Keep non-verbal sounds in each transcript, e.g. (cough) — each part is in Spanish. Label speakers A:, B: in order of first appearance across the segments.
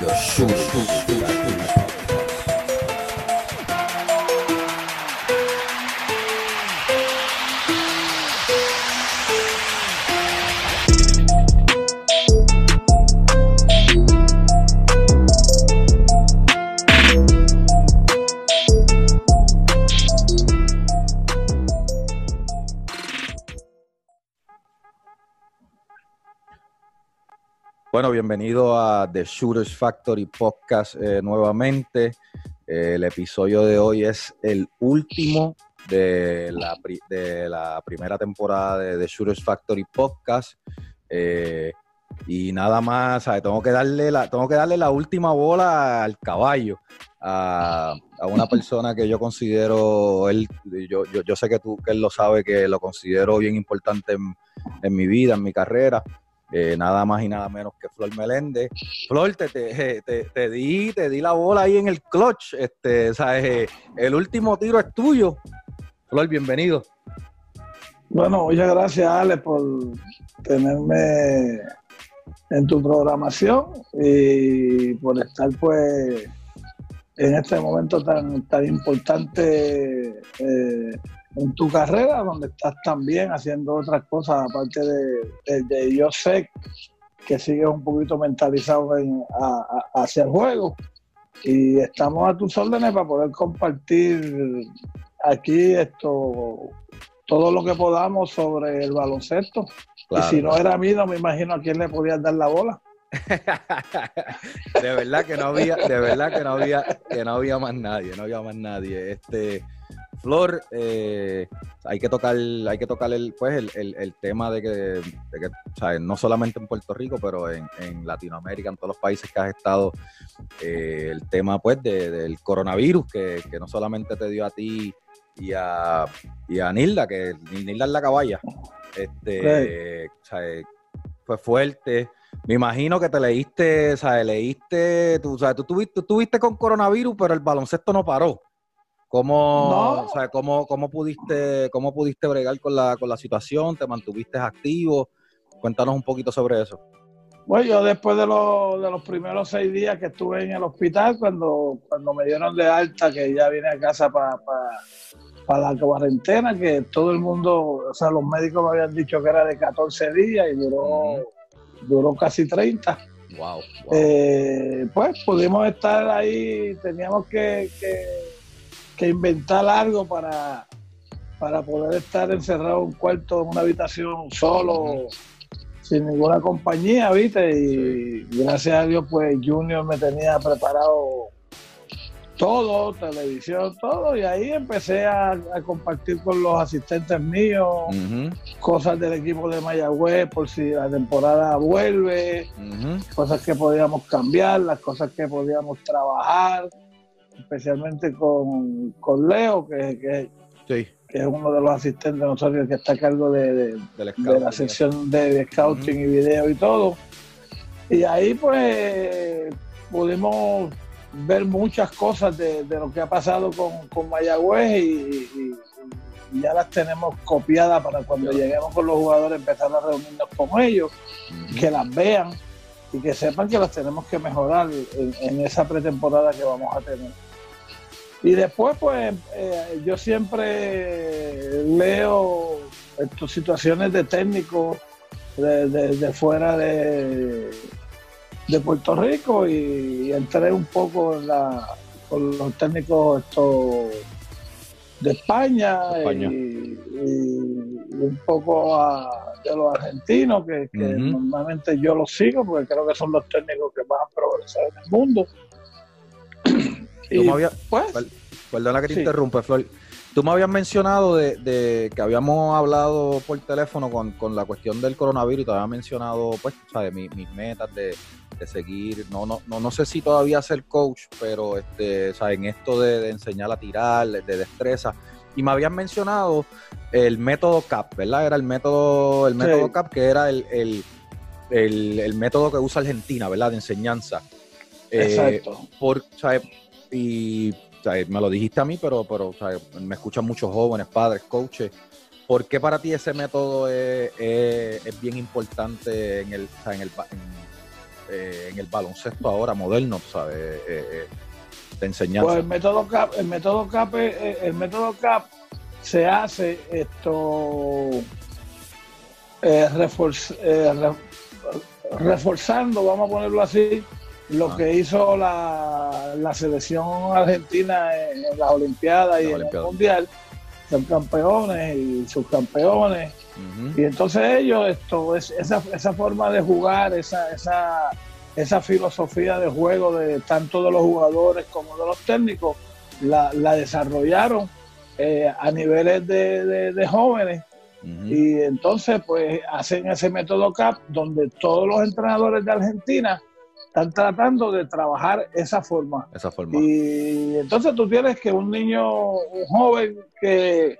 A: The Shooters Bueno, bienvenido a The Shooters Factory Podcast eh, nuevamente. Eh, el episodio de hoy es el último de la, pri- de la primera temporada de The Shooters Factory Podcast. Eh, y nada más, ¿sabes? Tengo, que darle la, tengo que darle la última bola al caballo, a, a una (laughs) persona que yo considero, él, yo, yo, yo sé que, tú, que él lo sabe, que lo considero bien importante en, en mi vida, en mi carrera. Eh, nada más y nada menos que Flor Meléndez. Flor, te, te, te, te di, te di la bola ahí en el clutch. Este, ¿sabes? Eh, El último tiro es tuyo. Flor, bienvenido.
B: Bueno, muchas gracias, Ale, por tenerme en tu programación y por estar, pues, en este momento tan, tan importante eh, en tu carrera, donde estás también haciendo otras cosas, aparte de, de- de yo sé que sigues un poquito mentalizado en- a- a- hacia el juego. Y estamos a tus órdenes para poder compartir aquí esto todo lo que podamos sobre el baloncesto. y si no era a mí, no me imagino a quién le podías dar la bola. (laughs)
A: de verdad que no había, de verdad que no había, que no había más nadie, no había más nadie. Este, Flor, eh, hay que tocar, hay que tocar el, pues, el, el- el tema de que, de que, ¿sabes? no solamente en Puerto Rico, pero en, en Latinoamérica, en todos los países que has estado, eh, el tema pues de- del coronavirus, que, que no solamente te dio a ti y a, y a Nilda, que Nilda es la caballa. Este, ¿sabes? fue fuerte. Me imagino que te leíste, ¿sabes? Leíste, tú, ¿sabes? Tú, tuviste, tú tuviste con coronavirus, pero el baloncesto no paró. ¿Cómo,
B: No.
A: ¿sabes? ¿Cómo, cómo pudiste, cómo pudiste bregar con la, con la situación? ¿Te mantuviste activo? Cuéntanos un poquito sobre eso.
B: Bueno, yo después de, los- de los primeros seis días que estuve en el hospital, cuando, cuando me dieron de alta, que ya vine a casa para la cuarentena, que todo el mundo, o sea, los médicos me habían dicho que era de 14 días y duró, duró casi 30.
A: Wow.
B: Eh, pues pudimos estar ahí, teníamos que, que- que inventar algo para, para poder estar encerrado en un cuarto, en una habitación solo, sin ninguna compañía, ¿viste? Y gracias a Dios, pues Junior me tenía preparado todo, televisión, todo, y ahí empecé a, a compartir con los asistentes míos cosas del equipo de Mayagüez por si la temporada vuelve, cosas que podíamos cambiar, las cosas que podíamos trabajar, especialmente con, con Leo, que, que-
A: Sí,
B: que es uno de los asistentes de nosotros que está a cargo de, de- la sección de, de scouting y video y todo. Y ahí pues pudimos ver muchas cosas de, de lo que ha pasado con, con Mayagüez y, y- y ya las tenemos copiadas para cuando lleguemos con los jugadores empezar a reunirnos con ellos que las vean y que sepan que las tenemos que mejorar en, en esa pretemporada que vamos a tener. Y después, pues, eh, yo siempre leo estas situaciones de técnicos de, de- de fuera de, de Puerto Rico y, entré un poco en la, con los técnicos estos de España,
A: España.
B: Y, y- y un poco a- de los argentinos, que, normalmente yo los sigo porque creo que son los técnicos que más han progresado en el mundo.
A: Tú me habías-
B: pues,
A: Per- Perdona que te
B: Sí.
A: interrumpe, Flor. Tú me habías mencionado de, de que habíamos hablado por teléfono con, con la cuestión del coronavirus y te había mencionado, pues, ¿sabes? Mi- mis metas de, de seguir, no, no, no, no sé si todavía ser coach, pero este, ¿sabes? en esto de, de enseñar a tirar, de destreza. Y me habían mencionado el método CAP, ¿verdad? Era el método, el
B: Sí.
A: método CAP, que era el, el, el- el método que usa Argentina, ¿verdad? De enseñanza. Eh,
B: exacto.
A: por, ¿sabes? Y me lo dijiste a mí, pero, pero ¿sabes? me escuchan muchos jóvenes, padres, coaches. ¿Por qué para ti ese método es, es- bien importante en el, o sea, en el ba- en- el baloncesto ahora moderno, ¿sabes? de enseñanza.
B: Pues el método CAP, el método CAP, el método CAP se hace esto reforzando, vamos a ponerlo así, lo ah. que hizo la, la, selección argentina en, las Olimpiadas y en el Mundial, son campeones y subcampeones. Y entonces ellos, esto es esa, esa forma de jugar, esa, esa, esa filosofía de juego de tanto de los jugadores como de los técnicos, la, la desarrollaron eh, a niveles de, de, jóvenes. Y entonces, pues hacen ese método CAP donde todos los entrenadores de Argentina están tratando de trabajar esa forma.
A: Esa forma.
B: Y entonces tú tienes que un niño, un joven que,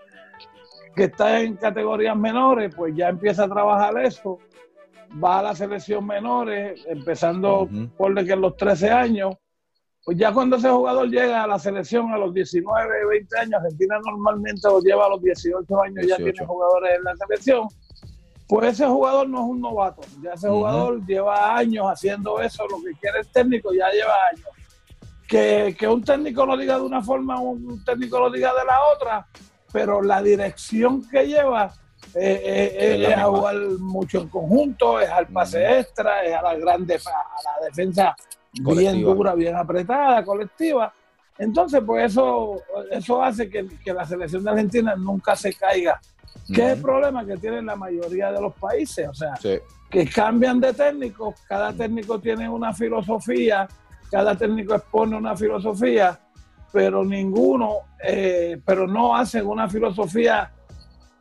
B: que está en categorías menores, pues ya empieza a trabajar eso, va a la selección menores, empezando por de que en los 13 años, pues ya cuando ese jugador llega a la selección a los 19, 20 años, Argentina normalmente lo lleva a los 18 años, ya tiene jugadores en la selección, pues ese jugador no es un novato, ya ese jugador lleva años haciendo eso, lo que quiere el técnico ya lleva años. Que, que, un técnico lo diga de una forma, un técnico lo diga de la otra, pero la dirección que lleva eh, eh, es, a jugar mucho en conjunto, es al pase extra, es a la grande, a la defensa bien dura, bien apretada, colectiva. Entonces, pues eso, eso hace que, que la selección de Argentina nunca se caiga ¿Qué es el problema que tienen la mayoría de los países? O sea, que cambian de técnico, cada técnico tiene una filosofía, cada técnico expone una filosofía, pero ninguno, eh, pero no hacen una filosofía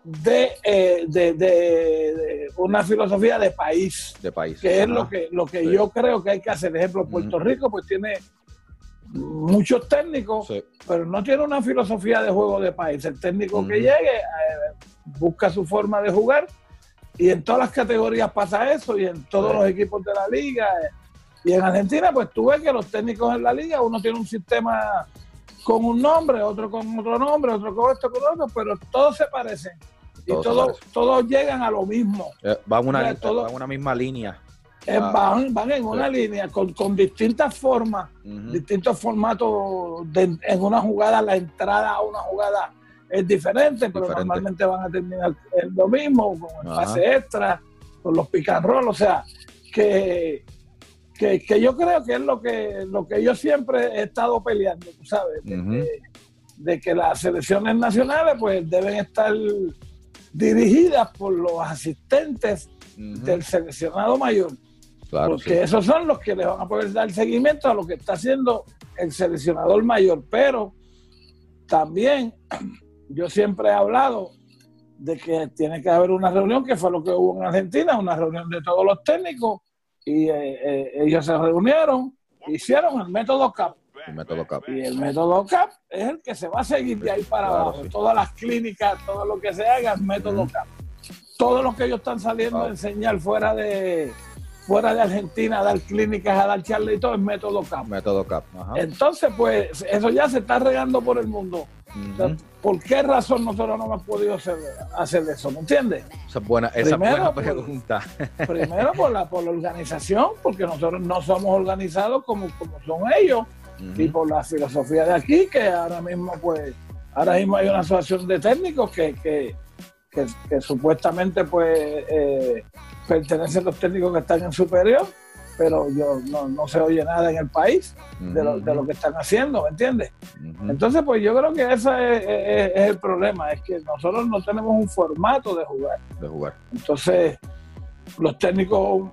B: de, eh, de, una filosofía de país,
A: de país,
B: que es lo que lo que yo creo que hay que hacer. Por ejemplo, Puerto Rico pues tiene muchos técnicos, pero no tiene una filosofía de juego de país. El técnico que llegue eh, busca su forma de jugar y en todas las categorías pasa eso y en todos los equipos de la liga. Eh. Y en Argentina, pues tú ves que los técnicos en la liga, uno tiene un sistema con un nombre, otro con otro nombre, otro con esto, con otro, pero todos se parecen. y todos, todos llegan a lo mismo.
A: Eh, van una, una misma línea.
B: Eh, van, van en una línea con, con distintas formas, distintos formatos en una jugada, la entrada a una jugada es diferente, pero normalmente van a terminar lo mismo, con el pase extra, con los picarrol, o sea, que, que, yo creo que es lo que, lo que yo siempre he estado peleando, tú sabes, de, que, las selecciones nacionales pues deben estar dirigidas por los asistentes del seleccionado mayor. Porque esos son los que le van a poder dar seguimiento a lo que está haciendo el seleccionador mayor. Pero también (clears throat) yo siempre he hablado de que tiene que haber una reunión, que fue lo que hubo en Argentina, una reunión de todos los técnicos, y eh, eh, ellos se reunieron, hicieron el método CAP.
A: El método CAP.
B: Y el método CAP es el que se va a seguir de ahí para abajo. Todas las clínicas, todo lo que se haga, el método CAP. Todo lo que ellos están saliendo a enseñar fuera de, fuera de Argentina a dar clínicas, a dar charlas y todo, es método CAP.
A: Método CAP.
B: Entonces, pues, eso ya se está regando por el mundo. ¿Por qué razón nosotros no hemos podido hacer, eso? ¿Me entiendes?
A: Esa es buena, esa buena pregunta. (laughs)
B: primero por la, por la organización, porque nosotros no somos organizados como, como son ellos, y por la filosofía de aquí, que ahora mismo, pues, ahora mismo hay una asociación de técnicos que, que, que, supuestamente, pues, eh, pertenecen los técnicos que están en superior pero yo no, se oye nada en el país de, lo, de lo que están haciendo, ¿me entiendes? Entonces, pues yo creo que ese es, el problema, es que nosotros no tenemos un formato de jugar.
A: De jugar.
B: Entonces, los técnicos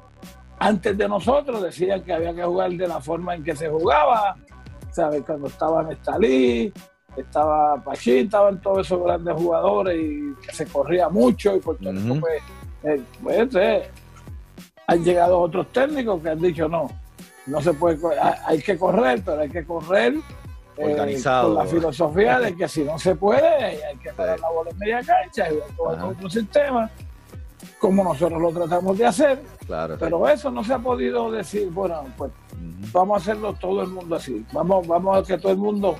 B: antes de nosotros decían que había que jugar de la forma en que se jugaba, ¿sabes? Cuando estaba Nestalí, estaba Pachín, estaban todos esos grandes jugadores y que se corría mucho y por tanto, pues, eh, pues eh, han llegado otros técnicos que han dicho no, no se puede, hay que correr, pero hay que correr
A: eh, Organizado,
B: con la filosofía de que si no se puede, hay que dar la bola en media cancha y otro sistema, como nosotros lo tratamos de hacer.
A: Claro,
B: pero eso no se ha podido decir, bueno, pues vamos a hacerlo todo el mundo así, vamos, vamos a que todo el mundo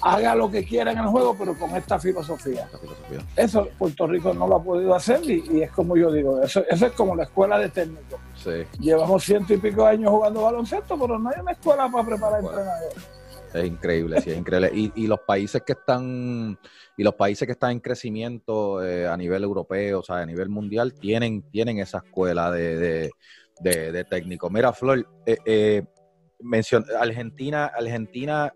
B: haga lo que quiera en el juego, pero con esta filosofía. Eso Puerto Rico no lo ha podido hacer y, es como yo digo, eso, eso, es como la escuela de técnicos. Llevamos ciento y pico años jugando baloncesto, pero no hay una escuela para preparar entrenadores.
A: Es increíble, sí, es increíble. Y, los países que están y los países que están en crecimiento eh, a nivel europeo, o sea, a nivel mundial, tienen, tienen esa escuela de, de, técnico. Mira, Flor, eh, eh Argentina, Argentina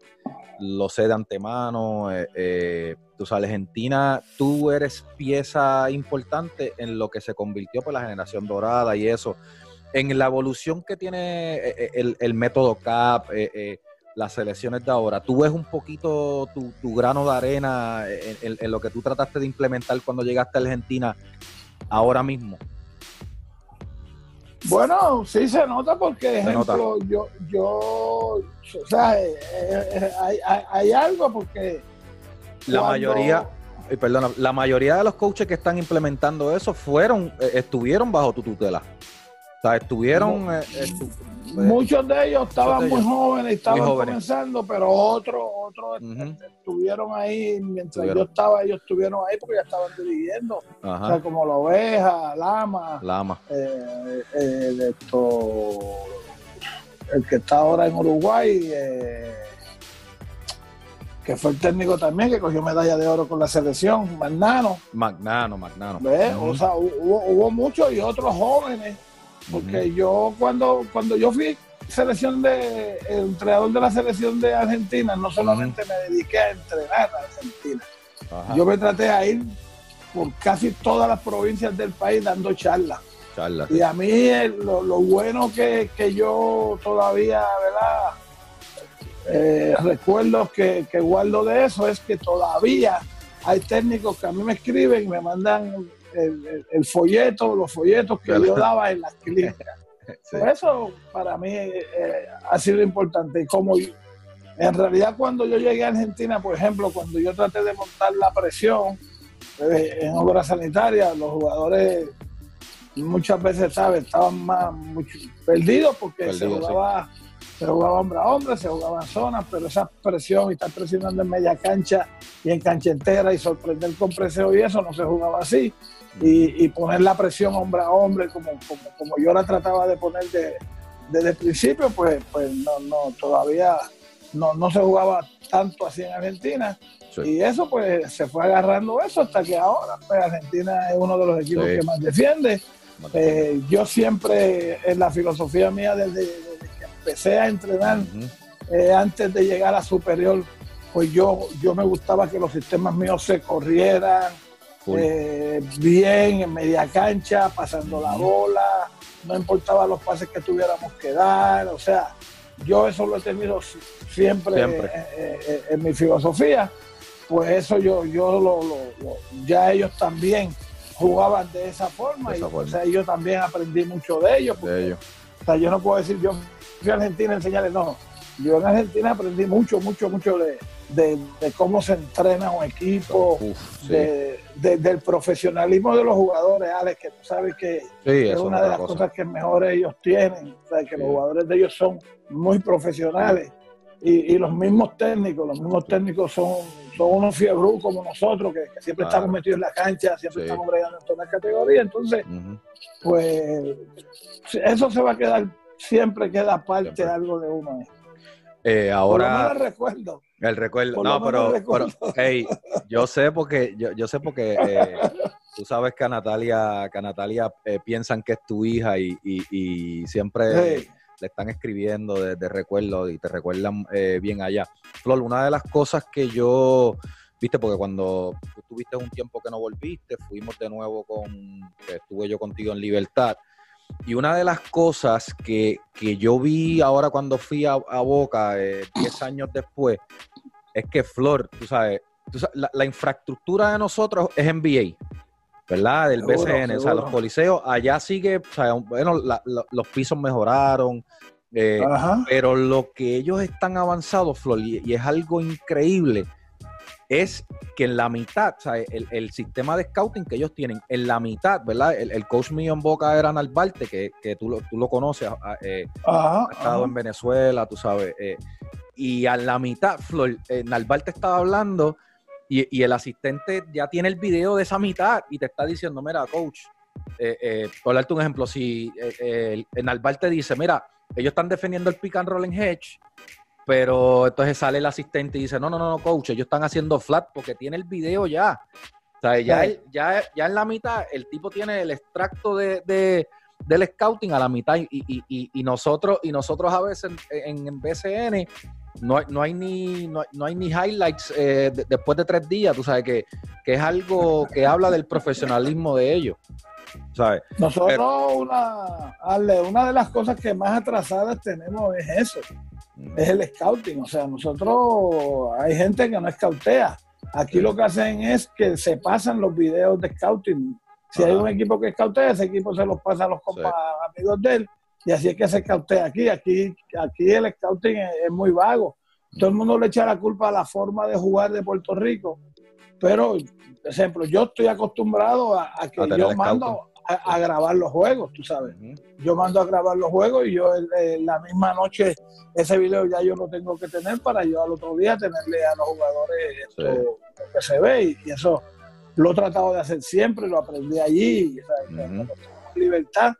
A: lo sé de antemano. Eh, eh, tú sabes, Argentina, tú eres pieza importante en lo que se convirtió por la generación dorada y eso. En la evolución que tiene eh, el, método CAP, las selecciones de ahora, ¿tú ves un poquito tu, grano de arena en, lo que tú trataste de implementar cuando llegaste a Argentina ahora mismo?
B: Bueno, sí se nota porque, ejemplo, yo, yo, o sea, eh, eh, hay, hay, algo porque...
A: La mayoría, perdona, la mayoría de los coaches que están implementando eso fueron, eh, estuvieron bajo tu tutela. O sea, estuvieron...
B: Muchos de ellos estaban muy jóvenes, estaban comenzando, pero otros otros estuvieron ahí mientras yo estaba, ellos estuvieron ahí porque ya estaban dirigiendo. O sea, como la oveja, Lama,
A: Lama.
B: Eh, eh, esto, el que está ahora en Uruguay, eh, que fue el técnico también, que cogió medalla de oro con la selección, Magnano.
A: Magnano, Magnano.
B: O sea, hubo, hubo muchos y otros jóvenes porque yo cuando, cuando yo fui selección de entrenador de la selección de Argentina, no solamente me dediqué a entrenar a Argentina, yo me traté a ir por casi todas las provincias del país dando charlas. y a mí lo, bueno que, yo todavía, ¿verdad? Eh, recuerdo que, que guardo de eso es que todavía hay técnicos que a mí me escriben y me mandan el, folleto, los folletos que yo daba en las clínicas. (laughs) eso para mí eh, ha sido importante. Y como en realidad cuando yo llegué a Argentina, por ejemplo, cuando yo traté de montar la presión eh, en obras sanitarias, los jugadores muchas veces, ¿sabes? Estaban más perdidos porque se jugaba se jugaba hombre a hombre, se jugaba en zonas, pero esa presión y estar presionando en media cancha y en cancha entera y sorprender con preseo y eso no se jugaba así y, poner la presión hombre a hombre como, como, yo la trataba de poner desde el principio, pues, pues no, no, todavía no, no se jugaba tanto así en Argentina. Y eso pues se fue agarrando eso hasta que ahora pues Argentina es uno de los equipos que más defiende. Eh, yo siempre en la filosofía mía desde, que empecé a entrenar, eh, antes de llegar a superior, pues yo, yo me gustaba que los sistemas míos se corrieran, eh, bien en media cancha, pasando la bola, no importaba los pases que tuviéramos que dar, o sea, yo eso lo he tenido siempre, en mi filosofía, pues eso yo, yo lo, ya ellos también jugaban de esa forma, y O sea, yo también aprendí mucho de ellos, O sea, yo no puedo decir, yo fui a Argentina a enseñarles, no, yo en Argentina aprendí mucho, mucho, mucho de, de, cómo se entrena un equipo, del profesionalismo de los jugadores, Alex, que tú sabes que es una de las cosas que mejor ellos tienen, que los jugadores de ellos son muy profesionales. Y, los mismos técnicos, los mismos técnicos son, son unos fiebros como nosotros, que, siempre estamos metidos en la cancha, siempre estamos bregando en todas las categorías, entonces, pues eso se va a quedar, siempre queda parte de algo de uno.
A: Eh, ahora.
B: el recuerdo.
A: El recuerdo. no, pero, hey, yo sé porque, yo, yo sé porque eh, tú sabes que a Natalia, que Natalia eh, piensan que es tu hija y, y, le están escribiendo de, recuerdo y te recuerdan bien allá. Flor, una de las cosas que yo, viste, porque cuando tú tuviste un tiempo que no volviste, fuimos de nuevo con, estuve yo contigo en Libertad. Y una de las cosas que, yo vi ahora cuando fui a, Boca, 10 eh, años después, es que Flor, tú sabes, la, infraestructura de nosotros es NBA, ¿verdad? Del BCN, o sea, los coliseos, allá sigue, o sea, bueno, los pisos mejoraron, eh, pero lo que ellos están avanzados, Flor, y es algo increíble, es que en la mitad, o sea, el, sistema de scouting que ellos tienen, en la mitad, ¿verdad? El, coach mío en Boca era Narvarte, que, que tú, lo, tú lo conoces, ah, eh, ha estado en Venezuela, tú sabes. Eh, y a la mitad, Flor, eh, te estaba hablando y, el asistente ya tiene el video de esa mitad y te está diciendo, mira, coach, eh, por darte un ejemplo, si eh, Nalbar te dice, mira, ellos están defendiendo el pick and roll en hedge, pero entonces sale el asistente y dice, no, no, no, coach, ellos están haciendo flat porque tiene el video ya. O sea, ya, ya, ya en la mitad el tipo tiene el extracto de, del scouting a la mitad y, y, nosotros y nosotros a veces en, en BCN no, no hay ni no, hay ni highlights eh, después de tres días, tú sabes que, es algo que habla del profesionalismo de ellos. ¿sabes?
B: Nosotros, una, una de las cosas que más atrasadas tenemos es eso. Es el scouting. O sea, nosotros hay gente que no scoutea. Aquí lo que hacen es que se pasan los videos de scouting. Si hay un equipo que scoutea, ese equipo se los pasa a los amigos de él y así es que se scoutea aquí. Aquí, aquí el scouting es, muy vago. Todo el mundo le echa la culpa a la forma de jugar de Puerto Rico, pero, por ejemplo, yo estoy acostumbrado a, que yo mando a, grabar los juegos, tú sabes. Yo mando a grabar los juegos y yo la misma noche ese video ya yo lo tengo que tener para yo al otro día tenerle a los jugadores lo que se ve y, eso lo he tratado de hacer siempre, lo aprendí allí, libertad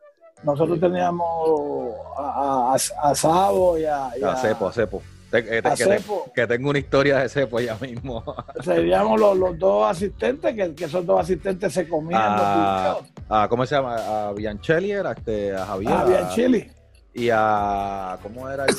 B: nosotros teníamos a, a, Sabo y a,
A: a, Cepo, a Cepo. Que, tengo una historia de Cepo ya mismo. (laughs)
B: Seríamos los, los dos asistentes, que, que, esos dos asistentes se comían
A: a, a, ¿Cómo se llama? A Bianchelli era, este, a Javier.
B: A Bianchelli.
A: Y a. ¿Cómo era el,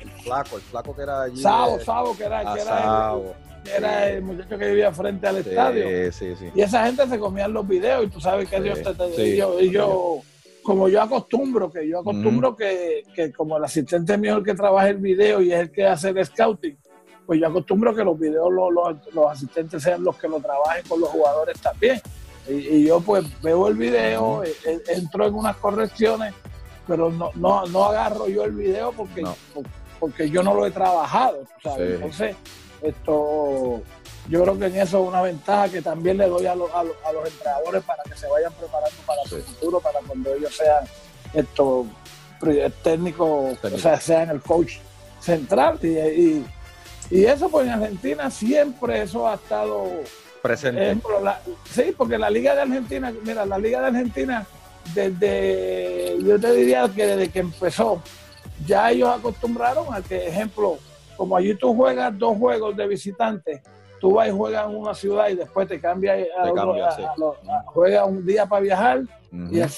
A: el, flaco? El flaco que era allí.
B: Sabo, Sabo, que era, que era el, era el muchacho que vivía frente al estadio. Sí, sí. Y esa gente se comían los videos y tú sabes que Dios te, te y yo, y yo como yo acostumbro, que yo acostumbro que, como el asistente mío es el que trabaja el video y es el que hace el scouting, pues yo acostumbro que los videos los, asistentes sean los que lo trabajen con los jugadores también. Y, yo pues veo el video, e, e, entro en unas correcciones, pero no, no, no agarro yo el video porque, porque yo no lo he trabajado, ¿sabes? Entonces, esto yo creo que en eso es una ventaja que también le doy a, los entrenadores para que se vayan preparando para su futuro, para cuando ellos sean estos técnicos, o sea, sean el coach central. Y, eso, pues en Argentina siempre eso ha estado
A: presente.
B: sí, porque la Liga de Argentina, mira, la Liga de Argentina, desde, yo te diría que desde que empezó, ya ellos acostumbraron a que, ejemplo, como allí tú juegas dos juegos de visitantes, tú vas y juegas en una ciudad y después te cambias a, juegas un día para viajar y el,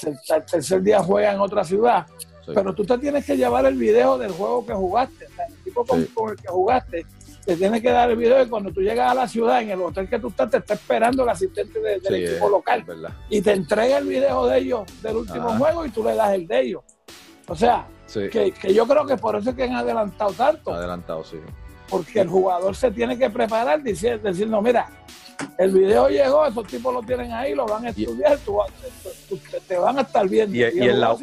B: tercer día juegas en otra ciudad. Pero tú te tienes que llevar el video del juego que jugaste, el tipo con, el que jugaste, te tienes que dar el video y cuando tú llegas a la ciudad, en el hotel que tú estás, te está esperando el asistente del equipo local. y te entrega el video de ellos del último juego y tú le das el de ellos. O sea, que, que, yo creo que por eso es que han adelantado tanto.
A: Adelantado, sí
B: porque el jugador se tiene que preparar decir, decir no, mira, el video llegó, esos tipos lo tienen ahí, lo van a estudiar, te, van a estar viendo.
A: Y, en la,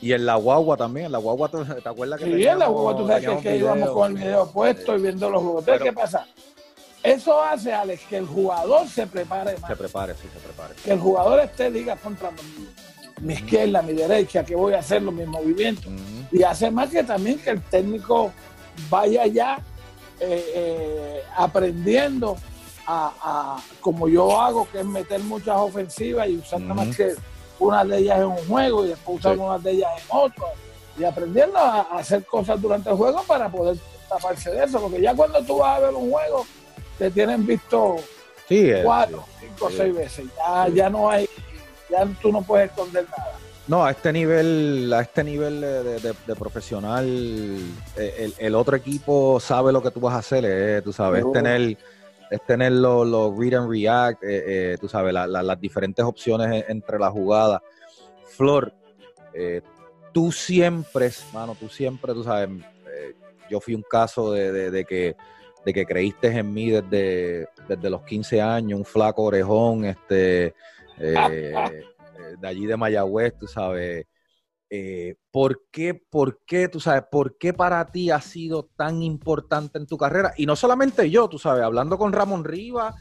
A: y, en la, guagua también, en la guagua, ¿te, acuerdas que
B: Sí, en la guagua tú sabes que, íbamos con el video puesto y viendo los juegos. ¿qué pasa? Eso hace, Alex, que el jugador se prepare más.
A: Se prepare, sí, se prepare.
B: Que el jugador esté, diga, contra mi, izquierda, mi derecha, que voy a hacer los mis movimientos. Y hace más que también que el técnico vaya ya eh, eh, aprendiendo a, como yo hago, que es meter muchas ofensivas y usar nada más que una de ellas en un juego y después usar una de ellas en otro. Y aprendiendo a, hacer cosas durante el juego para poder taparse de eso. Porque ya cuando tú vas a ver un juego, te tienen visto cuatro, cinco, seis veces. Ya, ya no hay, ya tú no puedes esconder nada.
A: No, a este nivel, a este nivel de, profesional, eh, el, otro equipo sabe lo que tú vas a hacer, eh, tú sabes, es tener, es tener los read and react, eh, eh, tú sabes, las diferentes opciones entre las jugadas. Flor, tú siempre, mano, tú siempre, tú sabes, yo fui un caso de, que de que creíste en mí desde, desde los 15 años, un flaco orejón, este (laughs) de allí de Mayagüez, tú sabes. Eh, ¿por, qué, ¿Por qué, tú sabes, por qué para ti ha sido tan importante en tu carrera? Y no solamente yo, tú sabes, hablando con Ramón Rivas,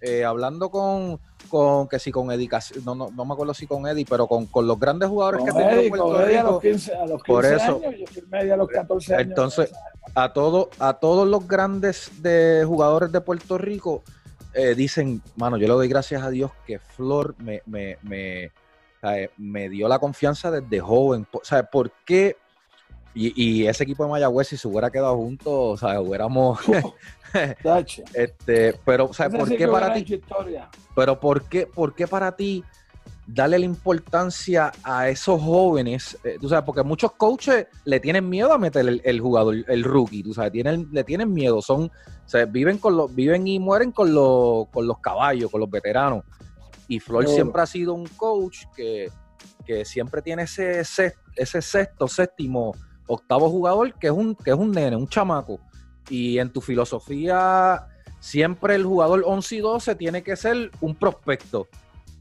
A: eh, hablando con, con, que si con Eddie, no, no, no, me acuerdo si con Eddie, pero con, con los grandes jugadores que
B: Eddie, Puerto Rico. A los 15, a los 15 por eso, años, yo firmé a los 14
A: años. Entonces, a, todo, a todos los grandes de jugadores de Puerto Rico eh, dicen, mano, yo le doy gracias a Dios que Flor me, me, me, me dio la confianza desde joven. ¿Sabes por qué? Y, ese equipo de Mayagüez, si se hubiera quedado juntos, sea, Hubiéramos. (laughs) (laughs) este, pero, ¿sabes por qué para ti? Pero, ¿por qué, ¿por qué para ti darle la importancia a esos jóvenes? Eh, tú sabes, porque muchos coaches le tienen miedo a meter el, jugador, el rookie, tú sabes, tienen, le tienen miedo, son, o viven, con los, viven y mueren con los, con los caballos, con los veteranos. Y Flor siempre ha sido un coach que, que siempre tiene ese, ese sexto, séptimo octavo jugador que es un, que es un nene, un chamaco. Y en tu filosofía, siempre el jugador 11 y 12 tiene que ser un prospecto.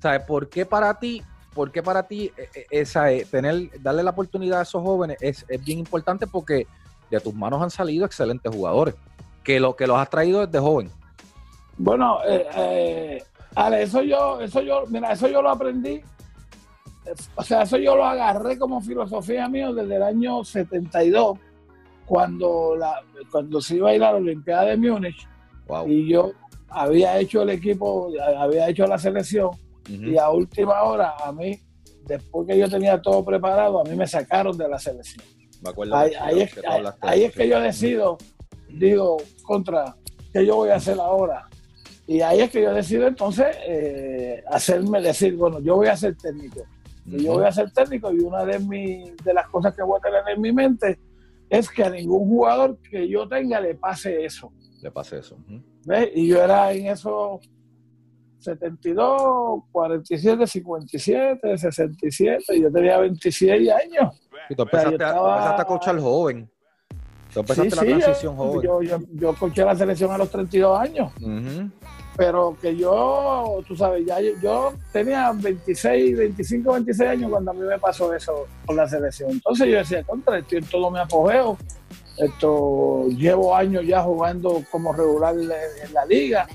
A: ¿Sabes? ¿Por qué para ti, por para ti eh, eh, esa, eh, tener, darle la oportunidad a esos jóvenes es, bien importante porque de tus manos han salido excelentes jugadores, que, lo, que los has traído desde joven?
B: Bueno, eh, Ale, eso yo, eso yo, mira, eso yo lo aprendí o sea, eso yo lo agarré como filosofía mío desde el año 72, cuando, la, cuando se iba a ir a la Olimpiada de Múnich. Y yo había hecho el equipo, había hecho la selección, y a última hora, a mí, después que yo tenía todo preparado, a mí me sacaron de la selección. ahí, es, que yo decido, digo, contra, ¿qué yo voy a hacer ahora? Y ahí es que yo decido entonces eh, hacerme decir, bueno, yo voy a ser técnico yo voy a ser técnico y una de, mi, de las cosas que voy a tener en mi mente es que a ningún jugador que yo tenga le pase eso.
A: Le pase eso.
B: ¿Ves? Y yo era en esos 72, 47, 57, 67, y yo tenía 26 años.
A: Y tú empezaste, a coachar joven. Tú empezaste la transición joven.
B: Yo, yo, yo, coché la selección a los 32 años pero que yo, tú sabes, ya yo, tenía 26, 25, 26 años cuando a mí me pasó eso con la selección. Entonces yo decía, contra, estoy en todo mi apogeo. Esto, llevo años ya jugando como regular en la liga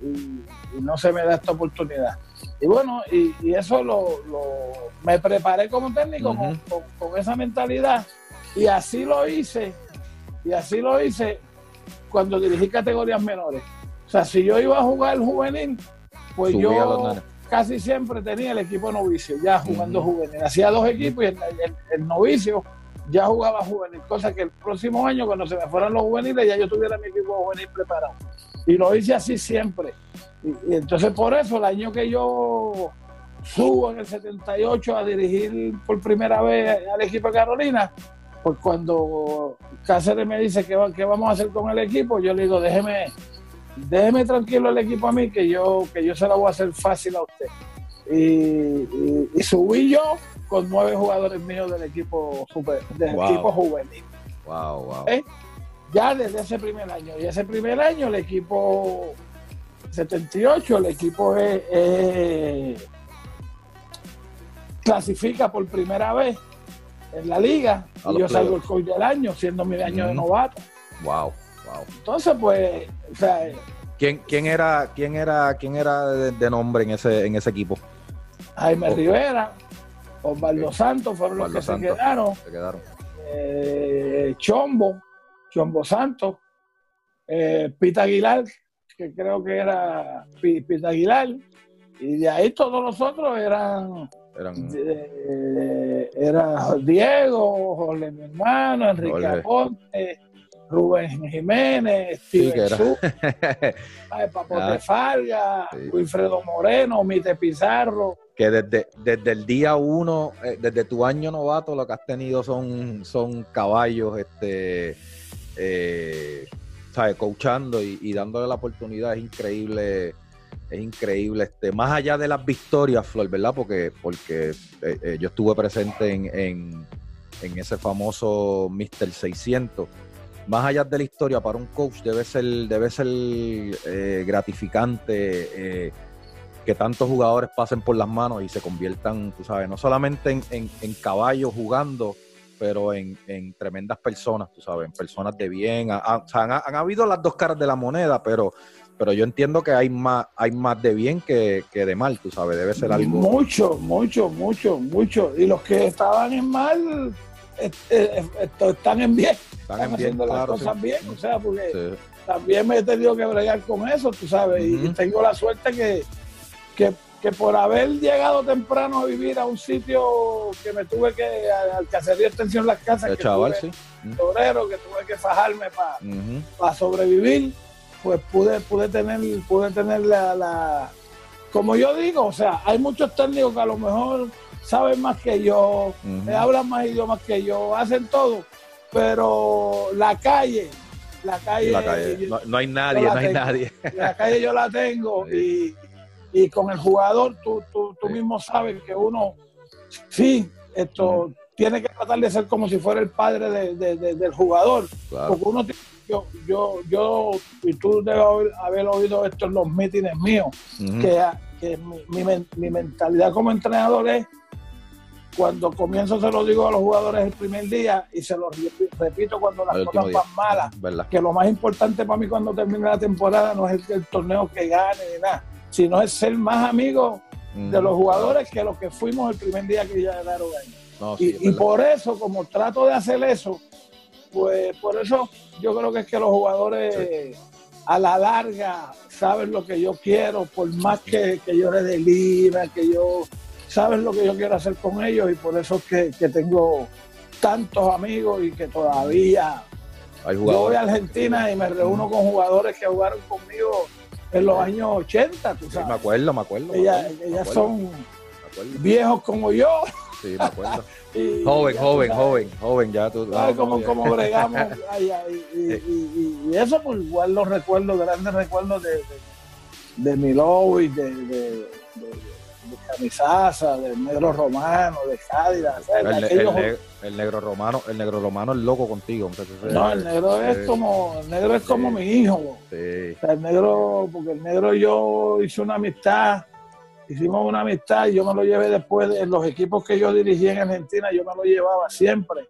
B: y, no se me da esta oportunidad. Y bueno, y, eso lo, me preparé como técnico con esa mentalidad y así lo hice, y así lo hice cuando dirigí categorías menores o sea, si yo iba a jugar el juvenil, pues yo casi siempre tenía el equipo novicio, ya jugando juvenil. Hacía dos equipos y el, novicio ya jugaba juvenil, cosa que el próximo año, cuando se me fueran los juveniles, ya yo tuviera mi equipo juvenil preparado. Y lo hice así siempre. Y, entonces por eso el año que yo subo en el 78 a dirigir por primera vez al equipo de Carolina, pues cuando Cáceres me dice que, qué vamos a hacer con el equipo, yo le digo, déjeme déjeme tranquilo el equipo a mí que yo, que yo se lo voy a hacer fácil a usted. Y, subí yo con nueve jugadores míos del equipo super, del equipo juvenil.
A: Wow, wow.
B: ¿Eh? Ya desde ese primer año. Y ese primer año el equipo 78, el equipo clasifica por primera vez en la liga. y yo salgo el coach del año, siendo mi año de novato.
A: Wow.
B: Entonces, pues, o sea,
A: ¿Quién, quién era, quién era, quién era de, nombre en ese, en ese equipo?
B: Jaime Rivera, Osvaldo Santos fueron los que se quedaron. Eh, Chombo, Chombo Santos, eh, Pita Aguilar, que creo que era Pita Aguilar, y de ahí todos los otros eran eran eh, era Diego, Jorge mi hermano, Enrique Aponte, Rubén Jiménez, Steven (laughs) sí, Papote ah, Farga, Wilfredo Moreno, Mite Pizarro.
A: Que desde, desde el día uno, eh, desde tu año novato, lo que has tenido son, son caballos, este, eh, ¿sabes? Coachando y, dándole la oportunidad. Es increíble, es increíble. Este, más allá de las victorias, Flor, ¿verdad? Porque, porque eh, yo estuve presente en, en, en ese famoso Mr. 600 más allá de la historia, para un coach debe ser, debe ser eh, gratificante eh, que tantos jugadores pasen por las manos y se conviertan, tú sabes, no solamente en, caballos jugando, pero en, tremendas personas, tú sabes, en personas de bien. han, habido las dos caras de la moneda, pero, pero yo entiendo que hay más, hay más de bien que, que de mal, tú sabes, debe ser algo.
B: Mucho, mucho, mucho, mucho. Y los que estaban en mal están en bien, están, haciendo las cosas bien, o sea, porque también me he tenido que bregar con eso, tú sabes, y tengo la suerte que, que, por haber llegado temprano a vivir a un sitio que me tuve que, al caserío extensión las casas, que chaval, tuve, que tuve que fajarme para sobrevivir, pues pude, pude tener, pude tener la, como yo digo, o sea, hay muchos técnicos que a lo mejor saben más que yo, hablan más idiomas que yo, hacen todo, pero la calle, la calle,
A: no, hay nadie, no hay nadie.
B: La calle yo la tengo (laughs) y, con el jugador tú, tú, tú mismo sabes que uno, sí, esto tiene que tratar de ser como si fuera el padre del jugador, porque uno yo, yo, yo, y tú debes haber, oído esto en los mítines míos, que, mi, mi, mentalidad como entrenador es cuando comienzo se lo digo a los jugadores el primer día y se lo repito cuando las cosas van malas. Que lo más importante para mí cuando termine la temporada no es el, torneo que gane ni nada, sino es ser más amigo de los jugadores que los que fuimos el primer día que ya ganaron ahí. y, y por eso, como trato de hacer eso, pues por eso yo creo que es que los jugadores a la larga saben lo que yo quiero, por más que, que yo les dé que yo saben lo que yo quiero hacer con ellos y por eso es que, tengo tantos amigos y que todavía yo voy a Argentina y me reúno con jugadores que jugaron conmigo en los años 80, tú sabes.
A: me acuerdo, me acuerdo.
B: Ellas, son viejos como yo. (laughs)
A: Sí, me acuerdo. joven, joven, joven, joven, ya tú.
B: ¿Sabes cómo, bregamos? (laughs) y, eso, pues igual los recuerdos, grandes recuerdos de, de, de y de, de de Camisaza, del negro romano, de Cádiz.
A: El, negro romano, el negro romano es loco contigo.
B: no, el negro es como, el negro es como mi hijo. el negro, porque el negro yo hice una amistad, hicimos una amistad y yo me lo llevé después en los equipos que yo dirigí en Argentina, yo me lo llevaba siempre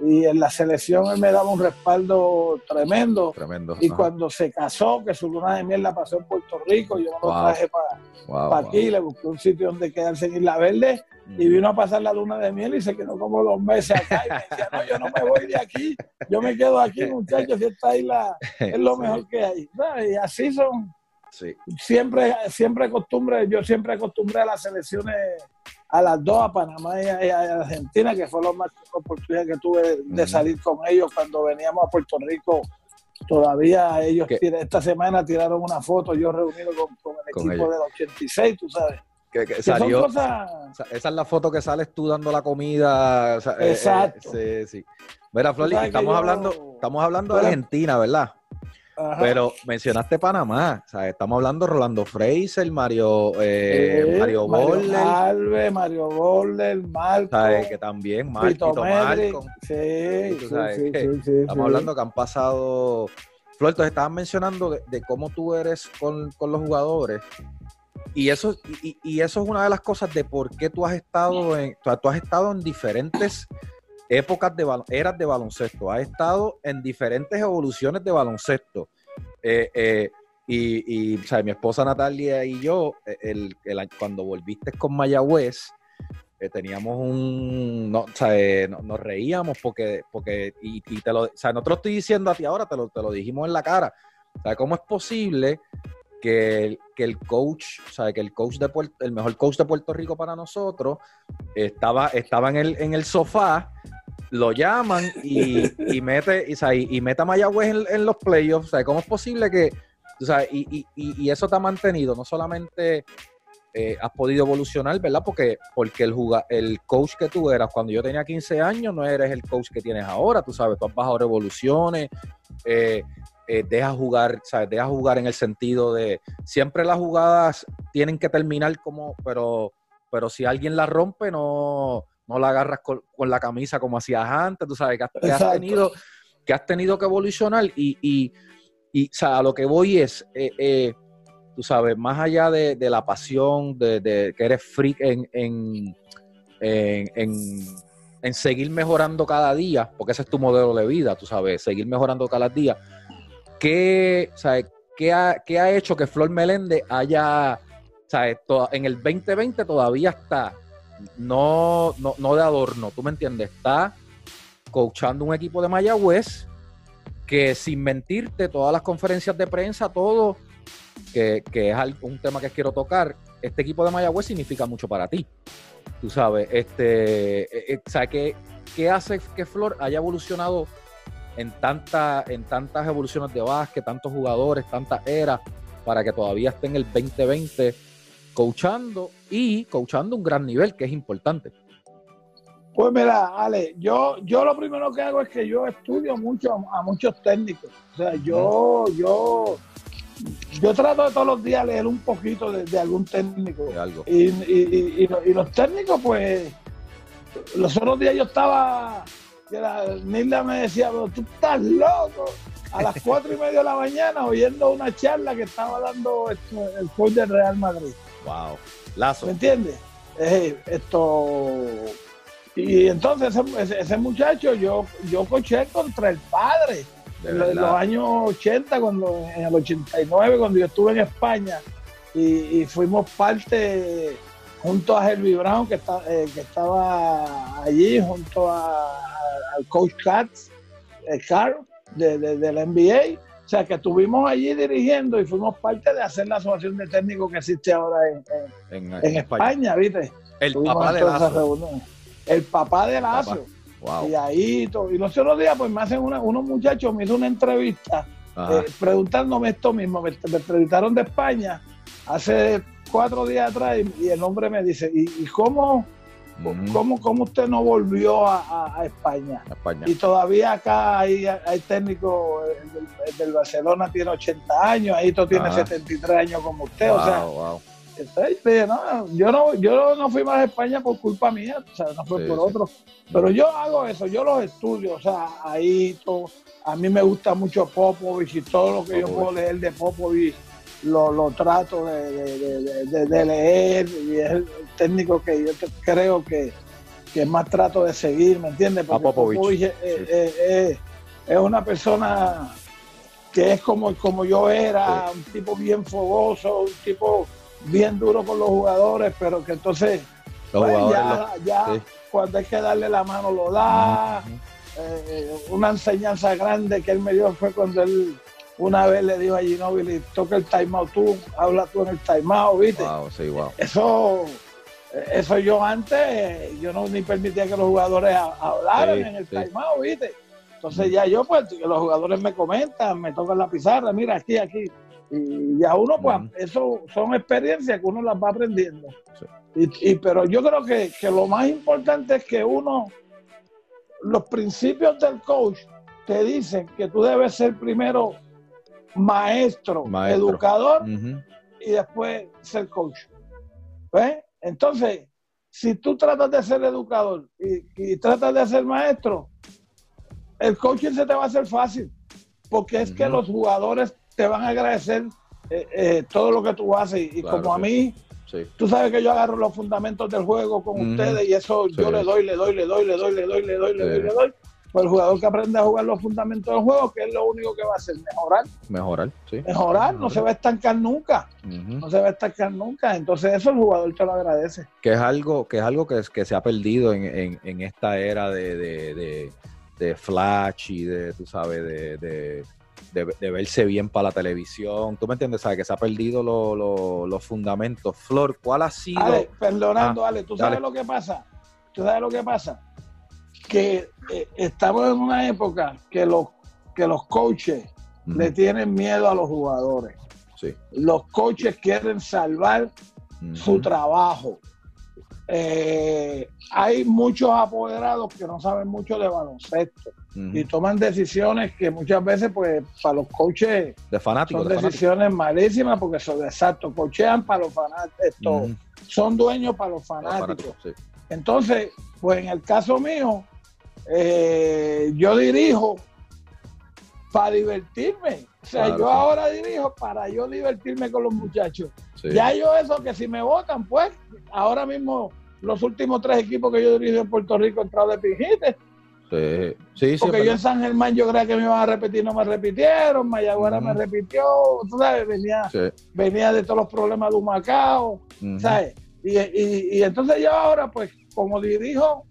B: y en la selección él me daba un respaldo tremendo.
A: Tremendo.
B: Y cuando se casó, que su luna de miel la pasó en Puerto Rico, yo me lo traje para aquí, le busqué un sitio donde quedarse en Isla Verde y vino a pasar la luna de miel y se quedó como dos meses acá y me decía, no, yo no me voy de aquí, yo me quedo aquí, muchachos, y esta isla es lo (laughs) mejor que hay. Y así son. Sí. Siempre, siempre costumbre, yo siempre acostumbré a las selecciones a las dos, a Panamá y a, Argentina, que fue la más oportunidad que tuve de salir con ellos cuando veníamos a Puerto Rico. Todavía ellos esta semana tiraron una foto, yo reunido con, el equipo del 86, tú sabes.
A: Que, salió, esa es la foto que sales tú dando la comida. Eh,
B: eh, Exacto.
A: sí, sí. Mira, Flori, estamos, hablando, estamos hablando de Argentina, ¿verdad? Pero mencionaste Panamá, o sea, estamos hablando de Rolando Fraser, Mario, eh, Mario,
B: Mario Mario Boller, Marco.
A: Que también, Marco,
B: Sí, sí,
A: sí, Estamos hablando que han pasado. Flor, te estaban mencionando de, cómo tú eres con, los jugadores. Y eso, y, eso es una de las cosas de por qué tú has estado en, tú has estado en diferentes épocas de eras de baloncesto, ha estado en diferentes evoluciones de baloncesto. Eh, eh, y, mi esposa Natalia y yo, eh, el, cuando volviste con Mayagüez, teníamos un. No, nos reíamos porque. porque y, te lo. O sea, no te lo estoy diciendo a ti ahora, te lo, te lo dijimos en la cara. O ¿cómo es posible que, que el coach, o sea, que el coach de el mejor coach de Puerto Rico para nosotros, estaba, estaba en, el, en el sofá lo llaman y, mete y, y meta a Mayagüez en, los playoffs. O ¿Cómo es posible que, o y, y, eso te ha mantenido? No solamente eh, has podido evolucionar, ¿verdad? Porque, porque el, el coach que tú eras cuando yo tenía 15 años no eres el coach que tienes ahora, tú sabes, tú has bajado revoluciones, eh, eh, dejas jugar, ¿sabes? Dejas jugar en el sentido de siempre las jugadas tienen que terminar como, pero, pero si alguien la rompe, no no la agarras con, la camisa como hacías antes, tú sabes, que has, tenido, que has tenido que evolucionar y, y, y o sea, a lo que voy es, eh, eh, tú sabes, más allá de, la pasión, de, que eres freak en, en, en, seguir mejorando cada día, porque ese es tu modelo de vida, tú sabes, seguir mejorando cada día, ¿qué, sabes, qué, ha, qué ha hecho que Flor Meléndez haya, sabes, en el 2020 todavía está no, no, no de adorno, ¿tú me entiendes? Está coachando un equipo de Mayagüez que sin mentirte, todas las conferencias de prensa, todo, que, que es un tema que quiero tocar, este equipo de Mayagüez significa mucho para ti. Tú sabes, este, eh, eh, ¿sabes qué, qué hace que Flor haya evolucionado en, tanta, en tantas evoluciones de básquet, tantos jugadores, tantas eras, para que todavía esté en el 2020 coachando y coachando un gran nivel, que es importante?
B: Pues mira, Ale, yo, yo lo primero que hago es que yo estudio mucho a, muchos técnicos. O sea, yo, yo, yo trato de todos los días leer un poquito de, algún técnico. Y, y, los técnicos, pues, los otros días yo estaba, Nilda me decía, pero tú estás loco. A las (laughs) cuatro y media de la mañana oyendo una charla que estaba dando el coach del Real Madrid.
A: Wow. Lazo.
B: ¿Me entiendes? Eh, esto y entonces ese, muchacho, yo, yo coché contra el padre. En los años 80, cuando, en el 89, cuando yo estuve en España, y, fuimos parte junto a Herbie Brown, que, está, eh, que estaba allí, junto al coach Katz, eh, Carl, de, del NBA. O sea, que estuvimos allí dirigiendo y fuimos parte de hacer la asociación de técnicos que existe ahora en, en, España. ¿viste?
A: El papá de Lazo
B: el papá de Lazo. Y ahí, y los otros días, pues me hacen una, unos muchachos, me hizo una entrevista eh, preguntándome esto mismo. Me, entrevistaron de España hace cuatro días atrás y, el hombre me dice, ¿y, cómo, cómo, usted no volvió a, España? Y todavía acá hay, hay técnicos, el del, Barcelona tiene 80 años, ahí tú tiene 73 años como usted, o sea yo no, yo no fui más a España por culpa mía, o sea, no fue por otro. Pero yo hago eso, yo los estudio, o sea, ahí todo, a mí me gusta mucho Popovich y todo lo que yo puedo leer de Popovich lo, lo trato de, leer y es el técnico que yo creo que, más trato de seguir, ¿me entiendes? Porque Popovich, es, una persona que es como, como yo era, un tipo bien fogoso, un tipo bien duro con los jugadores, pero que entonces pues, ya, cuando hay que darle la mano lo da. Eh, una enseñanza grande que él me dio fue cuando él una vez le dijo a Ginobili, toca el timeout tú, habla tú en el timeout, ¿viste? Eso, eso yo antes, yo no ni permitía que los jugadores hablaran en el timeout, ¿viste? Entonces ya yo, pues, los jugadores me comentan, me tocan la pizarra, mira, aquí, aquí, y a uno, pues, eso son experiencias que uno las va aprendiendo. Y, pero yo creo que, lo más importante es que uno, los principios del coach te dicen que tú debes ser primero maestro, educador y después ser coach. ¿Ves? Entonces, si tú tratas de ser educador y, tratas de ser maestro, el coaching se te va a hacer fácil, porque es que los jugadores te van a agradecer eh, eh, todo lo que tú haces. Y, como a mí, tú sabes que yo agarro los fundamentos del juego con ustedes y eso yo le doy, le doy, le doy, le doy, le doy, le doy, le doy, le doy. Pues el jugador que aprende a jugar los fundamentos del juego, que es lo único que va a hacer, mejorar.
A: Mejorar, sí.
B: Mejorar, no se va a estancar nunca. No se va a estancar nunca. Entonces eso el jugador te lo agradece.
A: Que es algo que, es algo que, que se ha perdido en, en, esta era de, de, de, flash y de, tú sabes, de de, verse bien para la televisión. ¿Tú me entiendes? ¿Sabes? Que se ha perdido los fundamentos. Flor, ¿cuál ha sido?
B: Ale, perdonando, ah, Ale, ¿tú sabes lo que pasa? ¿Tú sabes lo que pasa? Que eh, estamos en una época que los, que los coaches le tienen miedo a los jugadores.
A: Sí.
B: Los coaches quieren salvar su trabajo. Eh, hay muchos apoderados que no saben mucho de baloncesto y toman decisiones que muchas veces, pues, para los coaches
A: de
B: son decisiones malísimas porque son exactos, cochean para los fanáticos, son dueños para los fanáticos. Entonces, pues en el caso mío, eh, yo dirijo para divertirme. O sea, yo ahora dirijo para yo divertirme con los muchachos. Ya yo eso que si me votan, pues, ahora mismo los últimos tres equipos que yo dirijo en Puerto Rico han entrado de pijite.
A: Sí, sí,
B: Porque yo en San Germán yo creía que me iban a repetir, no me repitieron, Mayagüera me repitió, tú sabes, venía, venía de todos los problemas de un Macao, ¿sabes? Y, y, entonces yo ahora, pues, como dirijo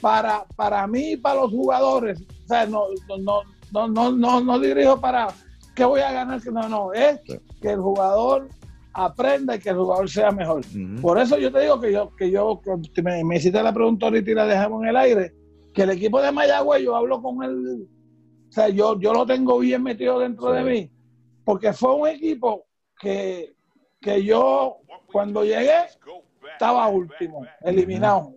B: para, para mí y para los jugadores, o sea, no, no, no, no, no, no dirijo para qué voy a ganar, no, no, es que el jugador aprenda y que el jugador sea mejor. Por eso yo te digo que yo, que yo, que me, me hiciste la pregunta ahorita y la dejamos en el aire, que el equipo de Mayagüez, yo hablo con él, o sea, yo, yo lo tengo bien metido dentro de mí, porque fue un equipo que, que yo, cuando llegué, estaba último, eliminado.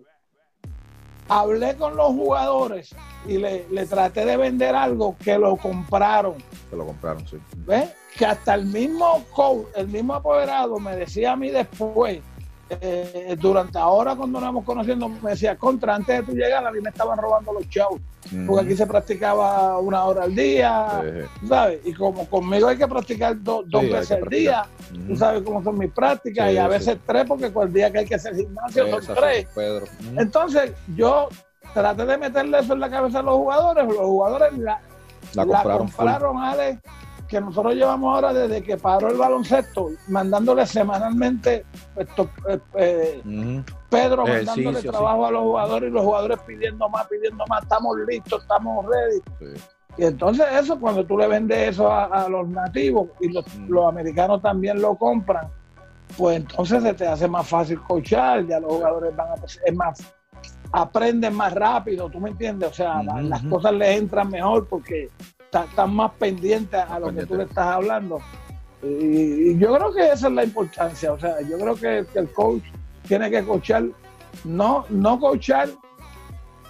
B: Hablé con los jugadores y le, le, traté de vender algo que lo compraron.
A: Que lo compraron, sí.
B: ¿Ves? Que hasta el mismo coach, el mismo apoderado me decía a mí después, eh, durante ahora cuando nos íbamos conociendo, me decía, contra, antes de tu llegar, a mí me estaban robando los shows. Porque aquí se practicaba una hora al día, ¿sabes? Y como conmigo hay que practicar dos veces al día, tú sabes cómo son mis prácticas, y a veces tres, porque el día que hay que hacer gimnasio son tres. Entonces, yo traté de meterle eso en la cabeza a los jugadores, los jugadores la, la compraron, Ale, que nosotros llevamos ahora desde que paró el baloncesto, mandándole semanalmente esto, eh, eh, Pedro mandándole trabajo a los jugadores y los jugadores pidiendo más, pidiendo más, estamos listos, estamos ready. Y entonces eso, cuando tú le vendes eso a, los nativos y los, americanos también lo compran, pues entonces se te hace más fácil coachar, ya los jugadores van a, es más, aprenden más rápido, ¿tú me entiendes? O sea, las cosas les entran mejor porque están más pendientes a lo que tú le estás hablando. Y, yo creo que esa es la importancia. O sea, yo creo que, el coach tiene que coachar, no, no coachar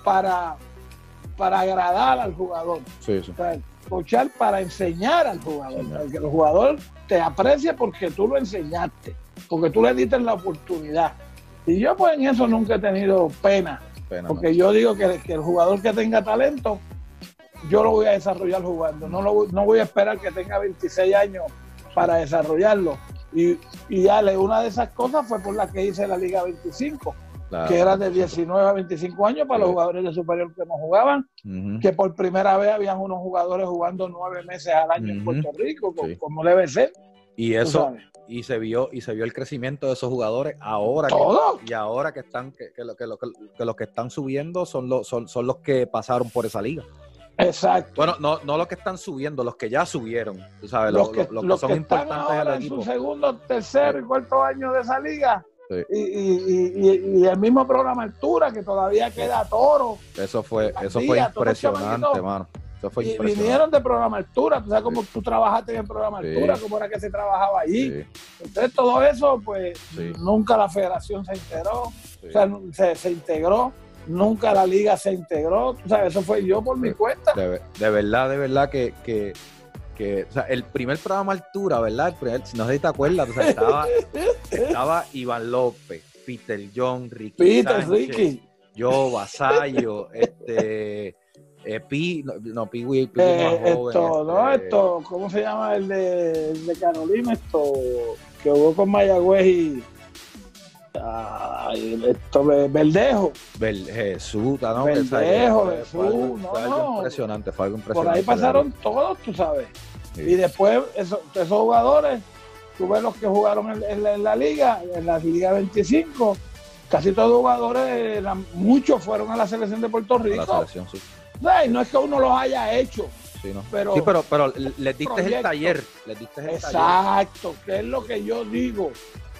B: para, para agradar al jugador. Sí, coachar para enseñar al jugador. Para que el jugador te aprecie porque tú lo enseñaste, porque tú le diste la oportunidad. Y yo pues en eso nunca he tenido pena. porque yo digo que, que el jugador que tenga talento yo lo voy a desarrollar jugando. No, lo, no voy a esperar que tenga 26 años para desarrollarlo. Y, y dale, una de esas cosas fue por la que hice la Liga 25, que era de 19 a 25 años para los jugadores de superior que no jugaban, que por primera vez habían unos jugadores jugando nueve meses al año en Puerto Rico, como, debe ser.
A: Y eso, y se vio y se vio el crecimiento de esos jugadores ahora y ahora que están que, que, que, que, los que están subiendo son los son, son los que pasaron por esa liga
B: Exacto.
A: Bueno, no, no los que están subiendo, los que ya subieron, tú sabes, los, que, son importantes
B: ahora en su segundo, tercer y cuarto año de esa liga. Y, y, y, el mismo programa Altura, que todavía queda toro.
A: Eso fue, eso fue impresionante, hermano. Eso fue
B: y vinieron de programa Altura, tú sabes cómo tú trabajaste en el programa Altura, cómo era que se trabajaba allí. Entonces todo eso, pues nunca la federación se integró, o sea, se, se integró nunca la liga se integró, o sea, eso fue yo por mi cuenta.
A: De, verdad, de verdad que, que, que, o sea, el primer programa Altura, ¿verdad? si no sé si te acuerdas, o sea, estaba, (laughs) estaba Iván López, Peter John, Ricky Peter, Sánchez, Ricky. yo, Vasallo, (laughs) este... Eh, Pi, no, no Pi, Pi,
B: Pi eh, esto, no, este esto, ¿cómo se llama el de, el de Carolina? Esto, que jugó con Mayagüez y, Ay, esto Verdejo.
A: Jesús, ¿no?
B: Verdejo, Jesús, no,
A: algo impresionante, fue algo impresionante.
B: Por ahí pasaron todos, tú sabes. Y después, esos, jugadores, tú ves los que jugaron en, la liga, en la Liga 25, casi todos los jugadores, muchos fueron a la selección de Puerto Rico. no es que uno los haya hecho.
A: Sí, pero, sí, pero, pero les diste el taller. Les diste el
B: Exacto, que es lo que yo digo.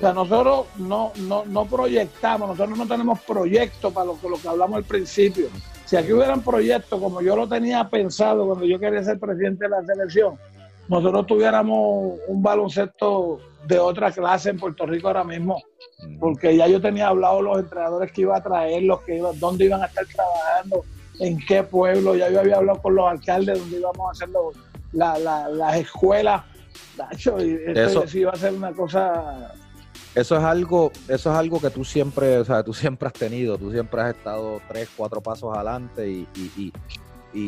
B: O sea, nosotros no, no, no proyectamos, nosotros no tenemos proyectos para lo que, lo que hablamos al principio. Si aquí hubieran proyectos como yo lo tenía pensado cuando yo quería ser presidente de la selección, nosotros tuviéramos un baloncesto de otra clase en Puerto Rico ahora mismo, porque ya yo tenía hablado los entrenadores que iba a traer, los que iba, dónde iban a estar trabajando, en qué pueblo, ya yo había hablado con los alcaldes dónde íbamos a hacer las escuelas. y eso iba a ser una cosa
A: eso es algo, eso es algo que tú siempre, o sea, tú siempre has tenido, tú siempre has estado tres, cuatro pasos adelante y, y, y,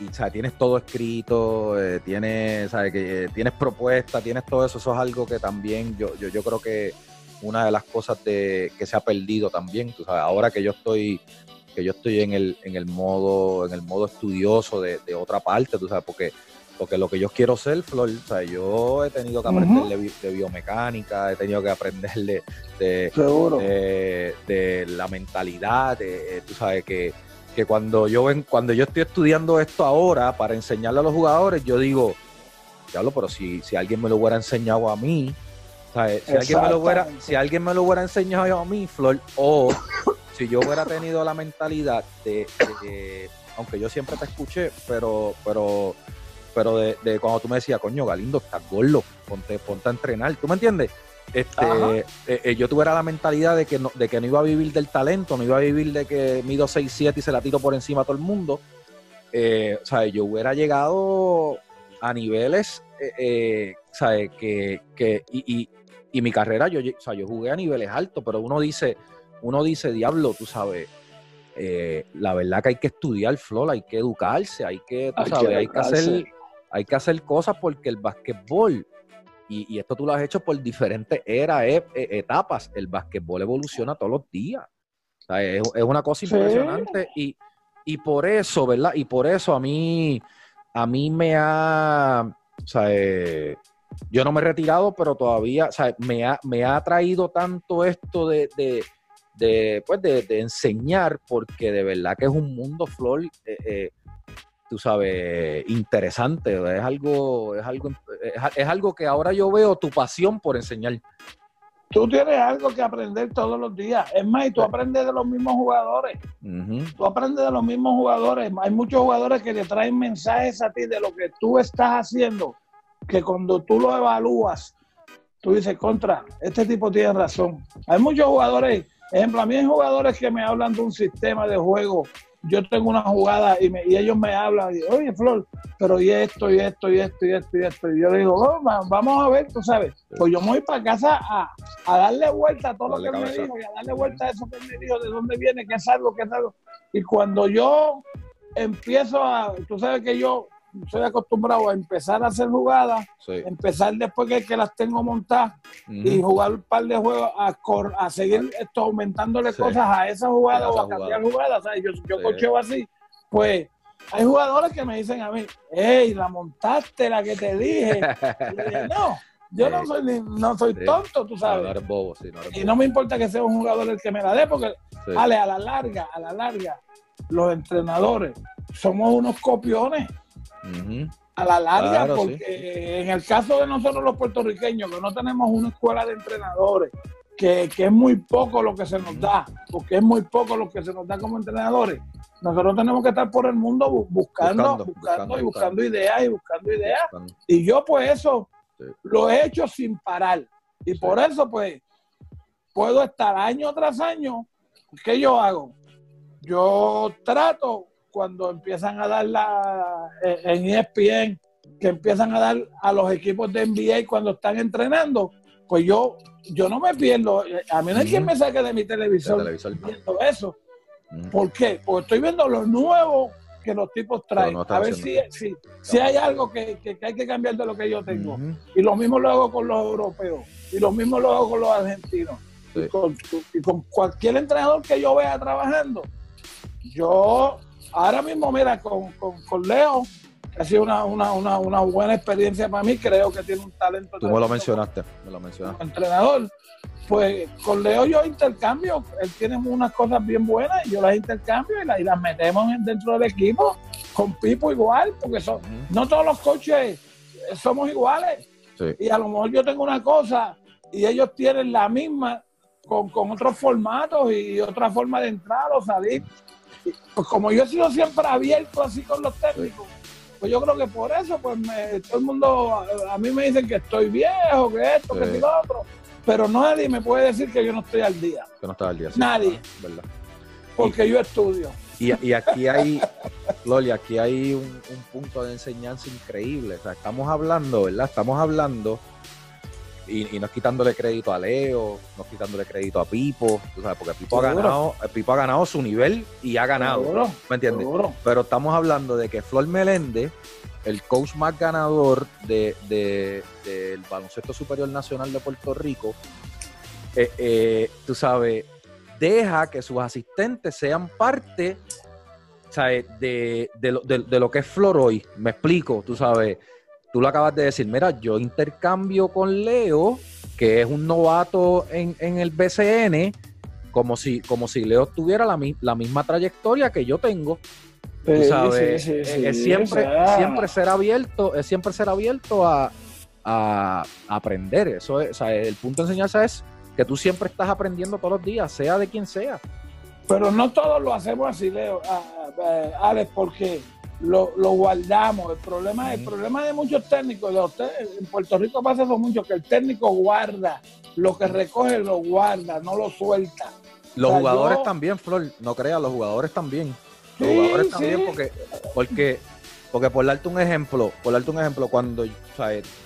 A: y, o sea, tienes todo escrito, eh, tienes, ¿sabes? Que, eh, tienes propuestas, tienes todo eso, eso es algo que también yo, yo, yo creo que una de las cosas de, que se ha perdido también, tú sabes, ahora que yo estoy que yo estoy en el, en el modo en el modo estudioso de, de otra parte, tú sabes, porque porque lo que yo quiero ser, Flor, o sea, yo he tenido que aprender de, biomecánica, he tenido que aprender de, de, la mentalidad, de, tú sabes que, que cuando yo ven, cuando yo estoy estudiando esto ahora para enseñarle a los jugadores, yo digo, diablo, pero si, si alguien me lo hubiera enseñado a mí, ¿sabes? Si, alguien me lo hubiera, si alguien me lo hubiera enseñado a mí, Flor, o si yo hubiera tenido la mentalidad de, aunque yo siempre te escuché, pero, pero pero de, de, cuando tú me decías, coño, Galindo, estás gordo, ponte, ponte a entrenar, ¿tú me entiendes? Este, eh, eh, yo tuviera la mentalidad de que, no, de que no iba a vivir del talento, no iba a vivir de que mido 6'7 y se la tiro por encima a todo el mundo. Eh, o sea, yo hubiera llegado a niveles, eh, ¿sabes? Que, que y, y, y, mi carrera, yo, o sea, yo jugué a niveles altos, pero uno dice, uno dice, diablo, tú sabes, la verdad que hay que estudiar, Flor, hay que educarse, hay que, tú sabes, hay que hacer hay que hacer cosas porque el básquetbol, y, esto tú lo has hecho por diferentes eras, e, e, etapas, el básquetbol evoluciona todos los días. es, una cosa impresionante y, y, por eso, ¿verdad? Y por eso a mí, a mí me ha, o sea, eh, yo no me he retirado, pero todavía, o sea, me ha, me ha traído tanto esto de, de, de, pues de, enseñar, porque de verdad que es un mundo, Flor, eh, eh, tú sabes, interesante. Es algo, es algo, es, algo que ahora yo veo tu pasión por enseñar.
B: Tú tienes algo que aprender todos los días. Es más, y tú aprendes de los mismos jugadores. Tú aprendes de los mismos jugadores. Hay muchos jugadores que te traen mensajes a ti de lo que tú estás haciendo, que cuando tú lo evalúas, tú dices, contra, este tipo tiene razón. Hay muchos jugadores, ejemplo, a mí hay jugadores que me hablan de un sistema de juego yo tengo una jugada y, y ellos me hablan, y, oye Flor, pero y esto, y esto, y esto, y esto, y esto. Y yo le digo, oh, vamos a ver, tú sabes. Pues yo me voy para casa a, a darle vuelta a todo lo que me dijo y a darle vuelta a eso que me dijo, de dónde viene, qué es algo, qué es algo. Y cuando yo empiezo a, tú sabes que yo soy acostumbrado a empezar a hacer jugadas, empezar después que, que, las tengo montadas y jugar un par de juegos a, a seguir esto, aumentándole cosas a esa jugada o a cambiar jugadas. yo, yo cocheo así, pues hay jugadores que me dicen a mí, hey, la montaste, la que te dije. no, yo no soy no soy tonto, tú sabes. y no me importa que sea un jugador el que me la dé, porque vale, a la larga, a la larga, los entrenadores somos unos copiones a la larga, porque en el caso de nosotros los puertorriqueños, que no tenemos una escuela de entrenadores, que, es muy poco lo que se nos da, porque es muy poco lo que se nos da como entrenadores, nosotros tenemos que estar por el mundo buscando, buscando, y buscando ideas y buscando ideas. Y yo pues eso lo he hecho sin parar. Y por eso pues puedo estar año tras año. ¿Qué yo hago? Yo trato cuando empiezan a dar la, eh, en ESPN, que empiezan a dar a los equipos de NBA cuando están entrenando, pues yo, yo no me pierdo. A mí no hay quien me saque de mi televisor, viendo eso. ¿Por qué? Porque estoy viendo lo nuevo que los tipos traen. a ver si, si, si, hay algo que, que, hay que cambiar de lo que yo tengo. Y lo mismo lo hago con los europeos. Y lo mismo lo hago con los argentinos. Y, con, y con cualquier entrenador que yo vea trabajando. Yo ahora mismo, mira, con, con, Leo, que ha sido una, una, una, una, buena experiencia para mí, creo que tiene un talento.
A: Tú me lo mencionaste, me lo mencionaste.
B: Entrenador. Pues con Leo yo intercambio, él tiene unas cosas bien buenas y yo las intercambio y las, y las metemos dentro del equipo, con Pipo igual, porque son, no todos los coches somos iguales. Y a lo mejor yo tengo una cosa y ellos tienen la misma con, con otros formatos y otra forma de entrar o salir pues como yo he sido siempre abierto así con los técnicos, pues yo creo que por eso, pues todo el mundo, a, mí me dicen que estoy viejo, que esto, que lo otro, pero nadie me puede decir que yo no estoy al día.
A: Que no estás al día.
B: nadie. Porque yo estudio.
A: Y, y, aquí hay, Loli, aquí hay un, un, punto de enseñanza increíble. O sea, estamos hablando, ¿verdad? Estamos hablando y, no es quitándole crédito a Leo, no es quitándole crédito a Pipo, sabes, porque Pipo ha ganado, Pipo ha ganado su nivel y ha ganado, ¿me entiendes? Pero estamos hablando de que Flor Meléndez, el coach más ganador del de, baloncesto superior nacional de Puerto Rico, eh, eh, tú sabes, deja que sus asistentes sean parte De, de, lo que es Flor hoy, me explico, tú sabes, tú lo acabas de decir, mira, yo intercambio con Leo, que es un novato en, el BCN, como si, como si Leo tuviera la, la misma trayectoria que yo tengo. Tú sabes, es, siempre, siempre ser abierto, es siempre ser abierto a, aprender. Eso es, el punto de enseñanza es que tú siempre estás aprendiendo todos los días, sea de quien sea.
B: Pero no todos lo hacemos así, Leo, Alex, porque lo, guardamos. El problema, el problema de muchos técnicos, de usted, en Puerto Rico pasa eso mucho, que el técnico guarda, lo que recoge lo guarda, no lo suelta.
A: Los jugadores también, Flor, no creas, los jugadores también. Los jugadores también, porque, porque, porque por darte un ejemplo, por darte un ejemplo, cuando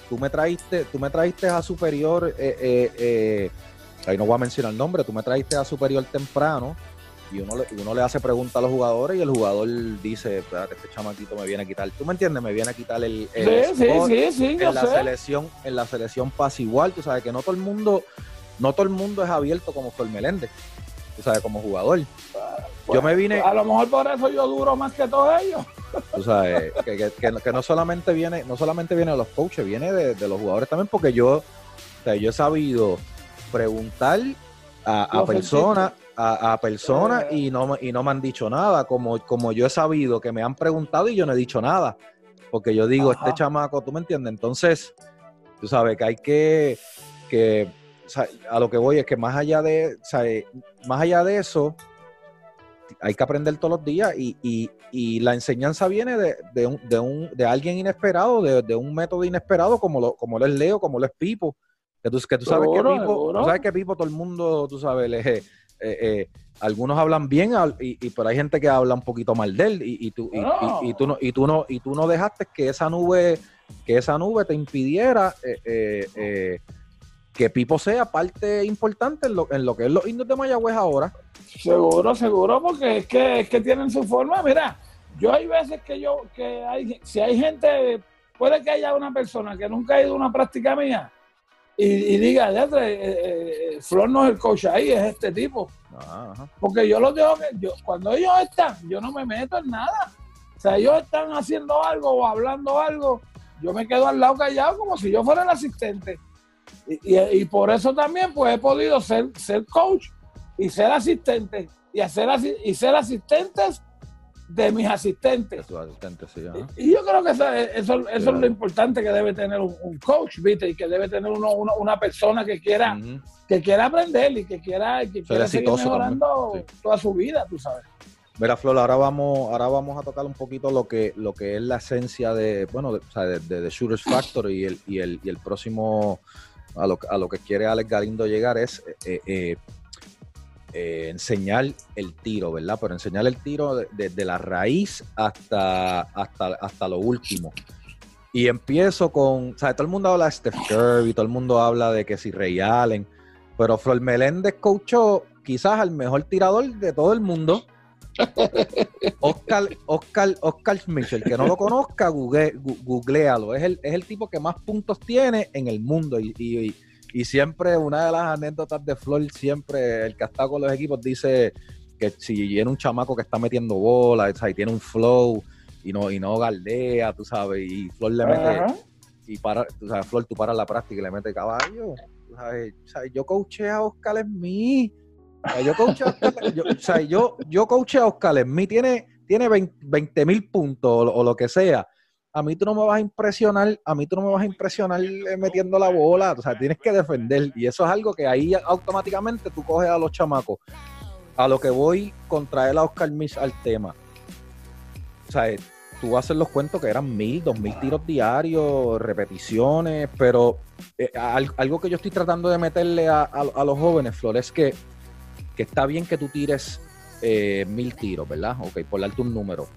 A: tú me traiste, tú me traiste a superior, eh, eh, eh, ahí no voy a mencionar el nombre, tú me traiste a superior temprano y uno le, uno le hace preguntas a los jugadores y el jugador dice, espérate, este chamaquito me viene a quitar, ¿tú me entiendes? Me viene a quitar el,
B: sí, sí, sí,
A: en la selección, en la selección pasa igual, tú sabes que no todo el mundo, no todo el mundo es abierto como Flor Meléndez, tú sabes, como jugador. yo me vine.
B: A lo mejor por eso yo duro más que todos ellos. (laughs)
A: Tú sabes, que, que, no solamente viene, no solamente viene de los coaches, viene de, los jugadores también, porque yo, o sea, yo he sabido preguntar a, a personas a, personas eh. y no, y no me han dicho nada, como, como yo he sabido que me han preguntado y yo no he dicho nada, porque yo digo, este chamaco, ¿tú me entiendes? Entonces, tú sabes que hay que, que a lo que voy es que más allá de, más allá de eso, hay que aprender todos los días y, y, y la enseñanza viene de, de, un, de, un, de alguien inesperado, de, de, un método inesperado como lo, como lo es Leo, como lo es Pipo. Que tú, que tú sabes que Pipo, tú sabes que Pipo todo el mundo, tú sabes, le, eh, eh, algunos hablan bien, y, y, pero hay gente que habla un poquito mal de él, y, tú, y, tú no, y tú no, y tú no dejaste que esa nube, que esa nube te impidiera eh, que Pipo sea parte importante en lo, en lo que es los indios de Mayagüez ahora.
B: Seguro, seguro, porque es que, es que tienen su forma. Mira, yo hay veces que yo, que hay, si hay gente, puede que haya una persona que nunca ha ido a una práctica mía, y, diga, ya, eh, eh, Flor no es el coach ahí, es este tipo. Porque yo lo digo que yo, cuando ellos están, yo no me meto en nada. O sea, ellos están haciendo algo o hablando algo, yo me quedo al lado callado como si yo fuera el asistente. Y, y, por eso también pues he podido ser, ser coach y ser asistente y hacer y ser asistentes de mis asistentes. y, yo creo que eso, eso, es lo importante que debe tener un, coach, ¿viste? Y que debe tener uno, una persona que quiera, que quiera aprender y que quiera, que quiera seguir mejorando toda su vida, tú sabes.
A: Mira, Flor, ahora vamos, ahora vamos a tocar un poquito lo que, lo que es la esencia de, bueno, de, o sea, de, Shooters Factor y el, y el, y el próximo, a lo, a lo que quiere Alex Galindo llegar es eh, eh, eh, enseñar el tiro, ¿verdad? Pero enseñar el tiro desde la raíz hasta, hasta, hasta lo último. Y empiezo con, o sea, todo el mundo habla de Steph Curry, todo el mundo habla de que si Ray Allen, pero Flor Meléndez coachó quizás al mejor tirador de todo el mundo. Oscar, Oscar, Oscar Mitchell, que no lo conozca, google, googlealo. Es el, es el tipo que más puntos tiene en el mundo. y, y siempre una de las anécdotas de Flor, siempre el que está con los equipos dice que si viene un chamaco que está metiendo bola, y tiene un flow y no, y no galdea, tú sabes, y Flor le mete, y para, tú sabes, Flor, tú paras la práctica y le mete caballo. sabes, yo coaché a Oscar Smith. yo coaché a Oscar, yo, o sea, yo, yo coaché a Oscar Smith, tiene, tiene 20 mil puntos o lo que sea a mí tú no me vas a impresionar, a mí tú no me vas a impresionar eh, metiendo la bola, o sea, tienes que defender y eso es algo que ahí automáticamente tú coges a los chamacos. A lo que voy contra él a Oscar Miss al tema. O sea, tú haces los cuentos que eran mil, dos mil tiros diarios, repeticiones, pero eh, algo que yo estoy tratando de meterle a, los jóvenes, Flor, es que, que, está bien que tú tires eh, mil tiros, ¿verdad? Ok, por darte un número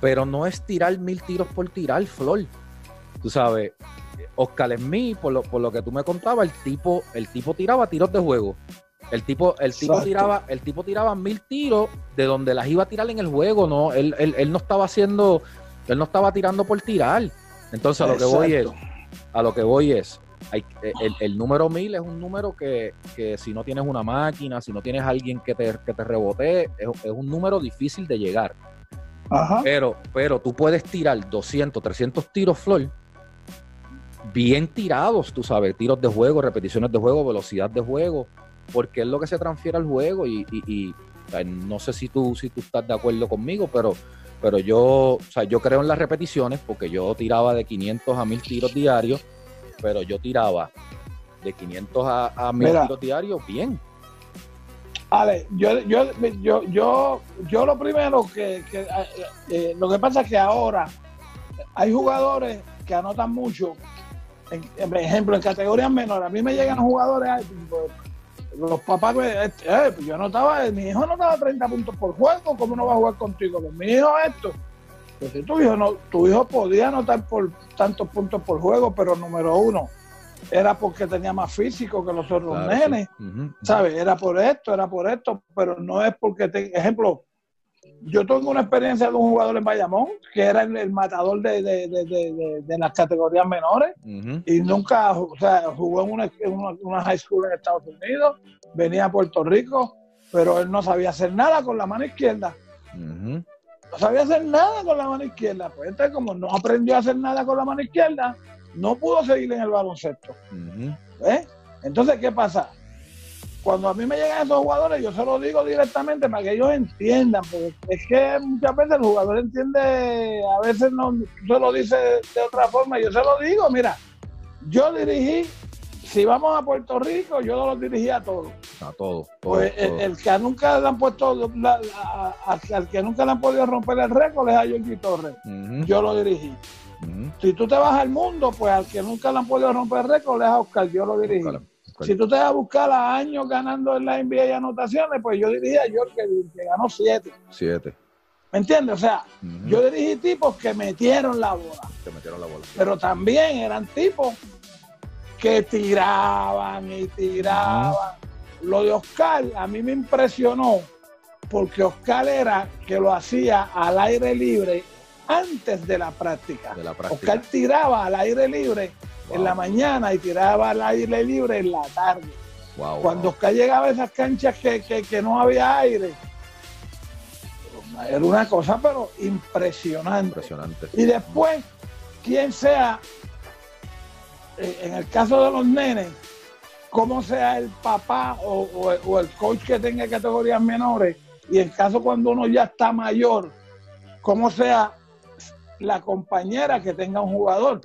A: pero no es tirar mil tiros por tirar, Flor. Tú sabes, Oscar Smith, por lo, por lo que tú me contabas, el tipo, el tipo tiraba tiros de juego. El tipo, el tipo tiraba, el tipo tiraba mil tiros de donde las iba a tirar en el juego, no, él, él, no estaba haciendo, él no estaba tirando por tirar. Entonces a lo que voy es, a lo que voy es, el, número mil es un número que, que, si no tienes una máquina, si no tienes alguien que te, que te rebote, es, es un número difícil de llegar. Pero, pero tú puedes tirar 200, 300 tiros, Flor, bien tirados, tú sabes, tiros de juego, repeticiones de juego, velocidad de juego, porque es lo que se transfiere al juego y, no sé si tú, si tú estás de acuerdo conmigo, pero, pero yo, o sea, yo creo en las repeticiones porque yo tiraba de 500 a 1000 tiros diarios, pero yo tiraba de 500 a, a 1000 tiros diarios bien.
B: Ale, yo, yo, yo, yo, yo lo primero que, eh, eh, lo que pasa es que ahora hay jugadores que anotan mucho en, ejemplo, en categorías menores, a mí me llegan jugadores, pues, los papás, este, eh, pues yo notaba, mi hijo no daba 30 puntos por juego, ¿cómo no va a jugar contigo? Pues mi hijo esto. Pues si tu hijo no, tu hijo podía anotar por tantos puntos por juego, pero número uno, era porque tenía más físico que los otros nenes, ¿sabes? Era por esto, era por esto, pero no es porque, te, ejemplo, yo tengo una experiencia de un jugador en Bayamón que era el, matador de, las categorías menores y nunca, o sea, jugó en una, high school en Estados Unidos, venía a Puerto Rico, pero él no sabía hacer nada con la mano izquierda. No sabía hacer nada con la mano izquierda. Pues entonces, como no aprendió a hacer nada con la mano izquierda, no pudo seguir en el baloncesto. Entonces, ¿qué pasa? cuando a mí me llegan esos jugadores, yo se lo digo directamente para que ellos entiendan, porque es que muchas veces el jugador entiende, a veces no se lo dice de otra forma, yo se lo digo, mira, yo dirigí, si vamos a Puerto Rico, yo los dirigí a todos.
A: A todos.
B: pues El, que nunca le han puesto, al que nunca le han podido romper el récord es a Jorge Torres. Yo lo dirigí. Si tú te vas al mundo, pues al que nunca le han podido romper el récord es a Oscar, yo lo dirigí. Si tú te vas a buscar a años ganando en la NBA y anotaciones, pues yo diría yo que, que ganó siete.
A: Siete.
B: ¿Me entiendes? O sea, yo dirigí tipos que metieron la bola.
A: Que metieron la bola.
B: Pero también eran tipos que tiraban y tiraban. Lo de Oscar a mí me impresionó porque Oscar era que lo hacía al aire libre antes de la práctica. De la práctica. Oscar tiraba al aire libre en la mañana y tiraba al aire libre en la tarde. Cuando Oscar llegaba a esas canchas que, no había aire, era una cosa pero impresionante.
A: impresionante.
B: Y después, quien sea, eh, en el caso de los nenes, como sea el papá o, o, el coach que tenga categorías menores, y en caso cuando uno ya está mayor, como sea la compañera que tenga un jugador.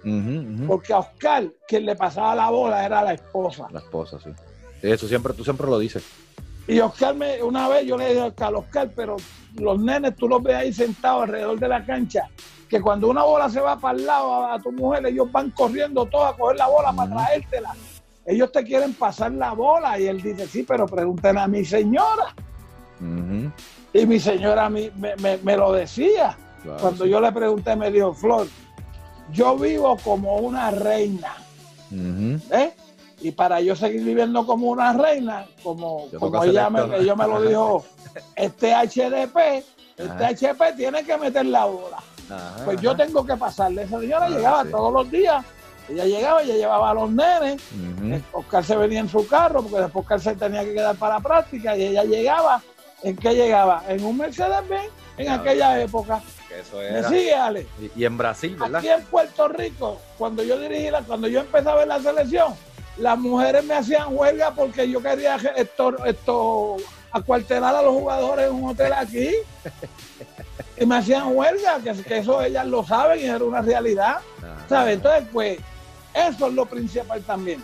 B: Porque a Oscar, quien le pasaba la bola era la esposa.
A: La esposa, sí. Eso siempre, tú siempre lo dices.
B: Y Oscar, me, una vez yo le dije a Oscar, Oscar, pero los nenes tú los ves ahí sentados alrededor de la cancha, que cuando una bola se va para el lado a, tu mujer, ellos van corriendo todos a coger la bola para traértela. Ellos te quieren pasar la bola y él dice, sí, pero pregúntenle a mi señora. Y mi señora me, me lo decía. Cuando yo le pregunté, me dijo, Flor, yo vivo como una reina. ¿eh? Y para yo seguir viviendo como una reina, como, como ella me, me lo dijo, (laughs) este HDP, este HP tiene que meter la bola. pues yo tengo que pasarle. Esa señora llegaba todos los días. Ella llegaba, ella llevaba a los nenes. Oscar se venía en su carro, porque después Oscar se tenía que quedar para la práctica. Y ella llegaba. ¿En qué llegaba? En un Mercedes-Benz en aquella época.
A: Y, en Brasil, ¿verdad?
B: Aquí en Puerto Rico, cuando yo dirigí, la, cuando yo empezaba en la selección, las mujeres me hacían huelga porque yo quería esto, esto acuartelar a los jugadores en un hotel aquí. y me hacían huelga, que, eso ellas lo saben y era una realidad. Ah. ¿Sabes? Entonces, pues, eso es lo principal también.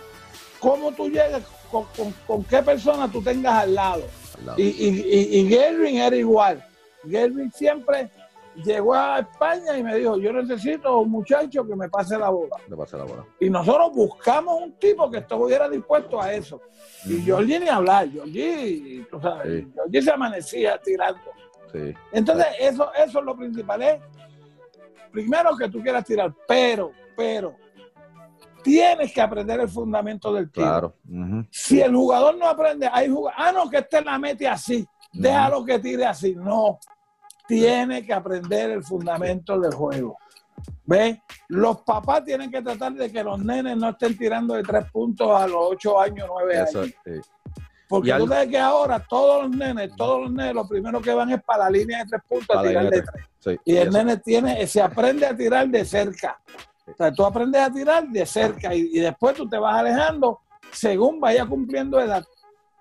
B: Cómo tú llegas, con, qué persona tú tengas al lado. Y, y, y, era igual. Gervin siempre llegó a España y me dijo, yo necesito un muchacho que me pase la bola.
A: pase la bola.
B: Y nosotros buscamos un tipo que estuviera dispuesto a eso. Y yo ni hablar, Georgie, tú sabes, se amanecía tirando. Entonces, eso, eso es lo principal. Es, primero que tú quieras tirar, pero, pero, tienes que aprender el fundamento del tiro. Claro. Si el jugador no aprende, hay jugadores, ah, no, que este la mete así, déjalo que tire así. No, tiene que aprender el fundamento del juego. ¿Ve? Los papás tienen que tratar de que los nenes no estén tirando de tres puntos a los ocho años, nueve años. Porque tú sabes que ahora todos los nenes, todos los nenes, lo primero que van es para la línea de tres puntos a tirar de tres. y el nene tiene, se aprende a tirar de cerca. O sea, tú aprendes a tirar de cerca y, después tú te vas alejando según vaya cumpliendo edad.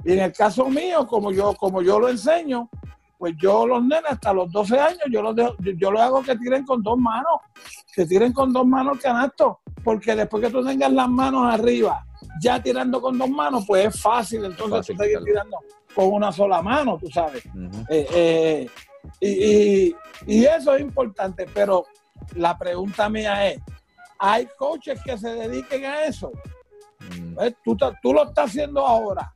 B: Y en el caso mío, como yo, como yo lo enseño, pues yo los nenes hasta los 12 años, yo los dejo, yo, lo hago que tiren con dos manos, que tiren con dos manos el canasto, porque después que tú tengas las manos arriba, ya tirando con dos manos, pues es fácil entonces tú seguir tirando con una sola mano, tú sabes. Eh, eh, y eso es importante, pero la pregunta mía es, hay coaches que se dediquen a eso. Mm. Tú, tú, lo estás haciendo ahora,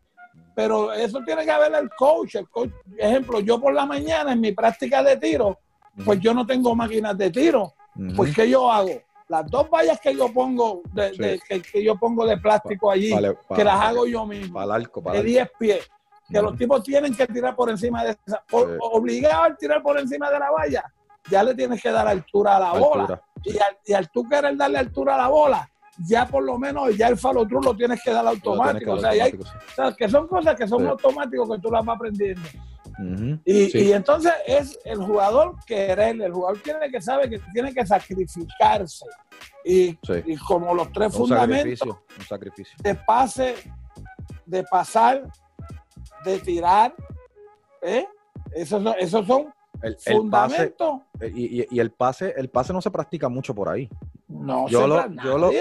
B: pero eso tiene que haber el coach. El coach. Ejemplo, yo por la mañana en mi práctica de tiro, pues yo no tengo máquinas de tiro. Pues ¿qué yo hago? Las dos vallas que yo pongo de, que, yo pongo de plástico allí, que las hago yo mismo, de 10 pies, que los tipos tienen que tirar por encima de esa, obligado a tirar por encima de la valla, ya le tienes que dar altura a la bola. Y al, tú querer darle altura a la bola, ya por lo menos ya el follow through lo tienes que dar automático. o, sea, que son cosas que son automáticos que tú las vas aprendiendo. y, entonces es el jugador querer, el jugador tiene que saber que tiene que sacrificarse. Y, como los tres fundamentos
A: un sacrificio.
B: de pase, de pasar, de tirar, ¿eh? esos, esos son el, fundamento.
A: Eh, y, el pase, el pase no se practica mucho por ahí.
B: No, yo lo, yo lo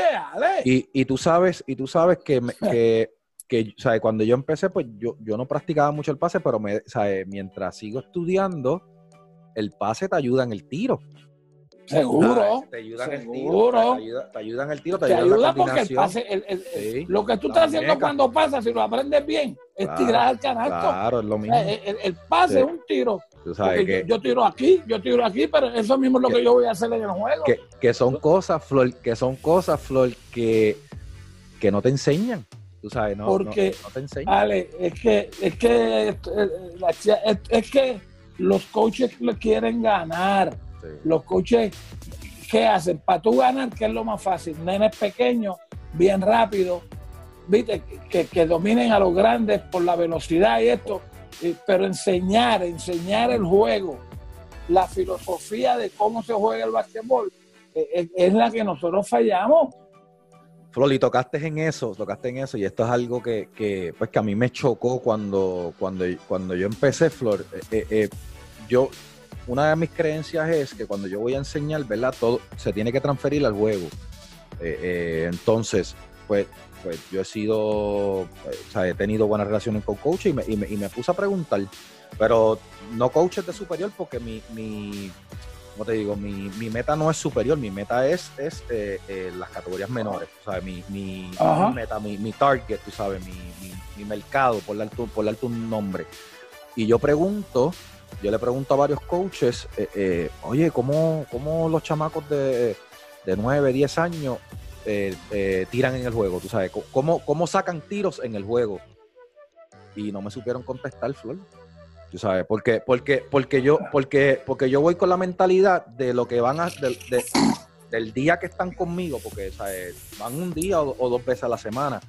A: y, y, tú sabes, y tú sabes que, que, (laughs) que cuando yo empecé, pues yo, yo no practicaba mucho el pase, pero me, mientras sigo estudiando, el pase te ayuda en el tiro.
B: Seguro.
A: Te ayudan el tiro. Te ayudan el tiro, te, te ayuda,
B: porque el pase, el, lo que tú estás haciendo cuando pasa, si lo aprendes bien, es tirar al canasto.
A: Claro, es lo mismo.
B: El, pase es un tiro. Yo, tiro aquí, yo tiro aquí, pero eso mismo es lo que, yo voy a hacer en el juego.
A: Que, que, son cosas, Flor, que son cosas, Flor, que, que no te enseñan. Tú sabes, no,
B: porque,
A: no, te enseñan.
B: Ale, es que, es que, es, es que los coaches le quieren ganar los coches, ¿qué hacen? Para tú ganar, ¿qué es lo más fácil? Nenes pequeños, bien rápido, ¿viste? Que, dominen a los grandes por la velocidad y esto. Pero enseñar, enseñar el juego, la filosofía de cómo se juega el básquetbol, e, e, es, la que nosotros fallamos.
A: Flor, tocaste en eso, tocaste en eso, y esto es algo que, pues, que a mí me chocó cuando, cuando, cuando yo empecé, Flor. Eh, eh, eh, yo, una de mis creencias es que cuando yo voy a enseñar, ¿verdad? Todo se tiene que transferir al juego. Eh, eh, entonces, pues, pues yo he sido, o sea, he tenido buenas relaciones con coaches y me, y me, puse a preguntar, pero no coaches de superior porque mi, mi como te digo, mi, mi, meta no es superior, mi meta es, es eh, las categorías menores, o sea, mi, mi, meta, mi, mi, target, tú sabes, mi, mercado, por darte, por darte un nombre. Y yo pregunto, yo le pregunto a varios coaches, eh, eh, oye, ¿cómo, ¿cómo, los chamacos de, de 9, 10 años eh, tiran en el juego? ¿Tú sabes? ¿Cómo, ¿Cómo sacan tiros en el juego? Y no me supieron contestar, Flor. ¿Tú sabes? Porque, porque, porque, yo, porque, porque yo voy con la mentalidad de lo que van a... del día que están conmigo, porque ¿sabes? van un día o, dos veces a la semana.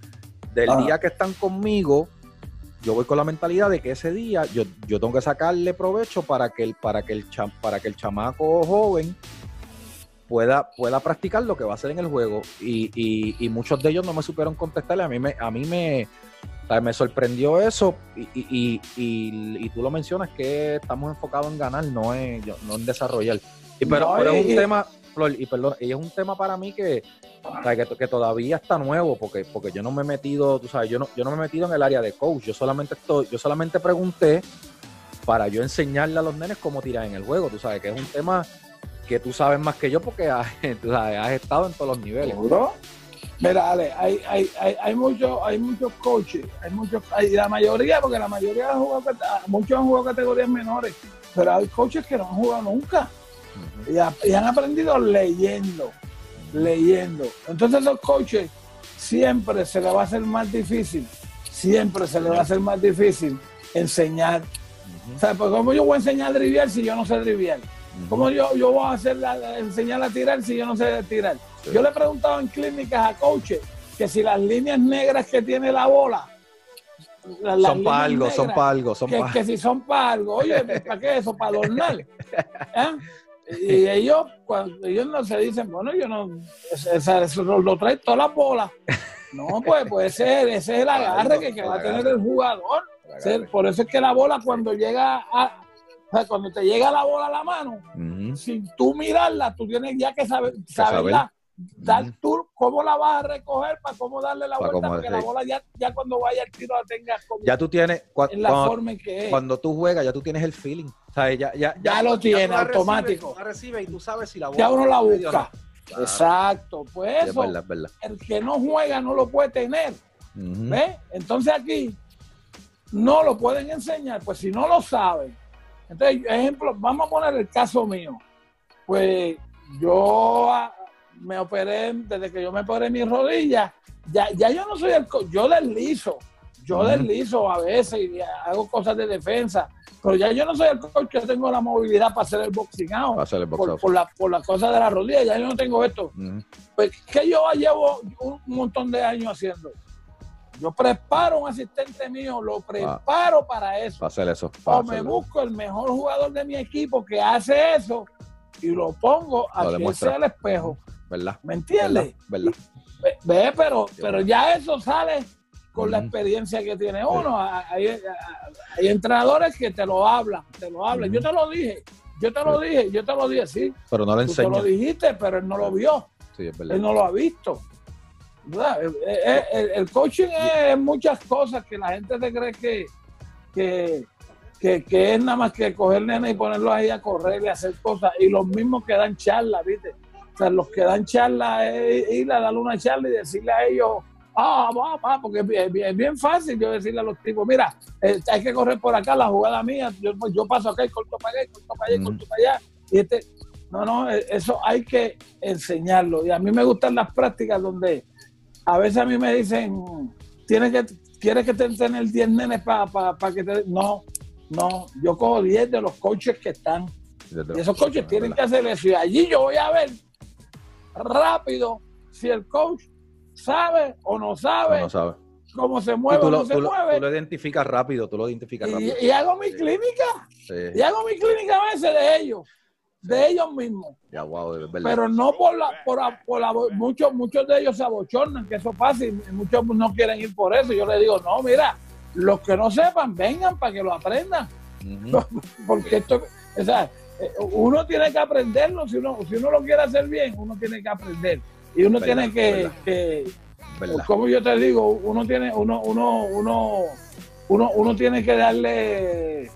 A: Del día que están conmigo, yo voy con la mentalidad de que ese día yo, yo tengo que sacarle provecho para que el, para que el, para que el chamaco joven pueda, pueda practicar lo que va a hacer en el juego. Y, y, muchos de ellos no me supieron contestarle. A mí me, a mí me, me sorprendió eso. Y, y, tú lo mencionas que estamos enfocados en ganar, no en, no en desarrollar. Y, pero, pero es un tema, y perdón, y es un tema para mí que, que, todavía está nuevo, porque, porque yo no me he metido, tú sabes, yo no, yo no me he metido en el área de coach, yo solamente estoy, yo solamente pregunté para yo enseñarle a los nenes cómo tirar en el juego, tú sabes, que es un tema que tú sabes más que yo porque has, (laughs) estado en todos los niveles.
B: Mira, Ale, hay, hay, hay, hay, muchos, hay muchos coaches, hay muchos, hay, la mayoría, porque la mayoría han jugado, muchos han jugado categorías menores, pero hay coaches que no han jugado nunca y, han aprendido leyendo, leyendo. Entonces los coaches siempre se les va a hacer más difícil, siempre se les va a hacer más difícil enseñar. O sea, pues ¿cómo yo voy a enseñar a driviar si yo no sé driviar? ¿Cómo yo, yo voy a hacer enseñar a tirar si yo no sé tirar? Yo le he preguntado en clínicas a coaches que si las líneas negras que tiene la bola
A: son para algo, son para algo, son
B: que,
A: para
B: que si son para algo, oye, (laughs) ¿para qué eso? ¿Para adornar? ¿Eh? Y ellos, cuando ellos no se dicen, bueno, yo no, eso, eso lo, trae todas las bolas. (laughs) No, pues, pues ese, ese es el agarre que, que va a tener el jugador. Por eso es que la bola cuando llega a, o sea, cuando te llega la bola a la mano, sin tú mirarla, tú tienes ya que saber, saberla, dar tú cómo la vas a recoger para cómo darle la vuelta, porque la bola ya, ya cuando vaya el tiro la tengas como
A: ya tú tienes,
B: en la
A: cuando,
B: forma en que es.
A: Cuando tú juegas, ya tú tienes el feeling. O sea, ya, ya,
B: ya, lo tiene automático.
A: La recibe y tú sabes si la bola
B: ya uno la busca. Exacto, pues eso,
A: es verdad, es verdad.
B: el que no juega no lo puede tener. ¿Ves? Entonces aquí no lo pueden enseñar, pues si no lo saben. Entonces, ejemplo, vamos a poner el caso mío. Pues yo ah, me operé, desde que yo me operé mi rodilla, ya, ya yo no soy el yo deslizo, yo deslizo a veces y hago cosas de defensa, pero ya yo no soy el coach que tengo la movilidad para hacer el boxing out, por, la, por las cosas de la rodilla, ya yo no tengo esto. Pues que yo llevo un montón de años haciendo. Yo preparo un asistente mío, lo preparo para eso.
A: Para hacer eso.
B: o me busco el mejor jugador de mi equipo que hace eso y lo pongo a hacerse al espejo.
A: ¿Verdad?
B: ¿Me entiendes?
A: ¿Verdad?
B: Ve, pero, pero ya eso sale con la experiencia que tiene uno. Hay, hay, entrenadores que te lo hablan, te lo hablan. Yo te lo dije, yo te lo dije, yo te lo dije, sí.
A: Pero no lo enseño.
B: Tú lo dijiste, pero él no lo vio.
A: Sí, es verdad.
B: Él no lo ha visto. El, coaching es muchas cosas que la gente se cree que, que, que, es nada más que coger nena y ponerlo ahí a correr y hacer cosas. Y los mismos que dan charla, ¿viste? O sea, los que dan charla es ir a darle una charla y decirle a ellos, ah, va, va, porque es bien, bien, fácil yo decirle a los tipos, mira, eh, hay que correr por acá, la jugada mía, yo, yo paso acá y corto para allá, corto para allá, y corto para allá. Y este, no, no, eso hay que enseñarlo. Y a mí me gustan las prácticas donde a veces a mí me dicen, tienes que, ¿quieres que te el 10 nenes para que te... No, no, yo cojo 10 de los coaches que están. Y esos coaches tienen que hacer eso. Y allí yo voy a ver rápido si el coach sabe o no sabe,
A: no sabe.
B: cómo se mueve o no se mueve.
A: Tú lo identificas rápido, tú lo identificas rápido.
B: Y, hago mi clínica. Y hago mi clínica a veces de ellos de ellos mismos. Pero no por la, por, por la, muchos, muchos de ellos se abochornan, que eso pasa y muchos no quieren ir por eso. Yo les digo, no, mira, los que no sepan, vengan para que lo aprendan. (laughs) Porque esto, o sea, eh, uno tiene que aprenderlo, si uno, si uno lo quiere hacer bien, uno tiene que aprender. Y uno tiene que, que como yo te digo, uno tiene, uno, uno, uno, uno, uno tiene que darle eh,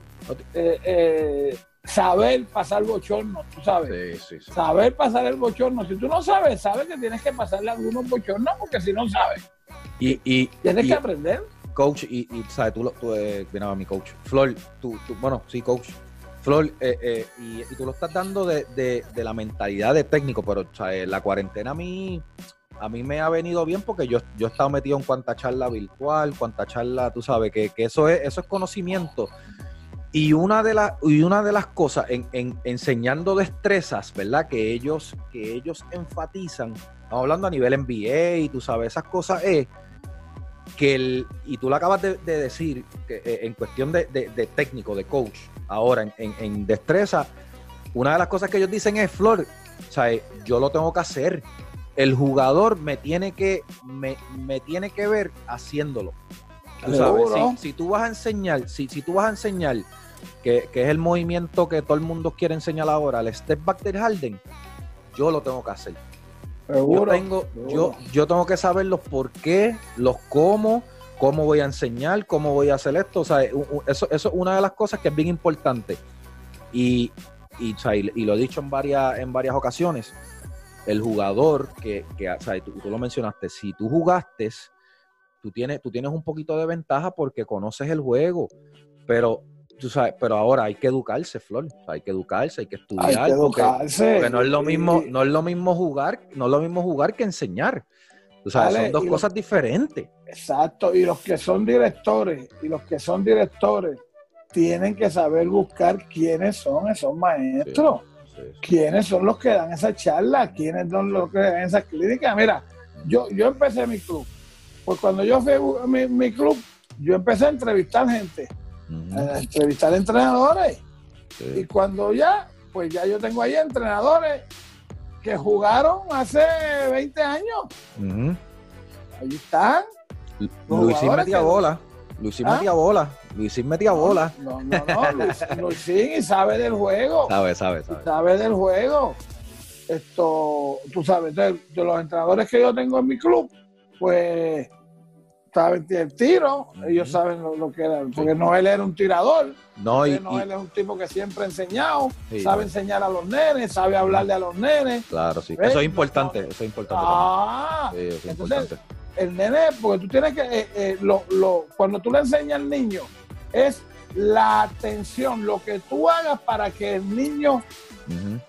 B: eh, saber pasar bochorno, tú sabes. Sí, sí, Saber pasar el bochorno. Si tú no sabes, sabes que tienes que pasarle algunos bochornos porque si no sabes.
A: Y, y
B: tienes que aprender.
A: Coach, y, y sabes, tú, tú eh, a mi coach. Flor, tú, tú, bueno, sí, coach. Flor, eh, eh, y, y, tú lo estás dando de, de, de la mentalidad de técnico, pero ¿sabes? la cuarentena a mí, a mí me ha venido bien porque yo, yo he estado metido en cuanta charla virtual, cuanta charla, tú sabes, que, que eso, es, eso es conocimiento y una de, las y una de las cosas en, enseñando destrezas, ¿verdad? Que ellos, que ellos enfatizan, estamos hablando a nivel NBA y tú sabes, esas cosas es que el, y tú lo acabas de, decir, que, eh, en cuestión de, técnico, de coach, ahora en, destreza, una de las cosas que ellos dicen es, Flor, ¿sabes? yo lo tengo que hacer. El jugador me tiene que, me tiene que ver haciéndolo. Tú sabes, si, tú vas a enseñar, si, si tú vas a enseñar que, es el movimiento que todo el mundo quiere enseñar ahora, el step back del Harden, yo lo tengo que hacer. Yo tengo, yo, yo tengo que saber los por qué, los cómo, cómo voy a enseñar, cómo voy a hacer esto. O sea, eso, eso es una de las cosas que es bien importante. Y, y, y lo he dicho en varias, en varias ocasiones. El jugador que, que o sea, tú, tú, lo mencionaste, si tú jugaste, tú tienes, tú tienes un poquito de ventaja porque conoces el juego. Pero pero ahora hay que educarse, Flor. hay que educarse, hay que estudiar. Porque, no es lo mismo, no es lo mismo jugar, no es lo mismo jugar que enseñar. son dos cosas diferentes.
B: Exacto, y los que son directores, y los que son directores, tienen que saber buscar quiénes son esos maestros. quiénes son los que dan esa charla, quiénes son los que dan esa clínica. Mira, yo, yo empecé mi club. Pues cuando yo fui mi, mi club, yo empecé a entrevistar gente, a entrevistar entrenadores. Y cuando ya, pues ya yo tengo ahí entrenadores que jugaron hace 20 años. Ahí están.
A: Luisín metía bola. Luisín ¿Ah? metía bola. Luisín metía bola.
B: No, no, no. (laughs) Luisín y sabe del juego.
A: Sabe, sabe, sabe.
B: Sabe del juego. Esto, tú sabes, de, los entrenadores que yo tengo en mi club, pues saben el tiro, ellos saben lo, que era, porque Noel era un tirador, no, y, Noel es un tipo que siempre ha enseñado, sabe enseñar a los nenes, sabe hablarle a los nenes.
A: Claro, sí, eso es importante, eso es importante.
B: Ah, entonces, el nene, porque tú tienes que, eh, eh, lo, lo, cuando tú le enseñas al niño, es la atención, lo que tú hagas para que el niño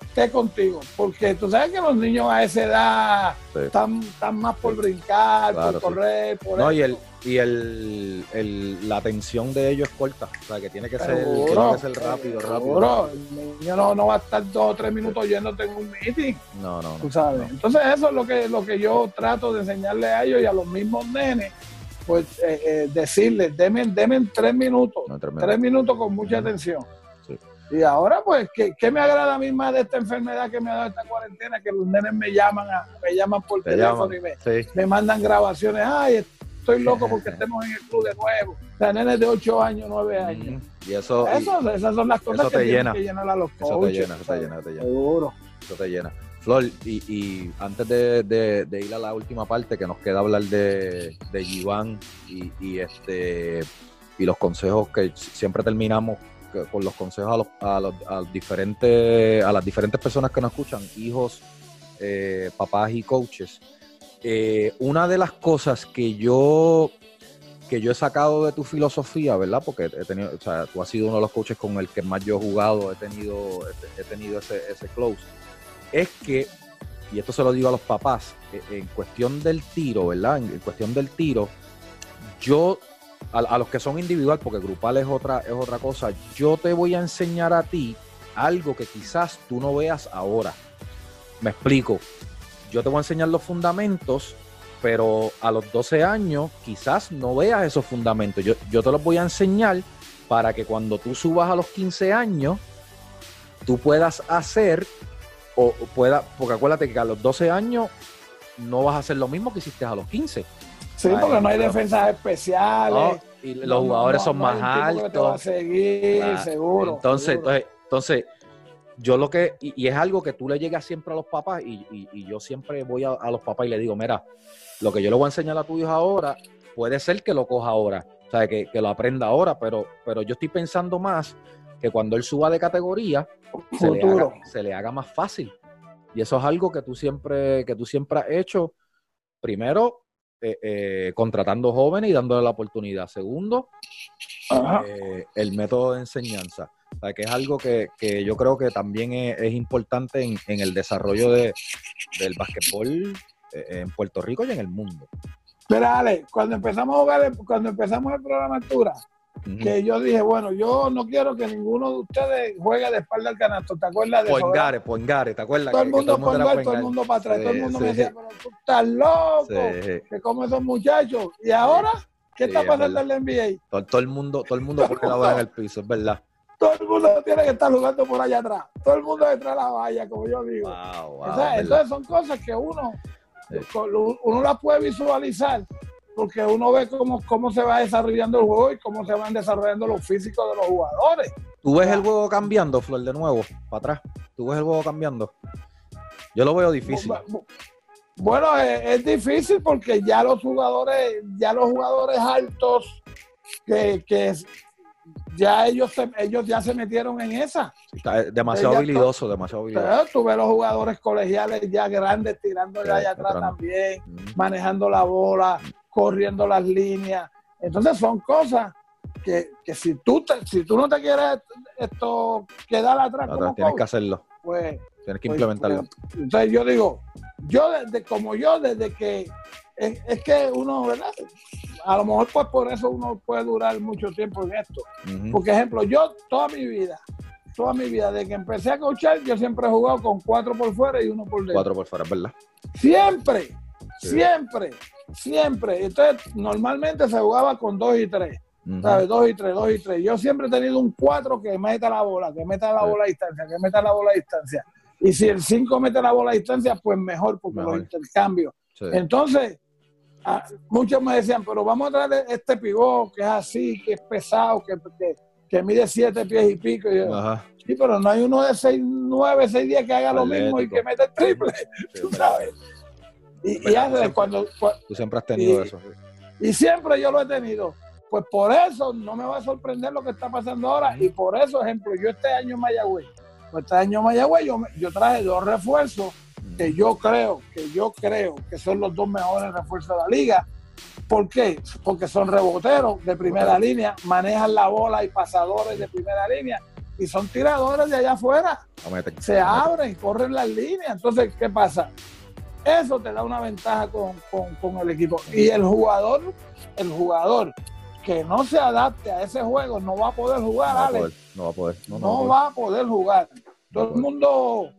B: esté contigo. Porque tú sabes que los niños a esa edad están, más por brincar, por correr, por
A: no, y el y el, el, la atención de ellos es corta. O sea, que tiene que, ser, tiene que ser rápido, rápido.
B: El niño no, no, va a estar dos o tres minutos yéndote en un meeting.
A: No, no.
B: Tú sabes. Entonces, eso es lo que, lo que yo trato de enseñarle a ellos y a los mismos nenes pues eh, eh, decirles, denme, tres minutos, tres minutos con mucha atención. Y ahora, pues, ¿qué, me agrada a mí más de esta enfermedad que me ha dado esta cuarentena? Que los nenes me llaman, me llaman por teléfono y me, mandan grabaciones. Ay, estoy loco (laughs) porque estemos en el club de nuevo. Sea, nenes de 8 años, 9 años.
A: Y eso,
B: esas son las cosas que tienen que llenar a los coaches.
A: Eso te llena, eso te llena, te llena. Seguro. Eso te llena. Flor, y, antes de, ir a la última parte, que nos queda hablar de, de y, este y los consejos que siempre terminamos con los consejos a los, a los, diferentes a las diferentes personas que nos escuchan, hijos, eh, papás y coaches. Eh, una de las cosas que yo que yo he sacado de tu filosofía, ¿verdad? Porque he tenido, o sea, tú has sido uno de los coaches con el que más yo he jugado, he tenido, he tenido ese, ese close es que, y esto se lo digo a los papás, eh, en cuestión del tiro, ¿verdad? En, cuestión del tiro, yo, a, los que son individual, porque grupal es otra, es otra cosa, yo te voy a enseñar a ti algo que quizás tú no veas ahora. Me explico. Yo te voy a enseñar los fundamentos, pero a los 12 años quizás no veas esos fundamentos. Yo, yo te los voy a enseñar para que cuando tú subas a los 15 años, tú puedas hacer o pueda, porque acuérdate que a los 12 años no vas a hacer lo mismo que hiciste a los 15.
B: Sí, porque no hay defensas especiales.
A: y los jugadores son más altos.
B: a seguir, seguro.
A: Entonces, entonces, entonces, yo lo que, y, es algo que tú le llegas siempre a los papás, y, yo siempre voy a, los papás y le digo, mira, lo que yo le voy a enseñar a tu hijo ahora, puede ser que lo coja ahora, o sea, que, que lo aprenda ahora, pero, pero yo estoy pensando más que cuando él suba de categoría, se le, haga, más fácil. Y eso es algo que tú siempre, que tú siempre has hecho. Primero, eh, eh, contratando jóvenes y dándole la oportunidad. Segundo, eh, el método de enseñanza. O sea, que es algo que, yo creo que también es, importante en, el desarrollo de, del basquetbol en Puerto Rico y en el mundo.
B: Pero Ale, cuando empezamos a jugar, cuando empezamos el programa Altura, que yo dije, bueno, yo no quiero que ninguno de ustedes juegue de espalda al canasto, ¿te acuerdas de
A: Poingare, Poingare, ¿te acuerdas?
B: Todo el mundo, todo, el todo el mundo para atrás, todo el mundo me decía, pero tú estás loco, que como esos muchachos. ¿Y ahora? ¿Qué está pasando en la NBA?
A: Todo, el mundo, todo el mundo pone la bola en el piso, es verdad.
B: Todo el mundo tiene que estar jugando por allá atrás. Todo el mundo detrás de la valla, como yo digo. entonces son cosas que uno, uno las puede visualizar porque uno ve cómo, cómo se va desarrollando el juego y cómo se van desarrollando los físicos de los jugadores.
A: ¿Tú ves el juego cambiando, Flor, de nuevo, para atrás? ¿Tú ves el juego cambiando? Yo lo veo difícil.
B: Bueno, es, difícil porque ya los jugadores, ya los jugadores altos que, que ya ellos ellos ya se metieron en esa.
A: demasiado habilidoso, demasiado habilidoso.
B: Tú ves los jugadores colegiales ya grandes tirando allá atrás también, manejando la bola, corriendo las líneas. Entonces son cosas que, si, tú si tú no te quieres esto quedar atrás,
A: tienes que hacerlo.
B: Pues,
A: tienes que pues, implementarlo.
B: Pues, entonces yo digo, yo desde como yo, desde que es, que uno, ¿verdad? A lo mejor pues por eso uno puede durar mucho tiempo en esto. Porque ejemplo, yo toda mi vida, toda mi vida, desde que empecé a coachar, yo siempre he jugado con cuatro por fuera y uno por dentro.
A: Cuatro por fuera, ¿verdad?
B: Siempre, siempre. Siempre. Entonces, normalmente se jugaba con dos y tres. ¿sabes? Dos y tres, dos y tres. Yo siempre he tenido un cuatro que meta la bola, que meta la bola a distancia, que meta la bola a distancia. Y si el cinco mete la bola a distancia, pues mejor, porque los intercambios. Entonces, muchos me decían, pero vamos a traer este pivot que es así, que es pesado, que, que, mide siete pies y pico. Y Sí, pero no hay uno de seis, nueve, seis días que haga lo mismo y que meta el triple, (laughs) tú sabes. Y, y cuando,
A: Tú siempre has tenido eso.
B: Y siempre yo lo he tenido. Pues por eso no me va a sorprender lo que está pasando ahora. Y por eso, ejemplo, yo este año en Mayagüez, pues este año en Mayagüez yo, yo traje dos refuerzos que yo creo, que yo creo que son los dos mejores refuerzos de la liga. ¿Por qué? Porque son reboteros de primera línea, manejan la bola y pasadores de primera línea y son tiradores de allá afuera. Se abren, corren las líneas. Entonces, ¿qué pasa? Eso te da una ventaja con, el equipo. Y el jugador, el jugador que no se adapte a ese juego no va a poder jugar,
A: no va a poder.
B: No, va a poder jugar. Todo el mundo,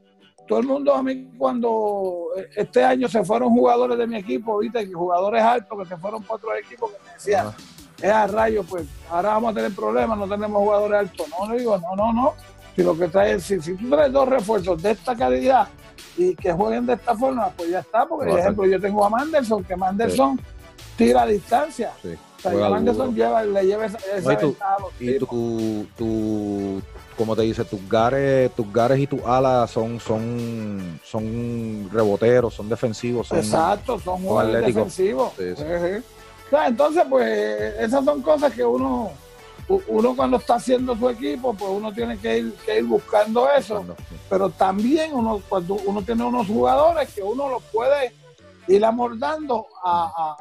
B: todo el mundo a mí cuando este año se fueron jugadores de mi equipo, viste, jugadores altos que se fueron por otros equipos que me decían, es a rayo, pues ahora vamos a tener problemas, no tenemos jugadores altos. No, no digo, no, no, no. Si lo que traes, si, si tú traes dos refuerzos de esta calidad y que jueguen de esta forma, pues ya está, porque por ejemplo yo tengo a Manderson, que Manderson tira a distancia. Sí. O sea, Manderson lleva, le lleva esa, esa
A: y tú, tú, como te dice, tus gares, tus gares y tus alas son, son, son reboteros, son defensivos. Son,
B: Exacto, son, son defensivos. Sí, sí entonces, pues esas son cosas que uno, uno cuando está haciendo su equipo, pues uno tiene que ir, que ir buscando eso. Pero también uno, cuando uno tiene unos jugadores que uno los puede ir amordando a,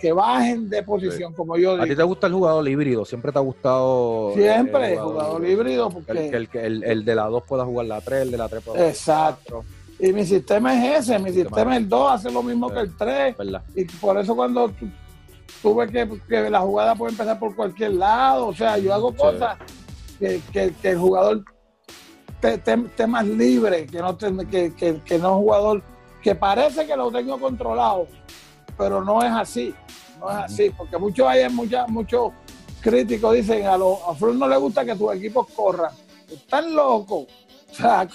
B: que bajen de posición, como yo digo.
A: ¿A ti te gusta el jugador híbrido? ¿Siempre te ha gustado?
B: Siempre, el jugador, híbrido. porque...
A: El, el, el, de la 2 pueda jugar la 3, el de la 3 pueda jugar
B: Exacto. la 4. Y mi sistema es ese, mi sistema es el 2, hace lo mismo que el 3. Y por eso cuando tuve que, que, la jugada puede empezar por cualquier lado, o sea, yo hago cosas que, el jugador esté más libre, que no, que, que, no un jugador que parece que lo tengo controlado, pero no es así, no es así, porque muchos hay muchos críticos dicen a los a Flor no le gusta que tus equipos corran, están locos, (laughs) o sea,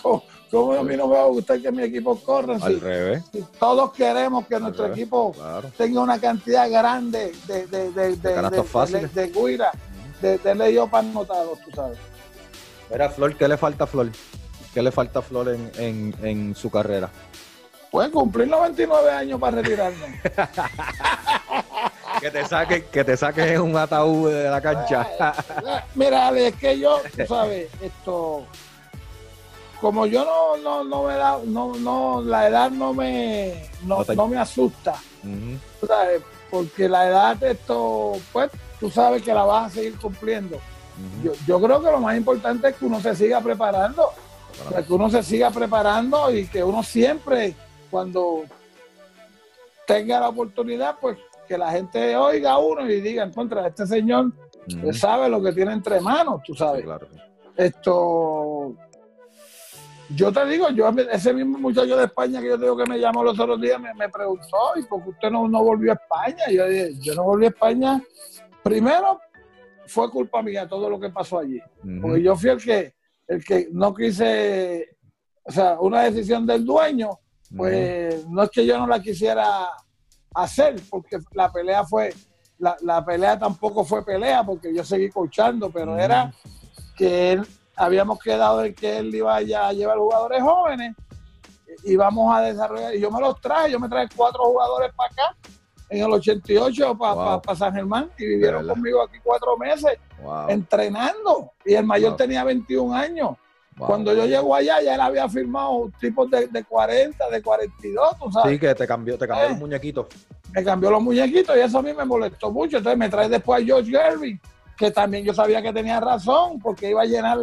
B: ¿Cómo a mí no me va a gustar que mi equipo corra?
A: Al revés.
B: todos queremos que nuestro equipo tenga una cantidad grande de, de, de, de,
A: de,
B: de, guira, de, de para anotados, tú sabes.
A: Mira, Flor, ¿qué le falta a Flor? ¿Qué le falta a Flor en, en, en su carrera?
B: Pues cumplir 99 años para retirarme. (laughs)
A: que te saquen, que te saquen en un ataúd de la cancha.
B: Mira, es que yo, tú (laughs) sabes, esto como yo no, no, no me da, no, no, la edad no me, no, me asusta, porque la edad de esto, pues, tú sabes que la vas a seguir cumpliendo. yo, yo, creo que lo más importante es que uno se siga preparando, que uno se siga preparando y que uno siempre, cuando tenga la oportunidad, pues que la gente oiga a uno y diga, contra este señor, sabe lo que tiene entre manos, tú sabes. Esto, yo te digo, yo ese mismo muchacho de España que yo digo que me llamó los otros días me, preguntó, ¿y por qué usted no, no volvió a España? Y yo dije, yo no volví a España. Primero, fue culpa mía todo lo que pasó allí. Porque yo fui el que, el que no quise, o sea, una decisión del dueño, pues no es que yo no la quisiera hacer, porque la pelea fue, la, la pelea tampoco fue pelea, porque yo seguí coachando, pero era que él habíamos quedado en que él iba a llevar jugadores jóvenes y vamos a desarrollar. Y yo me los traje, yo me traje cuatro jugadores para acá en el 88 para San Germán y vivieron conmigo aquí cuatro meses entrenando. Y el mayor tenía 21 años. Cuando yo llego allá, ya él había firmado tipos de, de 40, de 42, tú sabes.
A: Sí, que te cambió, te cambió los eh, muñequitos.
B: Me cambió los muñequitos y eso a mí me molestó mucho. Entonces me trae después a George Gervin, que también yo sabía que tenía razón, porque iba a llenar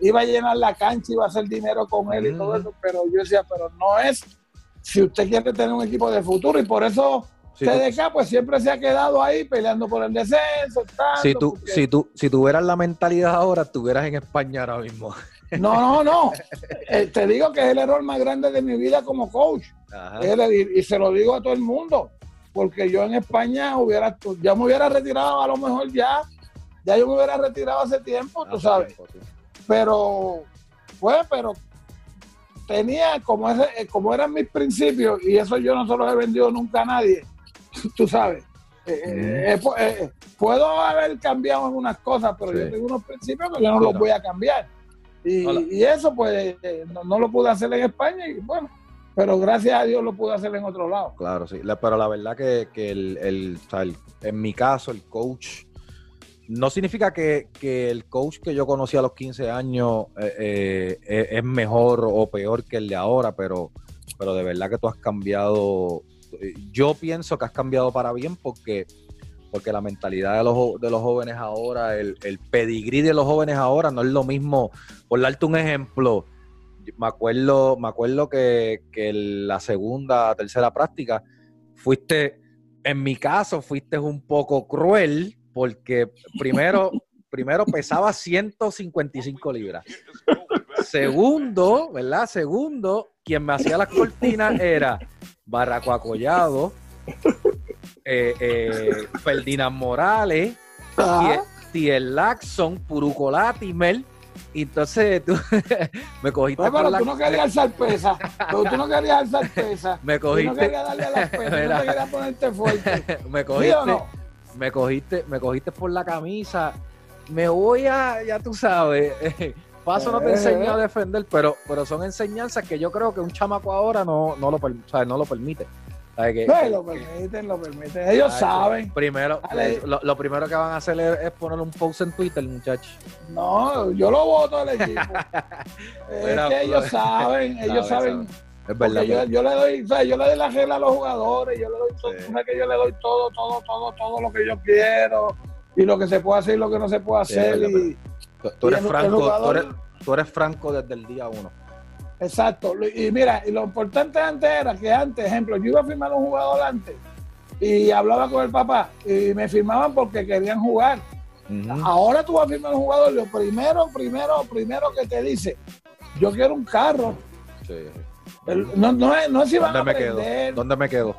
B: iba a llenar la cancha, iba a hacer dinero con él y todo eso, pero yo decía, pero no es si usted quiere tener un equipo de futuro y por eso TDK pues siempre se ha quedado ahí peleando por el descenso.
A: si tú, si tú, si tuvieras la mentalidad ahora, estuvieras en España ahora mismo. (laughs)
B: No, no, no. (laughs) Eh, te digo que es el error más grande de mi vida como coach. y, se lo digo a todo el mundo. porque yo en España hubiera, ya me hubiera retirado a lo mejor ya, ya yo me hubiera retirado hace tiempo, tú sabes. Pero, pues, pero tenía como ese, eh, como eran mis principios, y eso yo no se los he vendido nunca a nadie, (laughs) tú sabes. Eh, eh, puedo haber cambiado algunas cosas, pero yo tengo unos principios que yo no los voy a cambiar. Y, eso, pues, no, lo pude hacer en España y bueno, pero gracias a Dios lo pude hacer en otro lado.
A: Claro, sí. pero la verdad que, el, el, en mi caso, el coach no significa que, el coach que yo conocí a los 15 años eh, eh, es mejor o peor que el de ahora, pero, pero de verdad que tú has cambiado. Yo pienso que has cambiado para bien porque, porque la mentalidad de los, de los jóvenes ahora, el, el pedigrí de los jóvenes ahora no es lo mismo. Por darte un ejemplo, me acuerdo, me acuerdo que, que la segunda, tercera práctica, fuiste, en mi caso, fuiste un poco cruel porque primero, primero pesaba 155 libras. Segundo, ¿verdad? Segundo, quien me hacía las cortinas era Barraco Acollado, eh, eh, Ferdinand Morales, Tiel Laxon, Puruco Latimer. Y entonces tú (laughs) me cogiste
B: pero, la... tú no querías (laughs) alzar pesa. Pero tú no querías alzar pesa.
A: Me cogiste.
B: Tú no querías darle a las pesas. Tú no querías ponerte fuerte. (laughs)
A: me cogiste me cogiste, me cogiste por la camisa, me voy a, ya tú sabes, (laughs) paso no te enseño a defender, pero, pero son enseñanzas que yo creo que un chamaco ahora no, no, lo, no lo permite.
B: no, lo permiten, lo permiten. Ellos saben.
A: Primero, lo, primero que van a hacer es, poner un post en Twitter, muchachos.
B: No, yo lo voto al equipo. (laughs) es que (laughs) ellos saben, ellos saben. Es verdad. Yo, yo, le doy, o sea, yo le doy la regla a los jugadores, yo le doy todo, que yo le doy todo, todo, todo, todo lo que yo quiero y lo que se puede hacer y lo que no se puede hacer. y,
A: tú, eres franco, tú, eres, franco desde el día uno.
B: Exacto. Y mira, y lo importante antes era que antes, ejemplo, yo iba a firmar un jugador antes y hablaba con el papá y me firmaban porque querían jugar. Ahora tú vas a firmar un jugador, lo primero, primero, primero que te dice, yo quiero un carro. Sí. No, no, es, no si van a aprender.
A: ¿Dónde me quedo?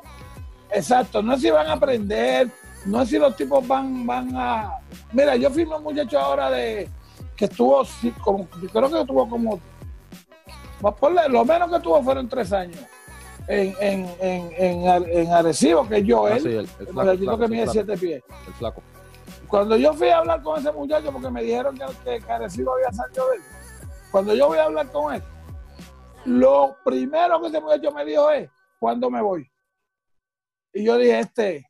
B: Exacto, no es si van a aprender, no es si los tipos van, van a. Mira, yo firmé un muchacho ahora de que estuvo, como, creo que estuvo como. lo menos que tuvo fueron tres años en, en, en, en, Arecibo, que yo, él, ah, el, flaco, que mide siete pies.
A: El flaco.
B: Cuando yo fui a hablar con ese muchacho, porque me dijeron que, que Arecibo había salido de él, cuando yo voy a hablar con él, lo primero que ese muchacho me dijo es, ¿cuándo me voy? Y yo dije, este,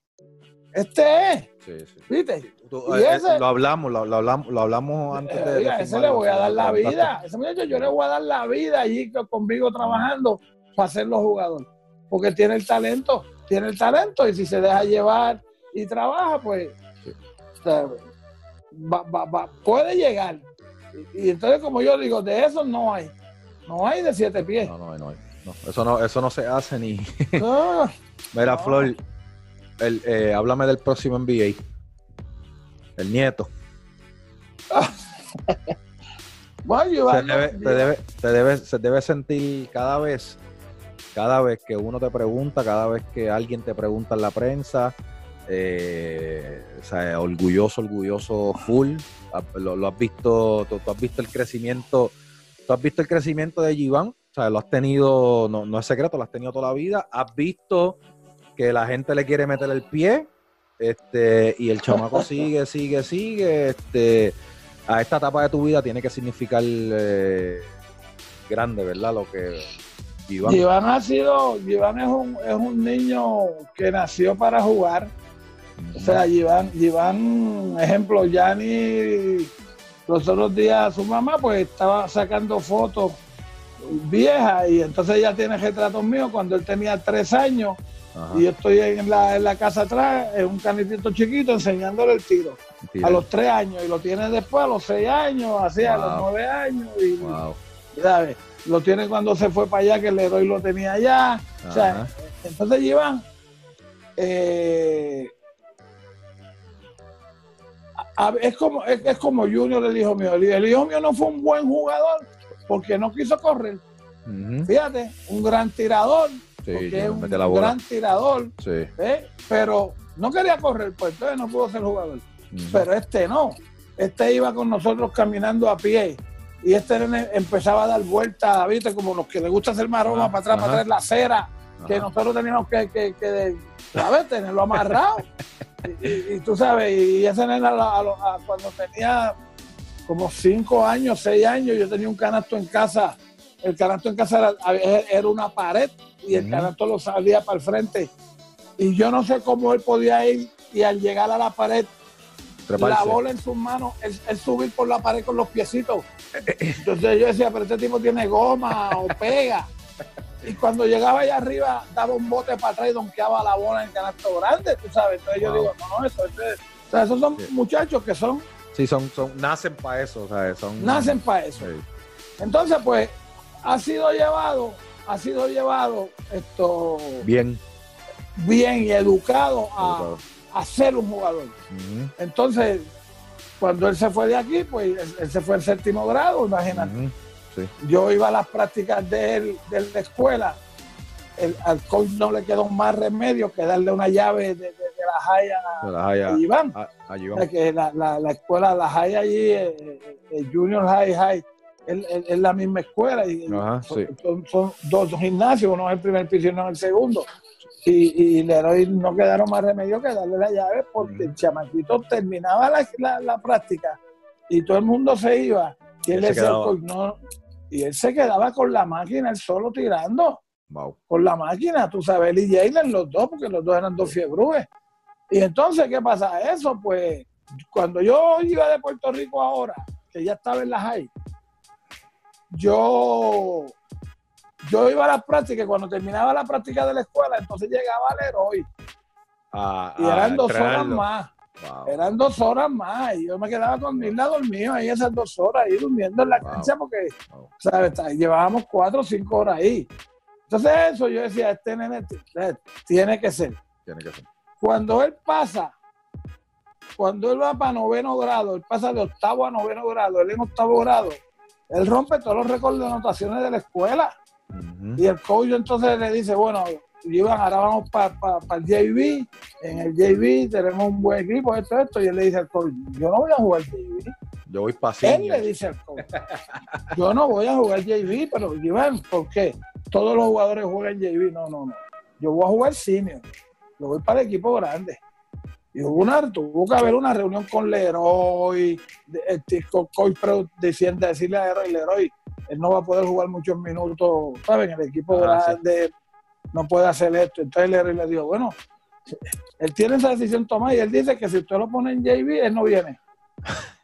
B: este es. Sí, sí. ¿Viste?
A: ¿Y eh, ese, lo hablamos, lo, hablamos, lo hablamos antes de.
B: Oiga, ese le voy a dar la vida. Ese muchacho yo le voy a dar la vida allí conmigo trabajando para ser los jugadores. Porque tiene el talento, tiene el talento y si se deja llevar y trabaja, pues puede llegar. y, entonces, como yo digo, de eso no hay. No hay de siete pies.
A: No, no, no hay. eso, no eso no se hace ni. (laughs) Mira, Flor, el, eh, háblame del próximo NBA. El nieto. (laughs) se, debe, te debe, te debe, se debe sentir cada vez, cada vez que uno te pregunta, cada vez que alguien te pregunta en la prensa, eh, o sea, orgulloso, orgulloso, full. Ah, lo, has visto, tú, has visto el crecimiento Tú has visto el crecimiento de Giván, o sea, lo has tenido, no, es secreto, lo has tenido toda la vida. Has visto que la gente le quiere meter el pie, este, y el chamaco (laughs) sigue, sigue, sigue. Este, a esta etapa de tu vida tiene que significar eh, grande, ¿verdad? Lo que
B: Giván. ha sido, Giván es un, es un niño que nació para jugar. O sea, Giván, Giván ejemplo, Yanni los otros días su mamá pues estaba sacando fotos viejas y entonces ella tiene retratos míos cuando él tenía tres años y yo estoy en la, en la casa atrás, en un canitito chiquito enseñándole el tiro. A los tres años y lo tiene después a los seis años, así a los nueve años y, ¿sabes? lo tiene cuando se fue para allá que el héroe lo tenía allá. O sea, entonces llevan eh, es como, es, como Junior, el hijo mío. El, hijo mío no fue un buen jugador porque no quiso correr. Fíjate, un gran tirador, porque es un gran tirador, ¿eh? pero no quería correr, pues entonces no pudo ser jugador. Pero este no, este iba con nosotros caminando a pie y este empezaba a dar vueltas, ¿viste? Como los que le gusta hacer maroma para atrás, para atrás la acera, que nosotros teníamos que, que, que ¿sabes? Tenerlo amarrado. (laughs) y, tú sabes, y ese nena cuando tenía como cinco años, seis años, yo tenía un canasto en casa. El canasto en casa era, una pared y el canasto lo salía para el frente. Y yo no sé cómo él podía ir y al llegar a la pared, la bola en sus manos, él, subir por la pared con los piecitos. Entonces yo decía, pero este tipo tiene goma o pega. Y cuando llegaba allá arriba, daba un bote para atrás y donkeaba la bola en el canasto grande, tú sabes. Entonces yo digo, no, no, eso, o sea, esos son muchachos que son
A: Sí, son, son, nacen para eso, Son,
B: nacen para eso. Entonces, pues, ha sido llevado, ha sido llevado esto
A: bien,
B: bien y educado a, ser un jugador. Entonces, cuando él se fue de aquí, pues él, se fue al séptimo grado, imagínate. Yo iba a las prácticas de él, de la escuela. El, al coach no le quedó más remedio que darle una llave de la Jaya,
A: a
B: Iván. Que la, la, escuela, la Jaya allí, el, eh, eh, eh, Junior High High, es, la misma escuela. Y son, dos gimnasios, uno es el primer piso y uno es el segundo. Y, y Leroy no quedaron más remedio que darle la llave porque el chamaquito terminaba la, la, práctica y todo el mundo se iba. Y él, y él se quedaba con la máquina, él solo tirando. Con la máquina, tú sabes, él y Jalen, los dos, porque los dos eran dos fiebrues. Y entonces, ¿qué pasa? Eso, pues, cuando yo iba de Puerto Rico ahora, que ya estaba en la high, yo, yo iba a las prácticas, cuando terminaba la práctica de la escuela, entonces llegaba al héroe. y eran dos horas más. Eran dos horas más. Y yo me quedaba con Mirna dormido ahí esas dos horas, ahí durmiendo en la cancha, porque, ¿sabes? Llevábamos cuatro o cinco horas ahí. Entonces, eso yo decía, este nene tiene que ser.
A: Tiene que ser.
B: Cuando él pasa, cuando él va para noveno grado, él pasa de octavo a noveno grado, él en octavo grado, él rompe todos los récords de anotaciones de la escuela. Y el coach entonces le dice, bueno, Iván, ahora vamos para el JV, en el JV tenemos un buen equipo, esto, esto, y él le dice al coach, yo no voy a jugar JV.
A: Yo voy para
B: Él le dice al coach, yo no voy a jugar JV, pero Iván, ¿por qué? Todos los jugadores juegan JV, no, no, no. Yo voy a jugar senior lo voy para el equipo grande. Y hubo una, tuvo que haber una reunión con Leroy, este, con Coach diciendo, decirle a Leroy, él no va a poder jugar muchos minutos, ¿saben? El equipo ah, grande no puede hacer esto. Entonces Leroy le dijo, bueno, él tiene esa decisión tomada y él dice que si usted lo pone en JV, él no viene. (laughs)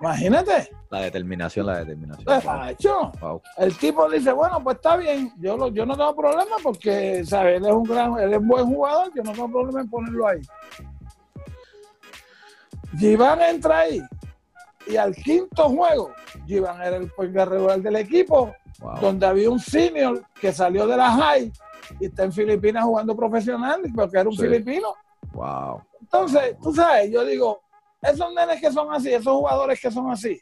B: Imagínate.
A: La determinación, la determinación.
B: Pues, El tipo dice, bueno, pues está bien, yo, yo no tengo problema porque, ¿sabes? Él es un gran, él es un buen jugador, yo no tengo problema en ponerlo ahí. Giván entra ahí y al quinto juego, Giván era el point regular del equipo, donde había un senior que salió de la high y está en Filipinas jugando profesional, porque era un filipino.
A: Wow.
B: Entonces, tú sabes, yo digo, esos nenes que son así, esos jugadores que son así.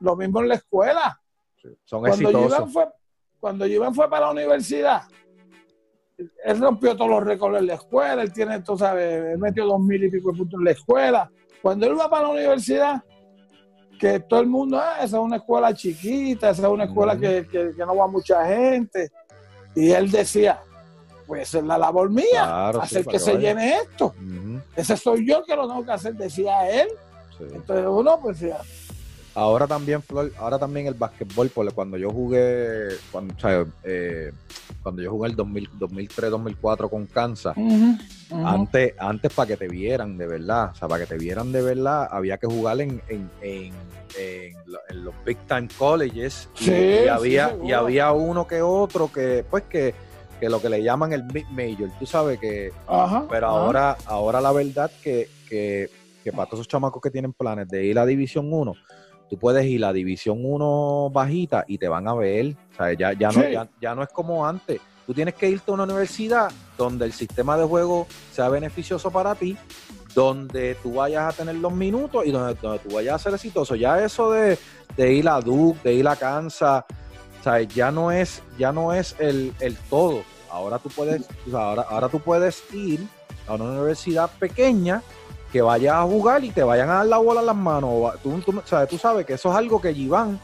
B: Lo mismo en la escuela.
A: son cuando exitosos.
B: fue, cuando Iván fue para la universidad, él rompió todos los récords en la escuela, él tiene, tú sabes, él metió dos mil y pico de puntos en la escuela. Cuando él va para la universidad, que todo el mundo, ah, esa es una escuela chiquita, esa es una escuela que, no va mucha gente. Y él decía, pues es la labor mía, hacer que, se llene esto. Ese soy yo que lo tengo que hacer, decía él. Entonces uno, pues ya.
A: Ahora también, Flor, ahora también el básquetbol, porque cuando yo jugué, cuando, eh, cuando yo jugué el 2003-2004 con Kansas, antes, antes para que te vieran de verdad, o sea, para que te vieran de verdad, había que jugar en, en, en, en los Big Time Colleges y, había, y había uno que otro que, pues que que lo que le llaman el mid major, tú sabes que pero ahora ahora la verdad que, que, para todos esos chamacos que tienen planes de ir a División 1, tú puedes ir a División 1 bajita y te van a ver, o sea, ya, ya, no, ya, no es como antes. Tú tienes que irte a una universidad donde el sistema de juego sea beneficioso para ti, donde tú vayas a tener los minutos y donde, tú vayas a ser exitoso. Ya eso de, de ir a Duke, de ir a Kansas, ¿sabes? Ya no es, ya no es el, el todo. Ahora tú puedes, ahora, ahora tú puedes ir a una universidad pequeña que vayas a jugar y te vayan a dar la bola en las manos. Tú, tú, sabes, tú sabes que eso es algo que Giván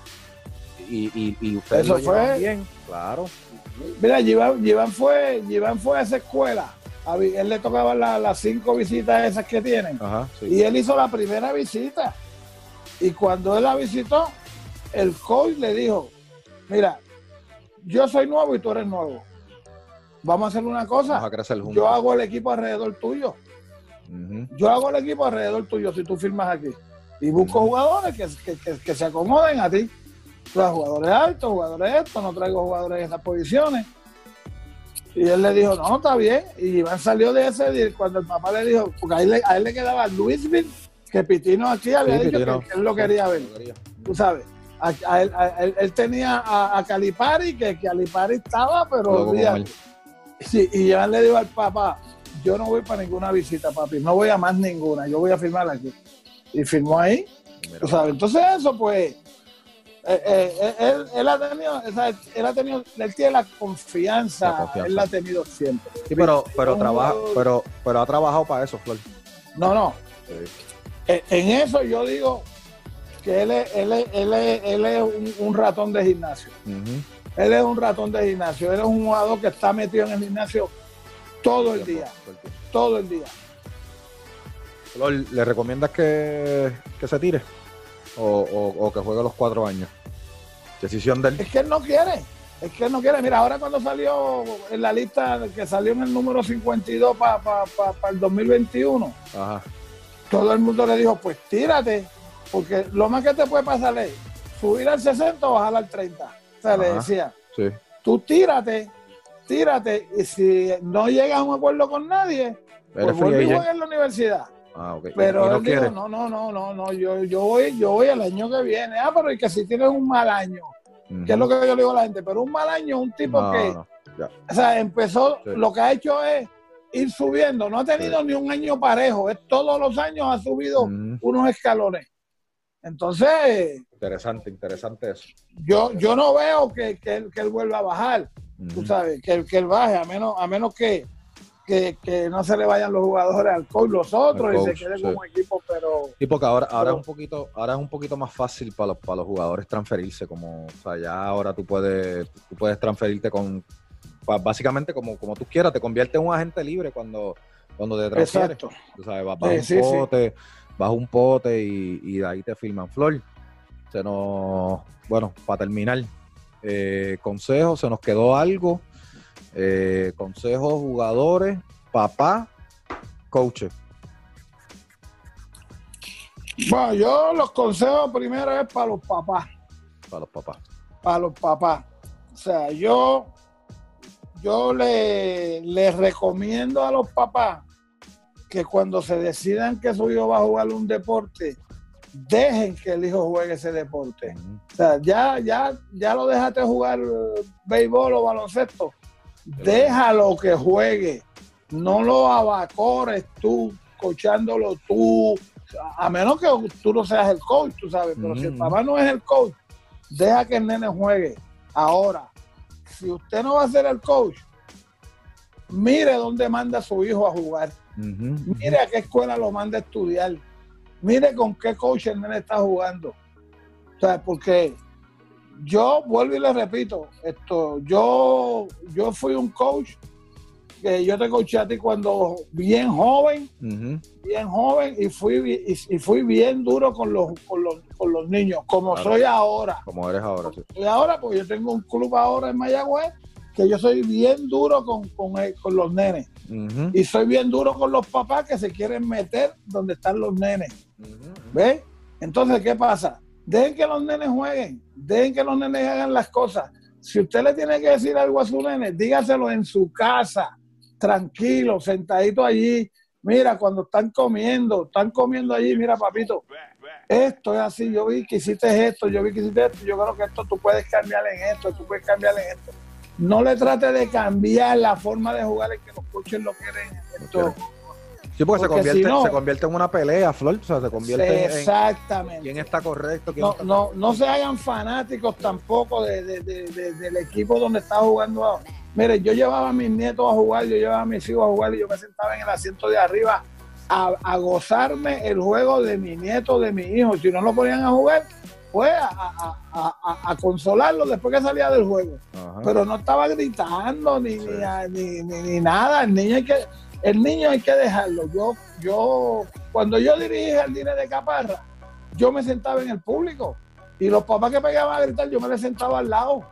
A: y, y, y ustedes
B: Eso
A: lo
B: fue-
A: bien, claro.
B: Mira, Giván, Giván fue, Giván fue a esa escuela. A él le tocaba la- las cinco visitas esas que tienen.
A: Ajá, sí.
B: Y él hizo la primera visita. Y cuando él la visitó, el coach le dijo, mira, yo soy nuevo y tú eres nuevo. Vamos a hacer una
A: Vamos
B: cosa.
A: a crecer juntos.
B: Yo hago el equipo alrededor tuyo. Yo hago el equipo alrededor tuyo si tú firmas aquí. Y busco jugadores que, que- que- que se acomoden a ti. Das jugadores altos, jugadores estos, no traigo jugadores en esas posiciones. Y él le dijo, no, está bien. Y Iván salió de ese día cuando el papá le dijo, porque a él, le- a él le quedaba Louisville, que Pitino aquí había
A: Sí,
B: dicho
A: Pitino.
B: que, él lo quería ver.
A: Lo quería.
B: Tú sabes. A- a él, él- él tenía a, Calipari, que Calipari estaba, pero. Sí, y Iván le dijo al papá, yo no voy para ninguna visita, papi, no voy a más ninguna, yo voy a firmar aquí. Y firmó ahí, tú sabes. Entonces eso, pues, eh, eh, él, él ha tenido, él ha tenido, él tiene la confianza,
A: La confianza.
B: él la ha tenido siempre.
A: Sí, pero, pero trabaja, pero, pero ha trabajado para eso, Flor.
B: No, no,
A: Sí.
B: Eh, en eso yo digo que él es, él es, él es, él es un, un ratón de gimnasio. Él es un ratón de gimnasio, él es un jugador que está metido en el gimnasio todo el día,
A: Todo el tiempo.
B: todo el día.
A: Flor, ¿le recomiendas que, que se tire? O, o- o que juegue los cuatro años. Decisión de él.
B: Es que él no quiere. Es que él no quiere. Mira, ahora cuando salió en la lista que salió en el número 52 para el 2021,
A: Ajá.
B: todo el mundo le dijo, pues tírate, porque lo más que te puede pasar es subir al 60 o bajar al 30. O sea, le decía,
A: Sí.
B: tú tírate, tírate, y si no llegas a un acuerdo con nadie, pues vuelve y juega en la universidad.
A: Ah.
B: Pero
A: no
B: dijo, no, no, no, no, no, yo, yo voy, yo voy el año que viene. Ah, pero y que si tienes un mal año,
A: Ujú.
B: que es lo que yo le digo a la gente, pero un mal año, un tipo
A: No,
B: que,
A: no,
B: o sea, empezó,
A: Sí.
B: lo que ha hecho es ir subiendo, no ha tenido ni un año parejo, es todos los años ha subido unos escalones. Entonces,
A: Interesante, interesante eso.
B: yo, yo no veo que, que él, que él vuelva a bajar, tú sabes, que, que él baje, a menos, a menos que, que, que no se le vayan los jugadores al coach, los otros, y se quede
A: sí.
B: como equipo, pero
A: Sí, porque ahora, es un poquito, ahora es un poquito más fácil para los, para los jugadores transferirse, como, o sea, ya ahora tú puedes, tú puedes transferirte con, básicamente como, como tú quieras, te conviertes en un agente libre cuando, cuando te transfieres.
B: exacto.
A: Tú sabes, vas, vas
B: Sí,
A: un
B: sí.
A: pote, vas un pote y, y de ahí te filman. Flor, se nos, bueno, para terminar, eh, consejos, se nos quedó algo. Eh, consejos, jugadores, papá, coaches.
B: Bueno, yo los consejos primero es para los papás.
A: Para los papás.
B: para los papás. O sea, yo, yo le, les recomiendo a los papás que cuando se decidan que su hijo va a jugar un deporte, dejen que el hijo juegue ese deporte. O sea, ya, ya, ya lo dejaste jugar eh, béisbol o baloncesto. Déjalo que juegue. No lo abacores tú, cochándolo tú. A menos que tú no seas el coach, tú sabes. Pero si el papá no es el coach, deja que el nene juegue. Ahora, si usted no va a ser el coach, mire dónde manda a su hijo a jugar. Mire a qué escuela lo manda a estudiar. Mire con qué coach el nene está jugando. O sea, porque yo vuelvo y le repito, esto, yo, yo fui un coach que yo te coaché a ti cuando bien joven, bien joven, y fui, y, y fui bien duro con los, con los, con los niños, como
A: Claro.
B: soy ahora.
A: Como eres ahora, sí.
B: Y ahora, pues yo tengo un club ahora en Mayagüez que yo soy bien duro con, con, con los nenes. Y soy bien duro con los papás que se quieren meter donde están los nenes.
A: Ujú.
B: ¿Ves? Entonces, ¿qué pasa? Dejen que los nenes jueguen, dejen que los nenes hagan las cosas. Si usted le tiene que decir algo a su nene, dígaselo en su casa, tranquilo, sentadito allí. Mira, cuando están comiendo, están comiendo allí, mira, papito, esto es así, yo vi que hiciste esto, yo vi que hiciste esto, yo creo que esto tú puedes cambiar en esto, tú puedes cambiar en esto. No le trate de cambiar la forma de jugar en que los coaches lo quieren.
A: Sí, porque, se, convierte, se convierte en una pelea, Flor. O sea, se convierte
B: exactamente.
A: en, quién está correcto.
B: no, no, no se hagan fanáticos tampoco del equipo donde está jugando. Mire, yo llevaba a mis nietos a jugar, yo llevaba a mis hijos a jugar y yo me sentaba en el asiento de arriba a, gozarme el juego de mi nieto, de mi hijo. Si no lo ponían a jugar, pues a, consolarlo después que salía del juego. Pero no estaba gritando ni, ni, ni, nada. El niño hay que el niño hay que dejarlo. Yo, yo, cuando yo dirigí el dinero de Caparra, yo me sentaba en el público y los papás que pegaban a gritar, yo me les sentaba al lado.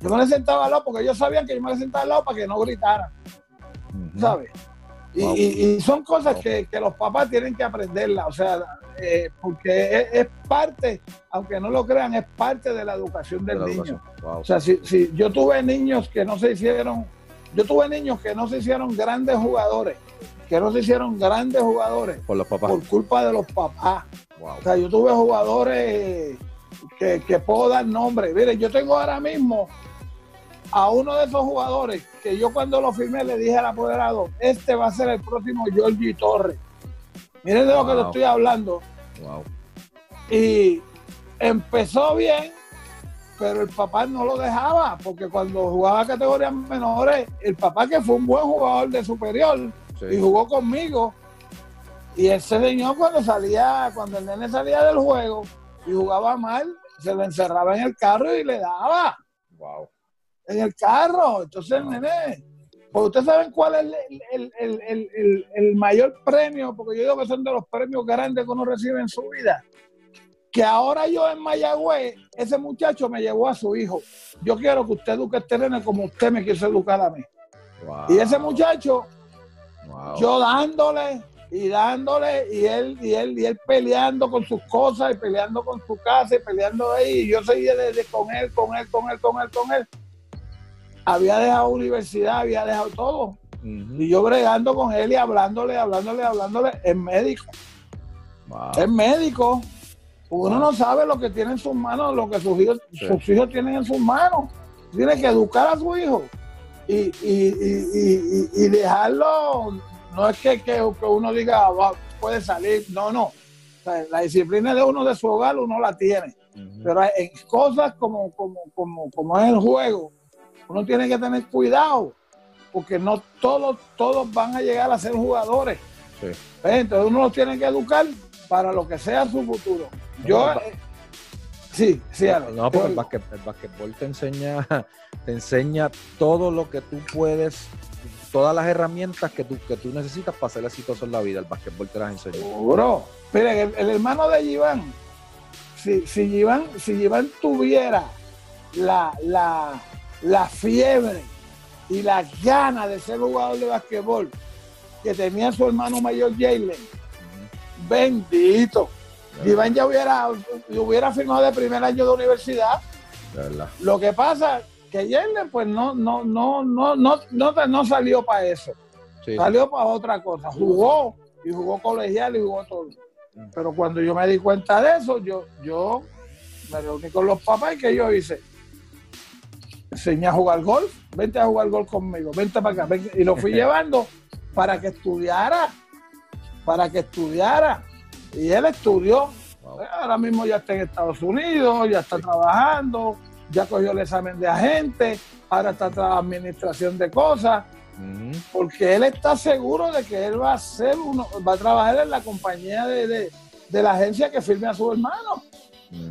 B: Yo me les sentaba al lado porque ellos sabían que yo me les sentaba al lado para que no gritaran. ¿Sabes? Y, son cosas que, los papás tienen que aprenderla, o sea, eh, porque es, parte, aunque no lo crean, es parte de la educación del niño. O sea, si, si yo tuve niños que no se hicieron yo tuve niños que no se hicieron grandes jugadores, que no se hicieron grandes jugadores
A: por los papás.
B: Por culpa de los papás. O sea, yo tuve jugadores que, puedo dar nombre. Mire, yo tengo ahora mismo a uno de esos jugadores que yo cuando lo firmé le dije al apoderado, este va a ser el próximo Giorgi Torres. Miren de lo que le estoy hablando. Y empezó bien, pero el papá no lo dejaba, porque cuando jugaba categorías menores, el papá que fue un buen jugador de superior y jugó conmigo, y ese señor cuando salía, cuando el nene salía del juego y jugaba mal, se lo encerraba en el carro y le daba.
A: Wow.
B: En el carro. Entonces el nene, pues ustedes saben cuál es el, el, el, mayor premio, porque yo digo que son de los premios grandes que uno recibe en su vida que ahora yo en Mayagüez, ese muchacho me llevó a su hijo. Yo quiero que usted eduque este nene como usted me quiso educar a mí. Y ese muchacho, yo dándole y dándole, y él, y él, y él peleando con sus cosas, y peleando con su casa, y peleando ahí, y yo seguía desde con él, con él, con él, con él, con él. Había dejado universidad, había dejado todo. Y yo bregando con él y hablándole, hablándole, hablándole, es médico. Es médico uno no sabe lo que tiene en sus manos, lo que sus hijos, sus hijos tienen en sus manos. Tiene que educar a su hijo y, dejarlo. No es que, que, uno diga puede salir, no, no. la disciplina de uno de su hogar uno la tiene. Pero en cosas como, como, como, como es el juego, uno tiene que tener cuidado, porque no todos, todos van a llegar a ser jugadores. Entonces uno los tiene que educar para lo que sea su futuro. Yo, eh, sí, sí,
A: No, porque el, basquetbol te enseña, (laughs) te enseña todo lo que tú puedes, todas las herramientas que tú, que tú necesitas para ser exitoso en la vida. El basquetbol te las enseña.
B: Bro, miren, el, hermano de Giván, si, si Giván, si tuviera la, la, la fiebre y las ganas de ser jugador de basquetbol que tenía su hermano mayor Jalen, bendito Iván ya hubiera, hubiera firmado de primer año de universidad. Lo que pasa que Yerle pues no, no, no, no, no, no, no salió para eso. Salió para otra cosa. Jugó y jugó colegial y jugó todo. Mm. Pero cuando yo me di cuenta de eso, yo, yo me reuní con los papás y que yo hice. Enseñé a jugar golf, vente a jugar golf conmigo, vente para acá. Y lo fui (laughs) llevando para que estudiara, para que estudiara. Y él estudió. Ahora mismo ya está en Estados Unidos, ya está trabajando, ya cogió el examen de agente, ahora está en administración de cosas. Porque él está seguro de que él va a ser uno, va a trabajar en la compañía de, la agencia que firme a su hermano.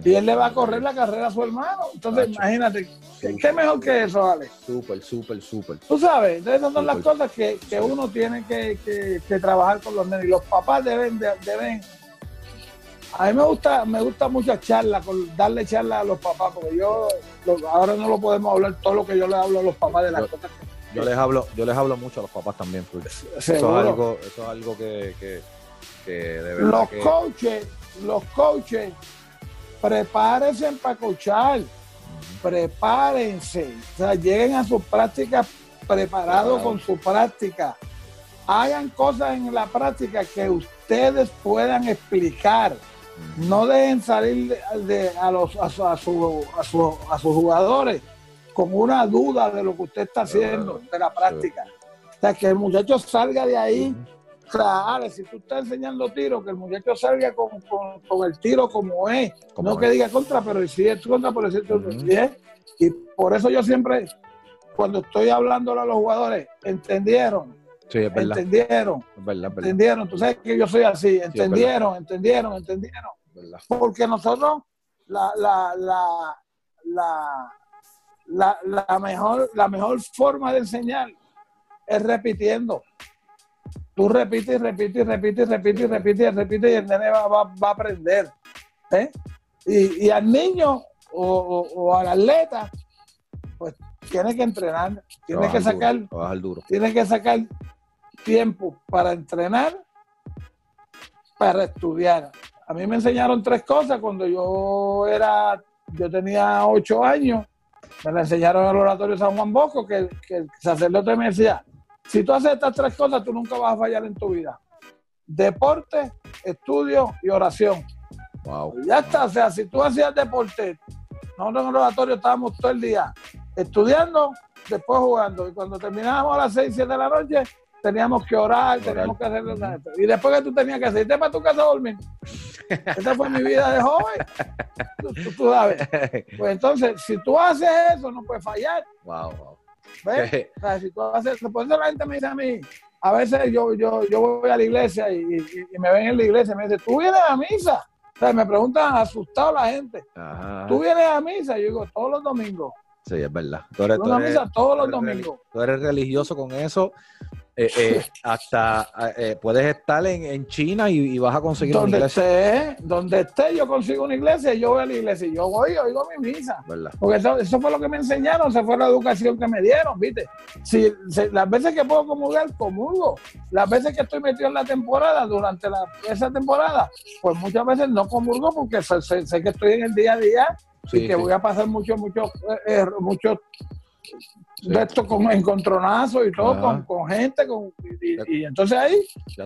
B: Y él le va a correr la carrera a su hermano. Entonces, imagínate, ¿qué, mejor que eso, Alex?
A: Súper, súper, súper.
B: Tú sabes, entonces esas son las cosas que, uno tiene que, trabajar con los niños. Y los papás deben, deben a mí me gusta, me gusta mucho charla, darle charla a los papás, porque yo ahora no lo podemos hablar todo lo que yo le hablo a los papás de las cosas
A: yo les hablo, yo les hablo mucho a los papás también, eso es algo, eso es algo que, que, de verdad
B: Los coaches, los coaches, prepárense para coachar, prepárense, o sea, lleguen a sus prácticas preparados. con su práctica, hagan cosas en la práctica que ustedes puedan explicar no dejen salir de, a, los, a, su, a, su, a, sus jugadores con una duda de lo que usted está haciendo, de la práctica. O sea, que el muchacho salga de ahí Claro, si tú estás enseñando tiro, que el muchacho salga con, el tiro como es, no que diga contra, pero si es contra, por decirte uh Y por eso yo siempre, cuando estoy hablando a los jugadores, entendieron.
A: Sí, es verdad.
B: Entendieron.
A: Es verdad,
B: Entendieron. Tú sabes que yo soy así. Entendieron, entendieron, entendieron. Porque nosotros, la, la, la, la, la, mejor, la mejor forma de enseñar es repitiendo. Tú repites, repites, repites, repites, repites, repites y el nene va, va, a aprender. ¿eh? Y, y, al niño o, o, al atleta, pues tiene que entrenar, tiene que sacar,
A: duro,
B: tiene que sacar tiempo para entrenar, para estudiar. A mí me enseñaron tres cosas cuando yo era, yo tenía ocho años, me la enseñaron en el oratorio San Juan Bosco, que, que el sacerdote me decía, si tú haces estas tres cosas, tú nunca vas a fallar en tu vida. Deporte, estudio y oración.
A: Wow.
B: Ya está, o sea, si tú hacías deporte, nosotros en el oratorio estábamos todo el día estudiando, después jugando. Y cuando terminábamos a las 6, 7 de la noche, teníamos que orar, teníamos que hacer Y después que tú tenías que irte para tu casa a dormir. (laughs) Esa fue mi vida de joven. Tú, sabes. Pues entonces, si tú haces eso, no puedes fallar.
A: Wow, wow.
B: ¿Ves? (laughs) O sea, si tú haces, por eso la gente me dice a mí, a veces yo, yo, yo voy a la iglesia y, me ven en la iglesia y me dicen, ¿tú vienes a misa? O sea, me preguntan asustado la gente. ¿Tú vienes a misa? Yo digo, todos los domingos.
A: Sí, es verdad. Tú eres,
B: misa todos los domingos.
A: Tú eres religioso con eso eh, eh, hasta eh, puedes estar en, China y, vas a conseguir
B: donde
A: una
B: iglesia. Esté, donde esté, yo consigo una iglesia, yo voy a la iglesia y yo voy oigo mi misa. Porque eso, fue lo que me enseñaron, esa fue la educación que me dieron, ¿viste? Si, las veces que puedo comulgar, comulgo. Las veces que estoy metido en la temporada, durante esa temporada, pues muchas veces no comulgo porque sé, que estoy en el día a día y que voy a pasar muchos, muchos, muchos de esto con encontronazos y todo, con, con, gente, con, y, entonces ahí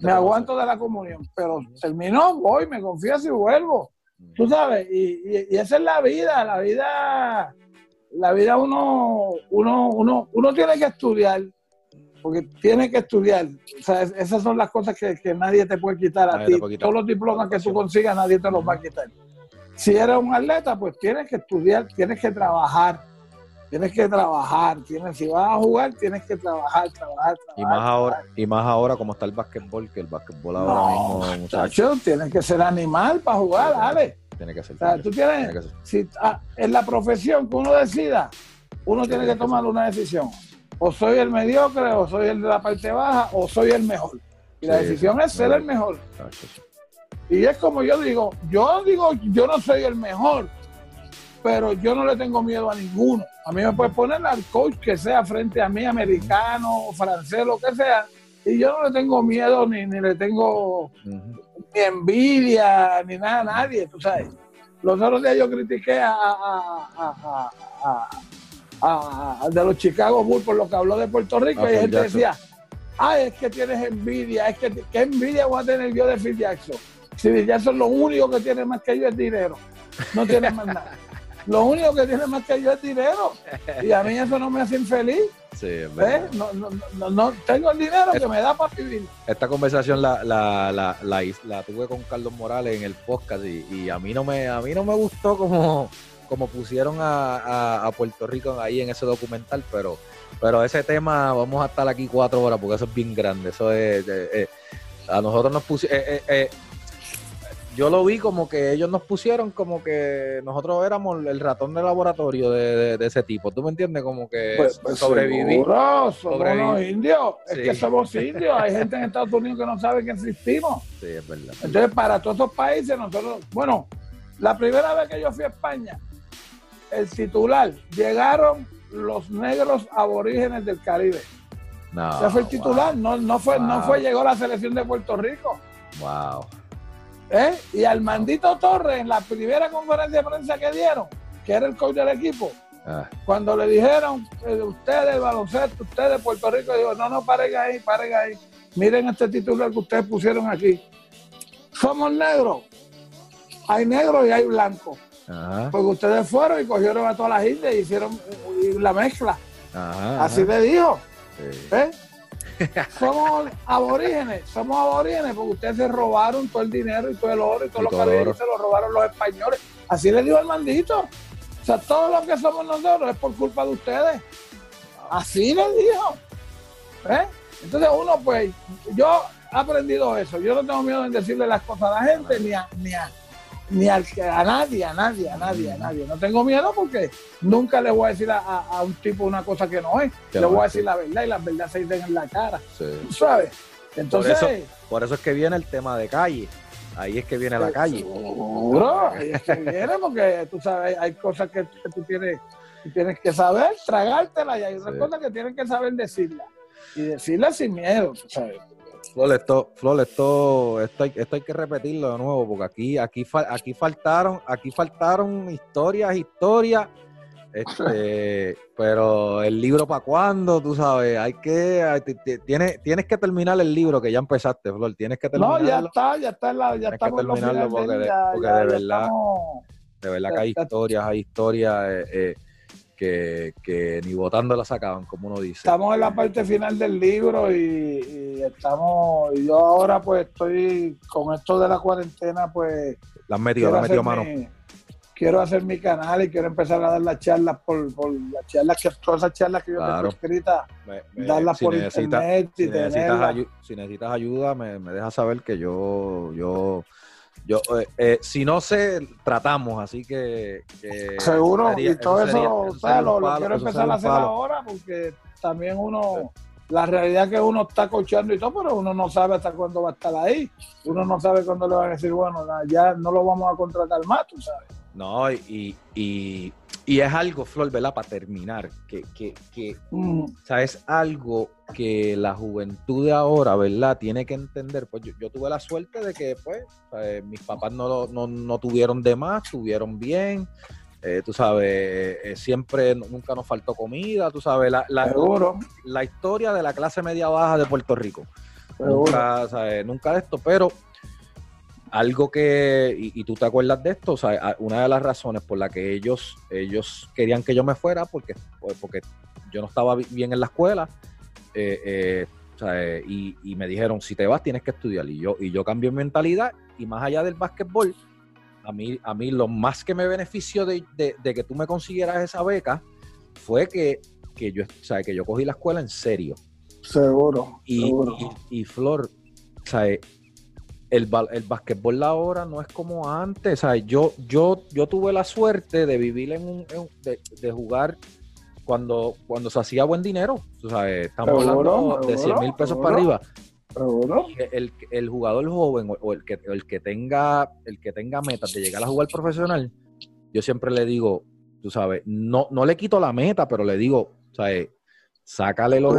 B: me aguanto de la comunión. Pero terminó, voy, me confieso y vuelvo. Tú sabes, y, y, esa es la vida, la vida, la vida uno, uno, uno, uno tiene que estudiar, porque tiene que estudiar. O sea, esas son las cosas que, que nadie te puede quitar a ti. Todos los diplomas que tú consigas, nadie te los va a quitar. Si eres un atleta, pues tienes que estudiar, tienes que trabajar tienes que trabajar, tienes, si vas a jugar, tienes que trabajar, trabajar, trabajar.
A: Y más ahora, y más ahora como está el básquetbol, que el básquetbol ahora mismo,
B: muchachos. tienes que ser animal para jugar, dale.
A: Tiene que ser.
B: O sea, tú tienes, si ah, en la profesión que uno decida, uno tiene que tomar una decisión. O soy el mediocre, o soy el de la parte baja, o soy el mejor. Y la decisión es ser el mejor. Y es como yo digo, yo digo, yo no soy el mejor, pero yo no le tengo miedo a ninguno. A mí me puede poner al coach que sea frente a mí, americano, francés, lo que sea, y yo no le tengo miedo ni, ni le tengo ni envidia ni nada a nadie, tú sabes. Los otros días yo critiqué a, a, de los Chicago Bulls por lo que habló de Puerto Rico y gente decía, ay, es que tienes envidia, es que qué envidia voy a tener yo de Phil Jackson. Si Phil Jackson lo único que tiene más que yo es dinero, no tiene más nada. (laughs) Lo único que tiene más que yo es dinero. Y a mí eso no me hace infeliz.
A: Sí,
B: ¿Eh? no, no, no, no, tengo el dinero que me da para vivir.
A: Esta conversación la, la, la, la, tuve con Carlos Morales en el podcast y, a mí no me a mí no me gustó como, como pusieron a, a, Puerto Rico ahí en ese documental, pero pero ese tema vamos a estar aquí cuatro horas porque eso es bien grande. Eso es, eh, eh, a nosotros nos pusieron yo lo vi como que ellos nos pusieron como que nosotros éramos el ratón de laboratorio de, ese tipo. ¿Tú me entiendes? Como que
B: pues, pues sobrevivir. somos indios. Es que somos indios. Hay gente en Estados Unidos que no sabe que existimos.
A: Sí, es verdad.
B: Entonces, para todos esos países, nosotros. Bueno, la primera vez que yo fui a España, el titular, llegaron los negros aborígenes del Caribe. No, Ese fue el titular. No, no, fue, no fue, llegó la selección de Puerto Rico.
A: Wow.
B: ¿Eh? Y al mandito Torres, en la primera conferencia de prensa que dieron, que era el coach del equipo, ah. cuando le dijeron, eh, ustedes, baloncesto, ustedes, Puerto Rico, dijo, no, no, paren ahí, paren ahí. Miren este titular que ustedes pusieron aquí. Somos negros. Hay negros y hay blancos. Porque ustedes fueron y cogieron a todas las islas y hicieron la mezcla. Así le dijo. ¿Eh? (laughs) somos aborígenes, somos aborígenes porque ustedes se robaron todo el dinero y todo el oro y todo, lo que se lo robaron los españoles. Así le dijo el mandito. O sea, todo lo que somos nosotros es por culpa de ustedes. Así le dijo. ¿Eh? Entonces uno, pues, yo he aprendido eso. Yo no tengo miedo en decirle las cosas a la gente ni a, ni a, ni a, nadie, a nadie, a nadie, a nadie. No tengo miedo porque nunca le voy a decir a, un tipo una cosa que no es. Le voy a decir la verdad y la verdad se dice en la cara. ¿Sabes? Entonces.
A: Por eso, por eso, es que viene el tema de calle. Ahí es que viene la calle.
B: Seguro, ahí es que viene porque tú sabes, hay cosas que, tú tienes, tienes que saber, tragártela y hay otras cosas que tienes que saber decirla. Y decirla sin miedo, ¿sabes?
A: Flor, esto, Flor, esto, esto, hay, esto hay que repetirlo de nuevo, porque aquí, aquí, aquí faltaron, aquí faltaron historias, historias. Este, (laughs) pero el libro para cuándo, tú sabes, hay que, tienes, tienes que terminar el libro que ya empezaste, Flor, tienes que terminarlo.
B: No, ya está, ya está, la, ya
A: estamos que terminarlo porque, de, porque de verdad, de verdad que hay historias, hay historias, eh, eh, que, ni votando la sacaban, como uno dice.
B: Estamos en la parte final del libro y, estamos, y yo ahora pues estoy con esto de la cuarentena, pues...
A: La metido, la metido mano.
B: quiero hacer mi canal y quiero empezar a dar las charlas por, por las charlas que todas esas charlas que yo tengo escritas, darlas por internet
A: y si necesitas, si necesitas ayuda, me, me dejas saber que yo, yo yo, eh, eh, si no sé, tratamos, así que.
B: Seguro, y todo eso, lo, quiero empezar a hacer ahora porque también uno. La realidad es que uno está cochando y todo, pero uno no sabe hasta cuándo va a estar ahí. Uno no sabe cuándo le van a decir, bueno, ya no lo vamos a contratar más, tú sabes.
A: No, y, y, y es algo, Flor, ¿verdad? Para terminar, que, que, que mm. es algo que la juventud de ahora, ¿verdad? Tiene que entender. Pues yo, tuve la suerte de que, pues, mis papás no, no, no, tuvieron de más, tuvieron bien. Eh, tú sabes, eh, siempre, nunca nos faltó comida, tú sabes, la, la, la, historia de la clase media baja de Puerto Rico. Nunca, nunca de esto, pero algo que, y, tú te acuerdas de esto, o sea, una de las razones por la que ellos, ellos querían que yo me fuera, porque, porque yo no estaba bien en la escuela, eh, eh, eh, y, me dijeron, si te vas tienes que estudiar. Y yo, y yo cambié mi mentalidad, y más allá del básquetbol, a mí, a mí lo más que me benefició de, que tú me consiguieras esa beca fue que, yo, o que yo cogí la escuela en serio.
B: Seguro.
A: Y, y, Flor, o el, el basquetbol ahora no es como antes. Yo, yo, yo tuve la suerte de vivir en un, de, jugar cuando, cuando se hacía buen dinero. estamos hablando de 100 mil pesos para arriba. El, el, jugador joven o el que, el que tenga el que tenga metas de llegar a jugar profesional, yo siempre le digo, tú sabes, no, no le quito la meta, pero le digo, ¿sabes? Sácale los,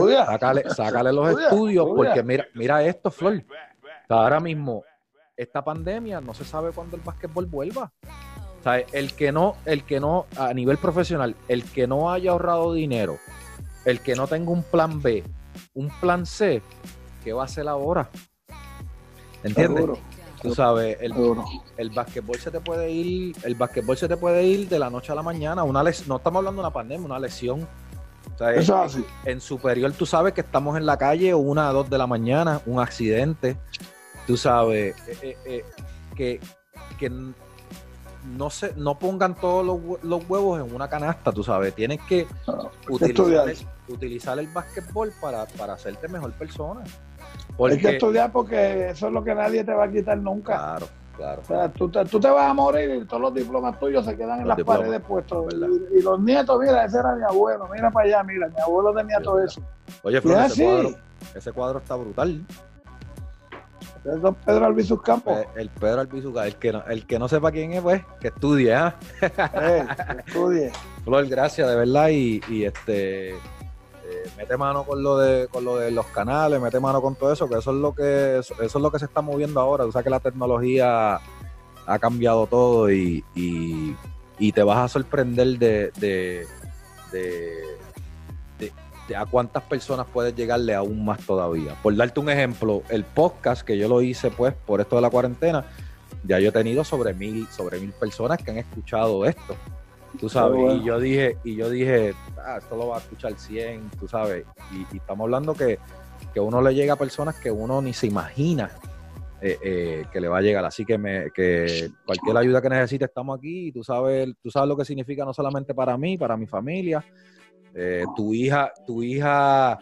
A: sácale, los estudios, porque mira, mira esto, Flor ahora mismo, esta pandemia no se sabe cuándo el básquetbol vuelva. O sea, el que no, el que no, a nivel profesional, el que no haya ahorrado dinero, el que no tenga un plan B, un plan C, ¿qué va a hacer ahora? ¿Entiendes? Tú sabes, el, el básquetbol se te puede ir, el básquetbol se te puede ir de la noche a la mañana. Una no estamos hablando de una pandemia, una lesión. Eso así. En superior tú sabes que estamos en la calle una a dos de la mañana, un accidente tú sabes, eh, eh, eh, que, que no se, no pongan todos los, huevos en una canasta, tú sabes, tienes que ah, utilizar, el, utilizar el básquetbol para, para hacerte mejor persona.
B: Hay que estudiar porque eso es lo que nadie te va a quitar nunca.
A: Claro, claro.
B: O sea, tú te, tú te vas a morir y todos los diplomas tuyos se quedan en las paredes puestos. Y, los nietos, mira, ese era mi abuelo, mira para allá, mira, mi abuelo tenía todo eso.
A: Oye, Flor, ese cuadro, ese cuadro está brutal.
B: Es don Pedro Albizu Campos.
A: Eh, el, Pedro Albizu el que no, el que no sepa quién es, pues, que estudie, ¿ah? (laughs)
B: Eh, estudie.
A: Flor, gracias, de verdad, y, este eh, mete mano con lo de con lo de los canales, mete mano con todo eso, que eso es lo que eso, es lo que se está moviendo ahora. Tú sabes que la tecnología ha cambiado todo y, te vas a sorprender de, de a cuántas personas puedes llegarle aún más todavía. Por darte un ejemplo, el podcast que yo lo hice pues por esto de la cuarentena, ya yo he tenido sobre mil, sobre mil personas que han escuchado esto. Tú sabes, y yo dije, y yo dije, ah, esto lo va a escuchar 100, tú sabes, y, estamos hablando que, que uno le llega a personas que uno ni se imagina eh, eh, que le va a llegar. Así que, me, que cualquier ayuda que necesite, estamos aquí. Y tú sabes, tú sabes lo que significa no solamente para mí, para mi familia. Eh, tu hija, tu hija,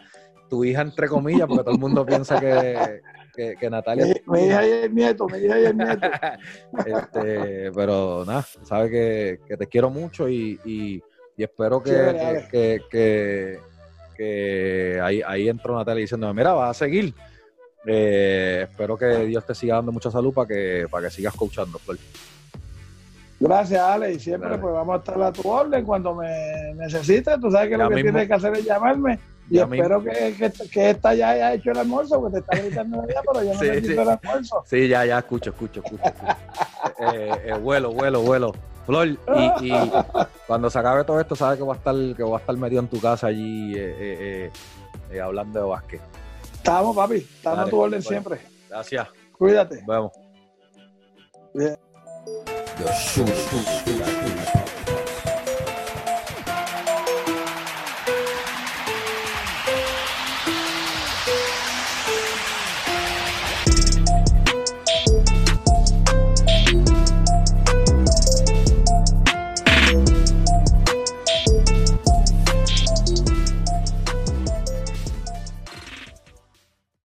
A: tu hija entre comillas, porque todo el mundo piensa que, que, Natalia.
B: Mi, hija y el nieto, mi hija y el nieto. (laughs)
A: este, pero nada, sabes que, que, te quiero mucho y, y, espero que, que, que, ahí, ahí entró Natalia diciéndome, mira, vas a seguir. Eh, espero que Dios te siga dando mucha salud para que, para que sigas coachando,
B: Gracias, Ale, y siempre pues vamos a estar a tu orden cuando me necesites. Tú sabes que lo que tienes que hacer es llamarme. Y espero que, que, que, esta ya haya hecho el almuerzo, porque te está gritando ya, pero yo no sí, necesito el almuerzo.
A: Sí, ya, ya, escucho, escucho, escucho. (laughs) eh, eh, vuelo, vuelo, vuelo. Flor, y, y, cuando se acabe todo esto, sabes que voy a estar, que voy a estar metido en tu casa allí eh, eh, hablando de básquet.
B: Estamos, papi. Estamos a tu orden siempre.
A: Gracias.
B: Cuídate.
A: Nos vemos. Bien. your shoes.